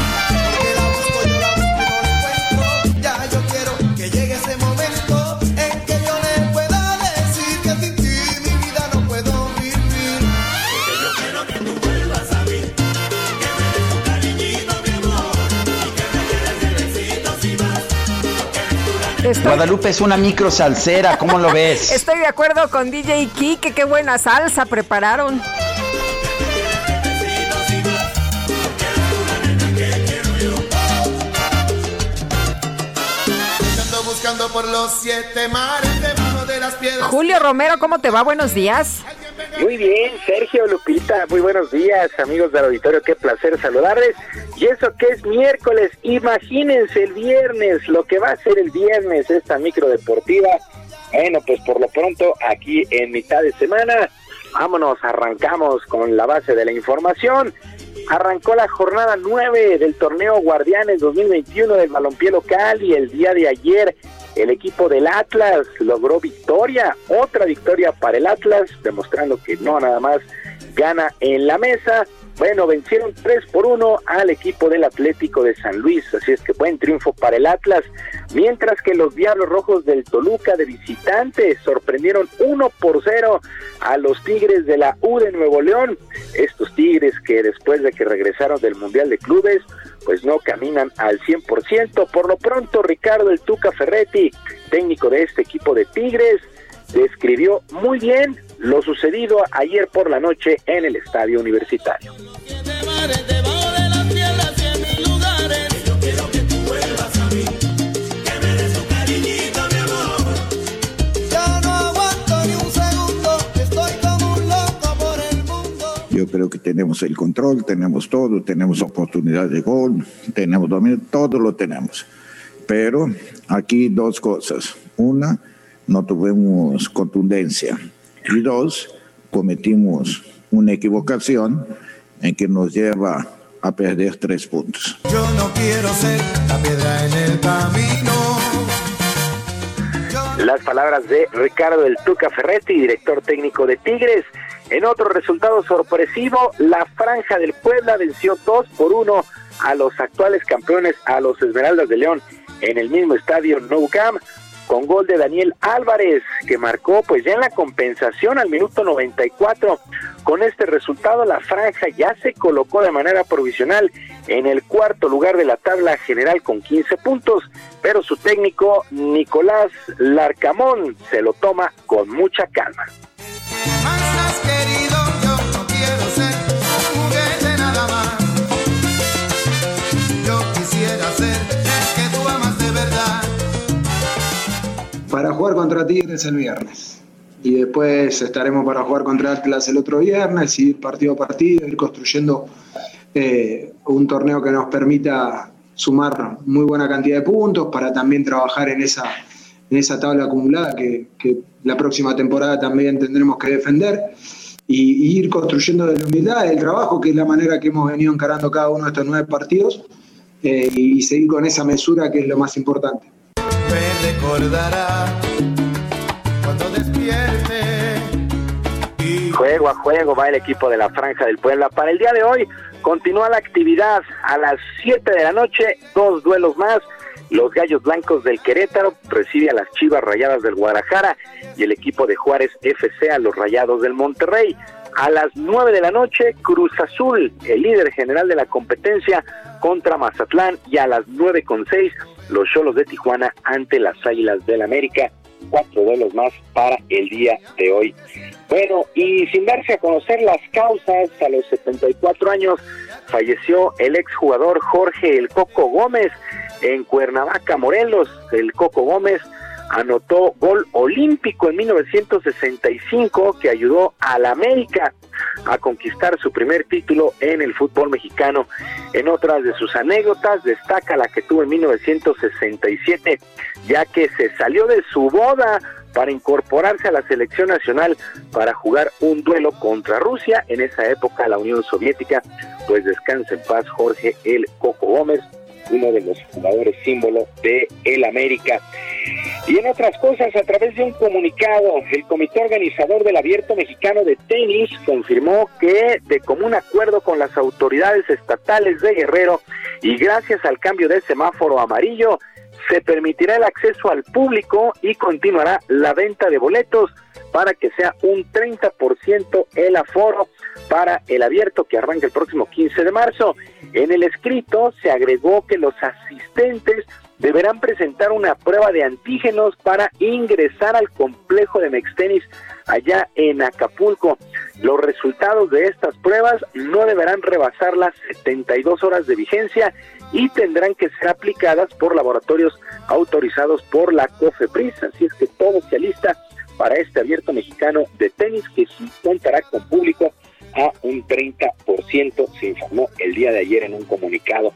Guadalupe es una micro salsera, ¿cómo lo ves? Estoy de acuerdo con DJ Kike, qué buena salsa prepararon. buscando por los siete mares debajo de las piedras. Julio Romero, ¿cómo te va? Buenos días. Muy bien, Sergio, Lupita, muy buenos días, amigos del auditorio, qué placer saludarles. Y eso que es miércoles, imagínense el viernes, lo que va a ser el viernes esta micro deportiva. Bueno, pues por lo pronto aquí en mitad de semana Vámonos, arrancamos con la base de la información. Arrancó la jornada 9 del torneo Guardianes 2021 del balompié local y el día de ayer el equipo del Atlas logró victoria, otra victoria para el Atlas, demostrando que no nada más gana en la mesa, bueno, vencieron 3 por 1 al equipo del Atlético de San Luis, así es que buen triunfo para el Atlas, mientras que los Diablos Rojos del Toluca de visitantes sorprendieron 1 por 0 a los Tigres de la U de Nuevo León. Estos Tigres que después de que regresaron del Mundial de Clubes, pues no caminan al 100%. Por lo pronto, Ricardo El Tuca Ferretti, técnico de este equipo de Tigres, describió muy bien lo sucedido ayer por la noche en el estadio universitario. Yo creo que tenemos el control, tenemos todo, tenemos oportunidad de gol, tenemos dominio, todo lo tenemos. Pero aquí dos cosas. Una, no tuvimos contundencia y dos, cometimos una equivocación en que nos lleva a perder tres puntos. Yo no quiero ser la piedra en el camino. Las palabras de Ricardo El Tuca Ferretti, director técnico de Tigres. En otro resultado sorpresivo, la Franja del Puebla venció 2 por 1 a los actuales campeones, a los Esmeraldas de León, en el mismo estadio Nou Camp con gol de Daniel Álvarez, que marcó pues ya en la compensación al minuto 94. Con este resultado la franja ya se colocó de manera provisional en el cuarto lugar de la tabla general con 15 puntos, pero su técnico Nicolás Larcamón se lo toma con mucha calma. Para jugar contra Tigres el viernes. Y después estaremos para jugar contra Atlas el otro viernes, ir partido a partido, ir construyendo eh, un torneo que nos permita sumar muy buena cantidad de puntos para también trabajar en esa, en esa tabla acumulada que, la próxima temporada también tendremos que defender. Y, ir construyendo de la humildad, el trabajo, que es la manera que hemos venido encarando cada uno de estos nueve partidos, eh, y seguir con esa mesura que es lo más importante me recordará cuando despierte. Juego a juego va el equipo de la Franja del Puebla. Para el día de hoy continúa la actividad a las 7 de la noche, dos duelos más. Los Gallos Blancos del Querétaro recibe a las Chivas Rayadas del Guadalajara y el equipo de Juárez FC a los Rayados del Monterrey. A las 9 de la noche, Cruz Azul, el líder general de la competencia, contra Mazatlán y a las 9 con 6 los Cholos de Tijuana ante las Águilas del América. Cuatro duelos más para el día de hoy. Bueno, y sin darse a conocer las causas, a los 74 años falleció el exjugador Jorge El Coco Gómez en Cuernavaca, Morelos. El Coco Gómez anotó gol olímpico en 1965 que ayudó a la América a conquistar su primer título en el fútbol mexicano. En otras de sus anécdotas destaca la que tuvo en 1967, ya que se salió de su boda para incorporarse a la selección nacional para jugar un duelo contra Rusia. En esa época la Unión Soviética, pues descansa en paz Jorge El Coco Gómez, uno de los jugadores símbolo de el América. Y en otras cosas, a través de un comunicado, el comité organizador del Abierto Mexicano de Tenis confirmó que de común acuerdo con las autoridades estatales de Guerrero y gracias al cambio del semáforo amarillo, se permitirá el acceso al público y continuará la venta de boletos para que sea un 30% el aforo para el abierto que arranca el próximo 15 de marzo. En el escrito se agregó que los asistentes deberán presentar una prueba de antígenos para ingresar al complejo de Mextenis allá en Acapulco. Los resultados de estas pruebas no deberán rebasar las 72 horas de vigencia y tendrán que ser aplicadas por laboratorios autorizados por la COFEPRIS. Así es que todo se alista para este abierto mexicano de tenis que sí contará con público a un 30%, se informó el día de ayer en un comunicado.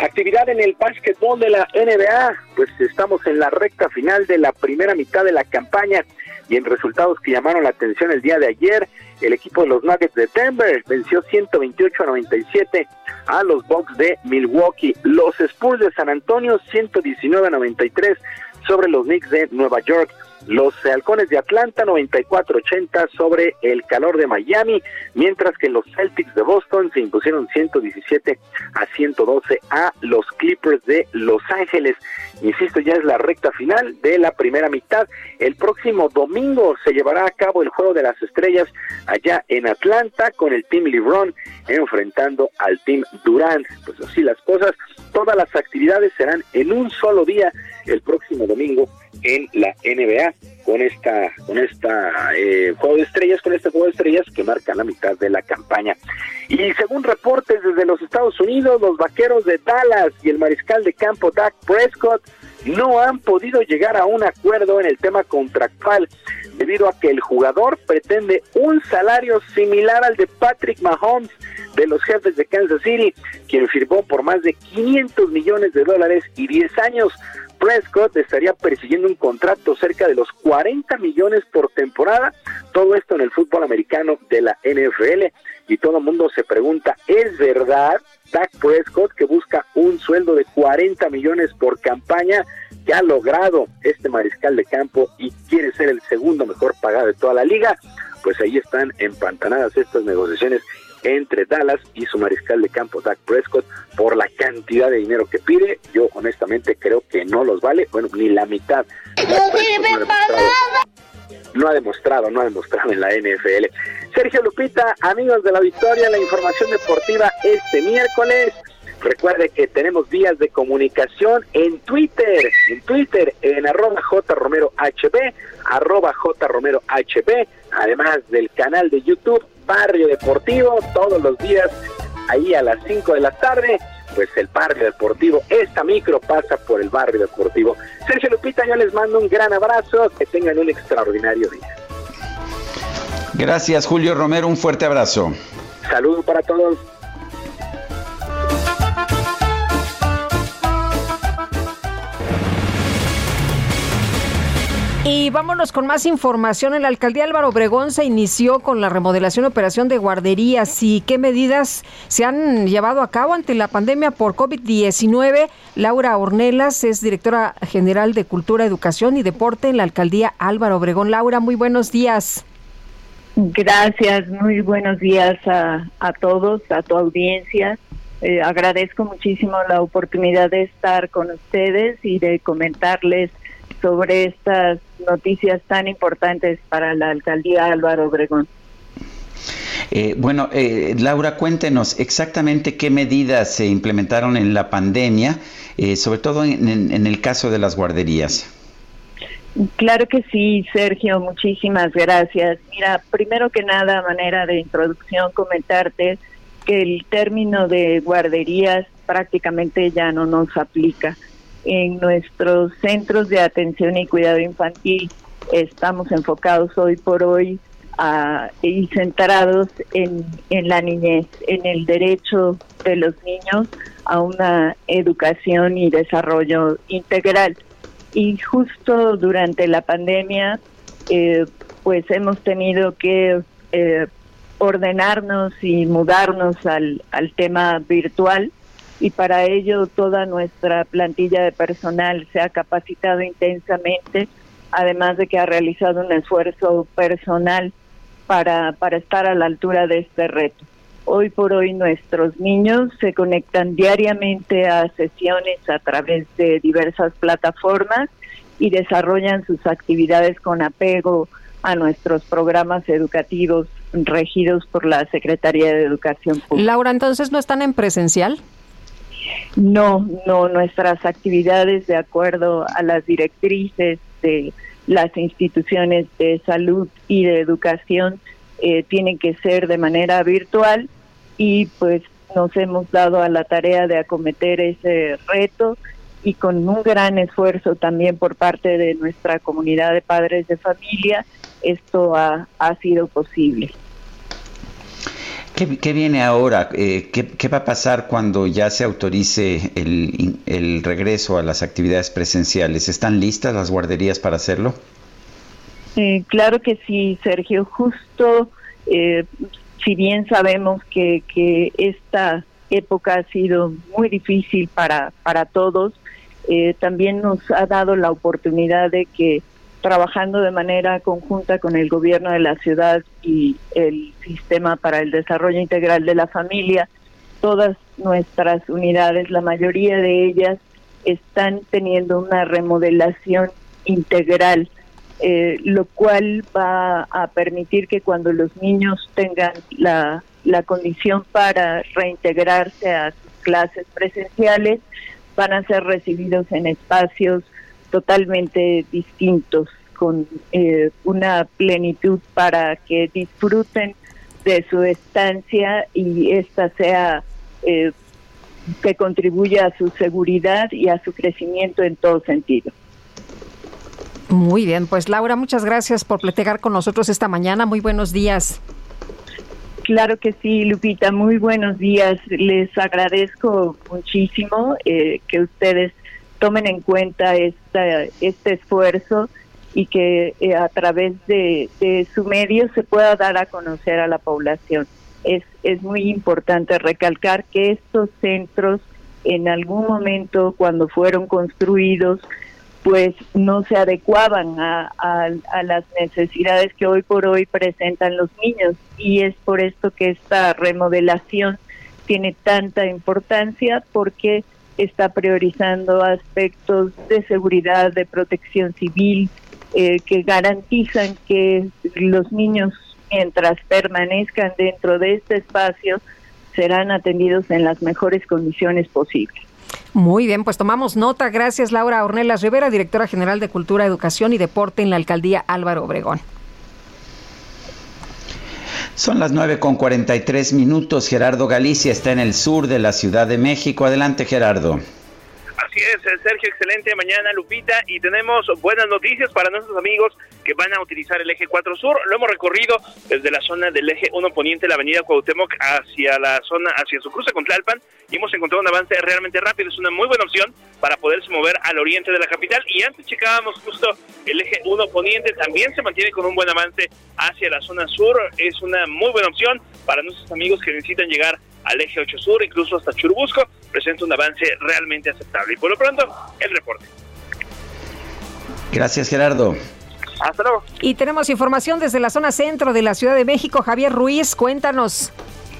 Actividad en el básquetbol de la NBA, pues estamos en la recta final de la primera mitad de la campaña Y en resultados que llamaron la atención el día de ayer, el equipo de los Nuggets de Denver venció 128 a 97 a los Bucks de Milwaukee. Los Spurs de San Antonio 119 a 93 sobre los Knicks de Nueva York. Los Halcones de Atlanta 94-80 sobre el calor de Miami, mientras que los Celtics de Boston se impusieron 117 a 112 a los Clippers de Los Ángeles. Insisto, ya es la recta final de la primera mitad. El próximo domingo se llevará a cabo el Juego de las Estrellas allá en Atlanta con el Team LeBron enfrentando al Team Durant. Pues así las cosas. Todas las actividades serán en un solo día el próximo domingo en la NBA con esta con esta eh, juego de estrellas con este juego de estrellas que marca la mitad de la campaña y según reportes desde los Estados Unidos los vaqueros de Dallas y el mariscal de campo Dak Prescott no han podido llegar a un acuerdo en el tema contractual debido a que el jugador pretende un salario similar al de Patrick Mahomes de los jefes de Kansas City, quien firmó por más de 500 millones de dólares y 10 años. Prescott estaría persiguiendo un contrato cerca de los 40 millones por temporada, todo esto en el fútbol americano de la NFL y todo el mundo se pregunta, ¿es verdad Dak Prescott que busca un sueldo de 40 millones por campaña que ha logrado este mariscal de campo y quiere ser el segundo mejor pagado de toda la liga? Pues ahí están empantanadas estas negociaciones entre Dallas y su mariscal de campo Dak Prescott por la cantidad de dinero que pide. Yo honestamente creo que no los vale, bueno, ni la mitad. No ha demostrado, no ha demostrado en la NFL. Sergio Lupita, amigos de la Victoria, la información deportiva este miércoles. Recuerde que tenemos vías de comunicación en Twitter, en Twitter, en arroba jromerohb, arroba jromerohb, además del canal de YouTube Barrio Deportivo, todos los días, ahí a las 5 de la tarde, pues el Barrio Deportivo, esta micro pasa por el Barrio Deportivo. Sergio Lupita, yo les mando un gran abrazo, que tengan un extraordinario día. Gracias, Julio Romero, un fuerte abrazo. Saludos para todos. Y vámonos con más información. En la alcaldía Álvaro Obregón se inició con la remodelación y operación de guarderías y qué medidas se han llevado a cabo ante la pandemia por COVID-19. Laura Ornelas es directora general de Cultura, Educación y Deporte en la alcaldía Álvaro Obregón. Laura, muy buenos días. Gracias, muy buenos días a, a todos, a tu audiencia. Eh, agradezco muchísimo la oportunidad de estar con ustedes y de comentarles sobre estas noticias tan importantes para la alcaldía Álvaro Obregón. Eh, bueno, eh, Laura, cuéntenos exactamente qué medidas se implementaron en la pandemia, eh, sobre todo en, en, el caso de las guarderías. Claro que sí, Sergio, muchísimas gracias. Mira, primero que nada, manera de introducción, comentarte que el término de guarderías prácticamente ya no nos aplica en nuestros centros de atención y cuidado infantil estamos enfocados hoy por hoy a, y centrados en, en la niñez, en el derecho de los niños a una educación y desarrollo integral. Y justo durante la pandemia, eh, pues hemos tenido que eh, ordenarnos y mudarnos al, al tema virtual y para ello toda nuestra plantilla de personal se ha capacitado intensamente, además de que ha realizado un esfuerzo personal para, para estar a la altura de este reto. Hoy por hoy nuestros niños se conectan diariamente a sesiones a través de diversas plataformas y desarrollan sus actividades con apego a nuestros programas educativos regidos por la Secretaría de Educación Pública. Laura, entonces no están en presencial? No, no, nuestras actividades de acuerdo a las directrices de las instituciones de salud y de educación eh, tienen que ser de manera virtual y pues nos hemos dado a la tarea de acometer ese reto y con un gran esfuerzo también por parte de nuestra comunidad de padres de familia, esto ha, ha sido posible. ¿Qué, viene ahora? Eh, ¿qué, va a pasar cuando ya se autorice el, el, regreso a las actividades presenciales? ¿Están listas las guarderías para hacerlo? Eh, claro que sí, Sergio. Justo, eh, si bien sabemos que, que esta época ha sido muy difícil para, para todos, eh, también nos ha dado la oportunidad de que trabajando de manera conjunta con el gobierno de la ciudad y el sistema para el desarrollo integral de la familia, todas nuestras unidades, la mayoría de ellas están teniendo una remodelación integral, eh, lo cual va a permitir que cuando los niños tengan la, la condición para reintegrarse a sus clases presenciales, van a ser recibidos en espacios totalmente distintos, con eh, una plenitud para que disfruten de su estancia y esta sea eh, que contribuya a su seguridad y a su crecimiento en todo sentido. Muy bien, pues Laura, muchas gracias por platicar con nosotros esta mañana. Muy buenos días. Claro que sí, Lupita, muy buenos días. Les agradezco muchísimo eh, que ustedes tomen en cuenta esta, este esfuerzo y que eh, a través de, su medio se pueda dar a conocer a la población. Es, es muy importante recalcar que estos centros en algún momento cuando fueron construidos pues no se adecuaban a, las necesidades que hoy por hoy presentan los niños y es por esto que esta remodelación tiene tanta importancia porque está priorizando aspectos de seguridad, de protección civil, eh, que garantizan que los niños mientras permanezcan dentro de este espacio serán atendidos en las mejores condiciones posibles. Muy bien, pues tomamos nota. Gracias, Laura Ornelas Rivera, directora general de Cultura, Educación y Deporte en la alcaldía Álvaro Obregón. Son las 9 con 43 minutos. Gerardo Galicia está en el sur de la Ciudad de México. Adelante, Gerardo. Así es, Sergio, excelente mañana, Lupita, y tenemos buenas noticias para nuestros amigos que van a utilizar el eje 4 Sur. Lo hemos recorrido desde la zona del eje 1 Poniente, la avenida Cuauhtémoc, hacia la zona, hacia su cruce con Tlalpan, y hemos encontrado un avance realmente rápido. Es una muy buena opción para poderse mover al oriente de la capital. Y antes checábamos justo el eje 1 Poniente, también se mantiene con un buen avance hacia la zona sur. Es una muy buena opción para nuestros amigos que necesitan llegar al eje 8 sur, incluso hasta Churubusco, presenta un avance realmente aceptable. Y por lo pronto, el reporte. Gracias, Gerardo. Hasta luego. Y tenemos información desde la zona centro de la Ciudad de México. Javier Ruiz, cuéntanos.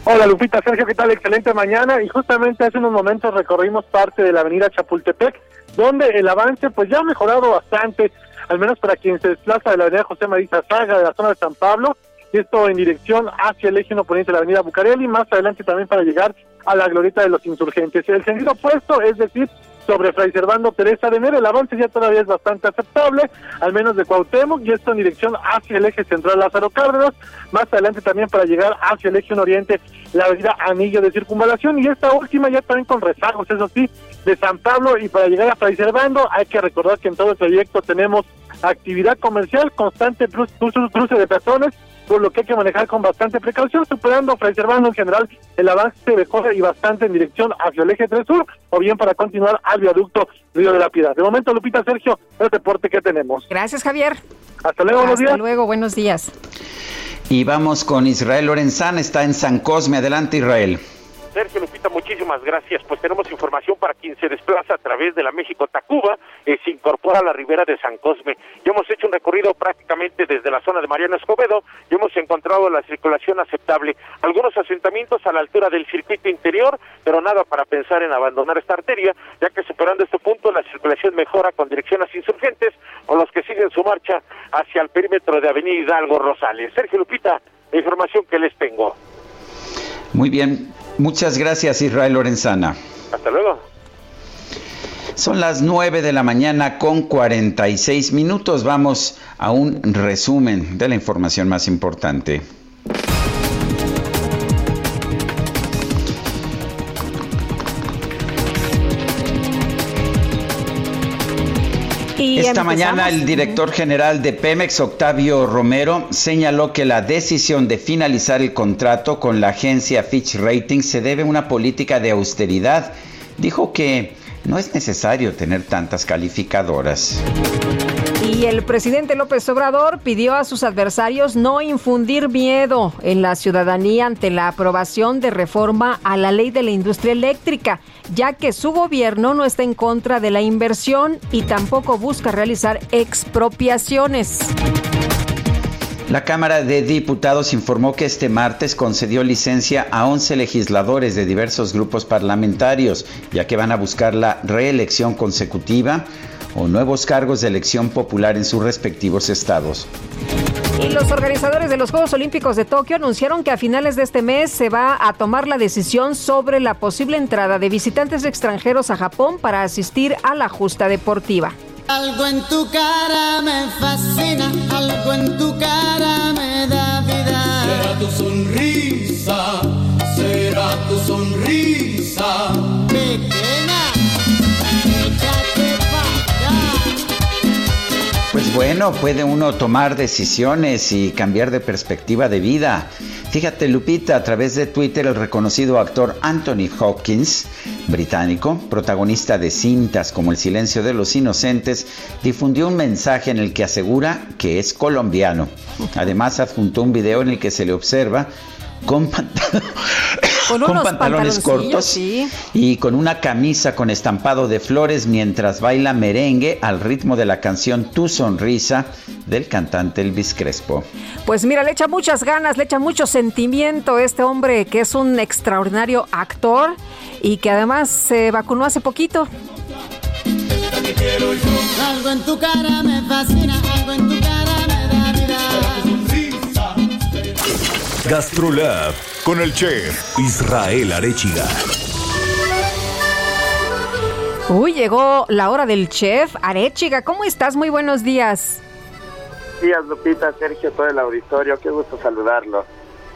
Hola Lupita, Sergio, ¿qué tal? Excelente mañana. Y justamente hace unos momentos recorrimos parte de la avenida Chapultepec, donde el avance pues ya ha mejorado bastante, al menos para quien se desplaza de la avenida José María Saga, de la zona de San Pablo, esto en dirección hacia el eje oponente de la avenida Bucareli, más adelante también para llegar a la glorieta de los insurgentes. El sentido opuesto, es decir, sobre Fray Servando Teresa de Nero, el avance ya todavía es bastante aceptable, al menos de Cuauhtémoc, y esto en dirección hacia el eje central Lázaro Cárdenas, más adelante también para llegar hacia el eje oriente, la avenida Anillo de Circunvalación, y esta última ya también con rezagos, eso sí, de San Pablo, y para llegar a Fray Servando, hay que recordar que en todo el trayecto tenemos actividad comercial, constante cruce de personas, por lo que hay que manejar con bastante precaución, superando, preservando en general el avance mejor y bastante en dirección hacia el eje 3 sur, o bien para continuar al viaducto Río de la Piedad. De momento, Lupita Sergio, el deporte que tenemos. Gracias, Javier. Hasta luego, buenos días. Hasta luego, buenos días. Y vamos con Israel Lorenzán, está en San Cosme. Adelante, Israel. Sergio Lupita, muchísimas gracias. Pues tenemos información para quien se desplaza a través de la México-Tacuba, eh, se incorpora a la ribera de San Cosme. Ya hemos hecho un recorrido prácticamente desde la zona de Mariano Escobedo y hemos encontrado la circulación aceptable. Algunos asentamientos a la altura del circuito interior, pero nada para pensar en abandonar esta arteria, ya que superando este punto la circulación mejora con dirección a insurgentes o los que siguen su marcha hacia el perímetro de Avenida Hidalgo Rosales. Sergio Lupita, la información que les tengo. Muy bien, muchas gracias Israel Lorenzana. Hasta luego. Son las 9 de la mañana con 46 minutos. Vamos a un resumen de la información más importante. Esta mañana el director general de Pemex, Octavio Romero, señaló que la decisión de finalizar el contrato con la agencia Fitch Ratings se debe a una política de austeridad. Dijo que no es necesario tener tantas calificadoras. Y el presidente López Obrador pidió a sus adversarios no infundir miedo en la ciudadanía ante la aprobación de reforma a la ley de la industria eléctrica, ya que su gobierno no está en contra de la inversión y tampoco busca realizar expropiaciones. La Cámara de Diputados informó que este martes concedió licencia a 11 legisladores de diversos grupos parlamentarios, ya que van a buscar la reelección consecutiva o nuevos cargos de elección popular en sus respectivos estados. Y los organizadores de los Juegos Olímpicos de Tokio anunciaron que a finales de este mes se va a tomar la decisión sobre la posible entrada de visitantes extranjeros a Japón para asistir a la justa deportiva. Algo en tu cara me fascina, algo en tu cara me da vida. Será tu sonrisa, será tu sonrisa. Pequeña, Pues bueno, puede uno tomar decisiones y cambiar de perspectiva de vida. Fíjate, Lupita, a través de Twitter, el reconocido actor Anthony Hopkins, británico, protagonista de cintas como El silencio de los inocentes, difundió un mensaje en el que asegura que es colombiano. Además, adjuntó un video en el que se le observa con, Con con unos pantalones cortos sí. y con una camisa con estampado de flores mientras baila merengue al ritmo de la canción Tu Sonrisa del cantante Elvis Crespo. Pues mira, le echa muchas ganas, le echa mucho sentimiento este hombre que es un extraordinario actor y que además se vacunó hace poquito. Algo en tu cara me fascina, algo en tu cara me da vida. Gastrolab con el chef Israel Arechiga. Uy, llegó la hora del chef. Arechiga, ¿cómo estás? Muy buenos días. días, Lupita, Sergio, todo el auditorio. Qué gusto saludarlo.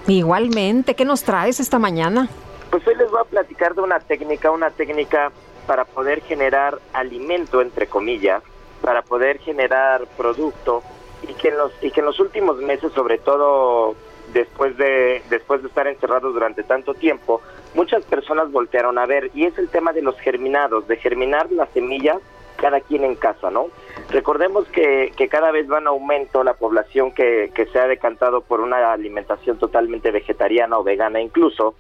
Igualmente, ¿qué nos traes esta mañana? Pues hoy les voy a platicar de una técnica, una técnica para poder generar alimento, entre comillas, para poder generar producto y que en los, y que en los últimos meses, sobre todo después de, después de estar encerrados durante tanto tiempo, muchas personas voltearon a ver y es el tema de los germinados, de germinar las semillas cada quien en casa, ¿no? Recordemos que, que cada vez va en aumento la población que, que se ha decantado por una alimentación totalmente vegetariana o vegana incluso,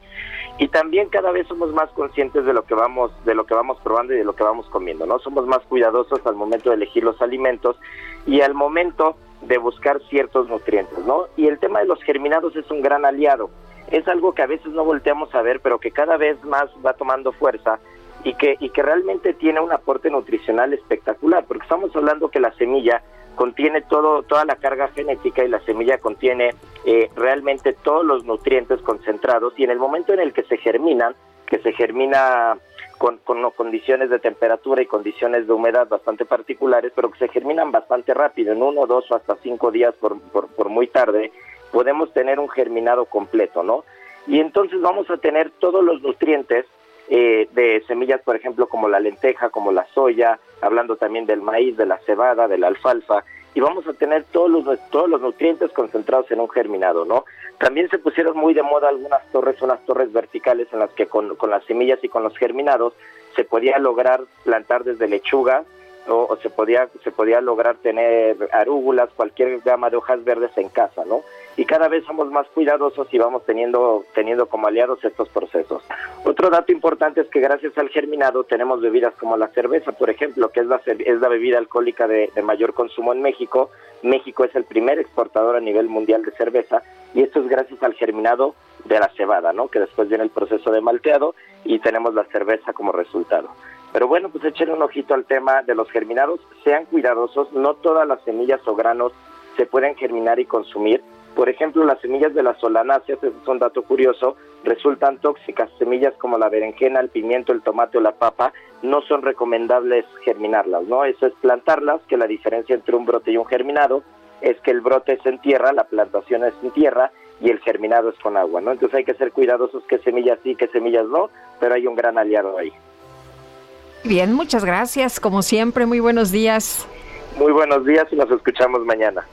y también cada vez somos más conscientes de lo que vamos de lo que vamos probando y de lo que vamos comiendo no somos más cuidadosos al momento de elegir los alimentos y al momento de buscar ciertos nutrientes no y el tema de los germinados es un gran aliado. Es algo que a veces no volteamos a ver pero que cada vez más va tomando fuerza y que y que realmente tiene un aporte nutricional espectacular porque estamos hablando que la semilla contiene todo toda la carga genética y la semilla contiene eh, realmente todos los nutrientes concentrados y en el momento en el que se germinan, que se germina con, con condiciones de temperatura y condiciones de humedad bastante particulares, pero que se germinan bastante rápido, en uno, dos o hasta cinco días por, por, por muy tarde, podemos tener un germinado completo, ¿no? Y entonces vamos a tener todos los nutrientes eh, de semillas, por ejemplo, como la lenteja, como la soya, hablando también del maíz, de la cebada, de la alfalfa, y vamos a tener todos los, todos los nutrientes concentrados en un germinado, ¿no? También se pusieron muy de moda algunas torres, unas torres verticales en las que con, las semillas y con los germinados se podía lograr plantar desde lechuga, o se podía se podía lograr tener arúgulas, cualquier gama de hojas verdes en casa, ¿no? Y cada vez somos más cuidadosos y vamos teniendo teniendo como aliados estos procesos. Otro dato importante es que gracias al germinado tenemos bebidas como la cerveza, por ejemplo, que es la es la bebida alcohólica de, de mayor consumo en México. México es el primer exportador a nivel mundial de cerveza y esto es gracias al germinado de la cebada, ¿no? Que después viene el proceso de malteado y tenemos la cerveza como resultado. Pero bueno, pues echen un ojito al tema de los germinados, sean cuidadosos, no todas las semillas o granos se pueden germinar y consumir. Por ejemplo, las semillas de las solanáceas, eso es un dato curioso, resultan tóxicas. Semillas como la berenjena, el pimiento, el tomate o la papa no son recomendables germinarlas, ¿no? Eso es plantarlas, que la diferencia entre un brote y un germinado es que el brote es en tierra, la plantación es en tierra y el germinado es con agua, ¿no? Entonces hay que ser cuidadosos qué semillas sí, qué semillas no, pero hay un gran aliado ahí. Bien, muchas gracias. Como siempre, muy buenos días. Muy buenos días y nos escuchamos mañana.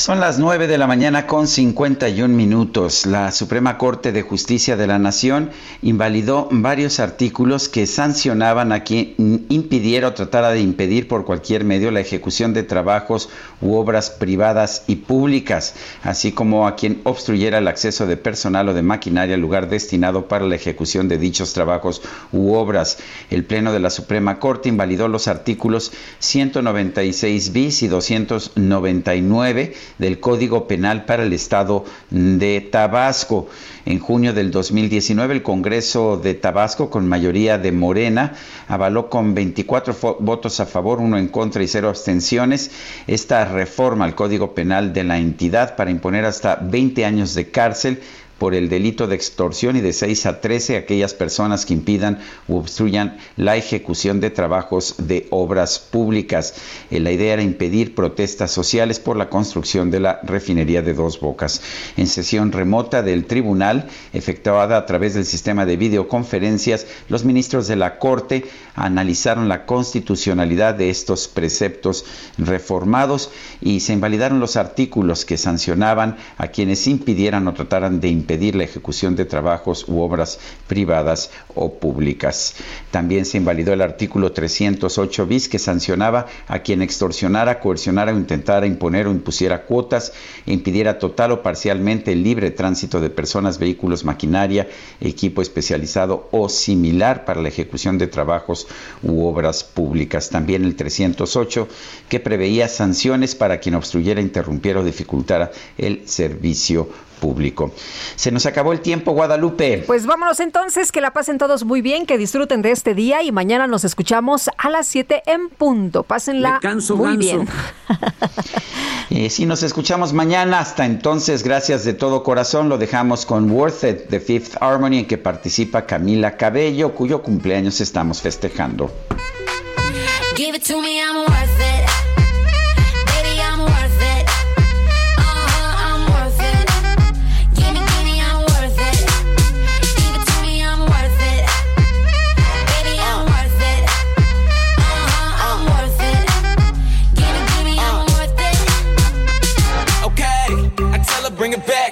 Son las 9 de la mañana con 51 minutos. La Suprema Corte de Justicia de la Nación invalidó varios artículos que sancionaban a quien impidiera o tratara de impedir por cualquier medio la ejecución de trabajos u obras privadas y públicas, así como a quien obstruyera el acceso de personal o de maquinaria al lugar destinado para la ejecución de dichos trabajos u obras. El Pleno de la Suprema Corte invalidó los artículos 196 bis y 299 del Código Penal para el Estado de Tabasco. En junio del 2019, el Congreso de Tabasco, con mayoría de Morena, avaló con 24 votos a favor, uno en contra y cero abstenciones esta reforma al Código Penal de la entidad para imponer hasta 20 años de cárcel por el delito de extorsión y de 6 a 13 aquellas personas que impidan u obstruyan la ejecución de trabajos de obras públicas. Eh, la idea era impedir protestas sociales por la construcción de la refinería de Dos Bocas. En sesión remota del tribunal, efectuada a través del sistema de videoconferencias, los ministros de la Corte analizaron la constitucionalidad de estos preceptos reformados y se invalidaron los artículos que sancionaban a quienes impidieran o trataran de impedir la ejecución de trabajos u obras privadas o públicas. También se invalidó el artículo 308 bis que sancionaba a quien extorsionara, coercionara o intentara imponer o impusiera cuotas impidiera total o parcialmente el libre tránsito de personas, vehículos, maquinaria, equipo especializado o similar para la ejecución de trabajos u obras públicas. También el 308 que preveía sanciones para quien obstruyera, interrumpiera o dificultara el servicio público. Se nos acabó el tiempo, Guadalupe. Pues vámonos entonces, que la pasen todos muy bien, que disfruten de este día y mañana nos escuchamos a las 7 en punto. Pásenla muy bien. Eh, si nos escuchamos mañana, hasta entonces, gracias de todo corazón, lo dejamos con Worth It, The Fifth Harmony, en que participa Camila Cabello, cuyo cumpleaños estamos festejando. Give it to me, I'm worth it.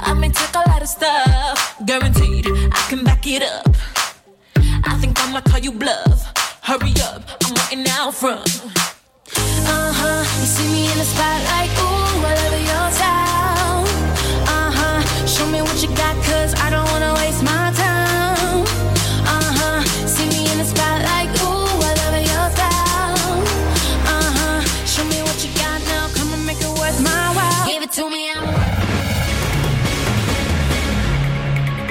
I may take a lot of stuff, guaranteed I can back it up. I think I'ma call you bluff. Hurry up, I'm waiting out front. Uh huh, you see me in the spotlight, ooh, I love your style.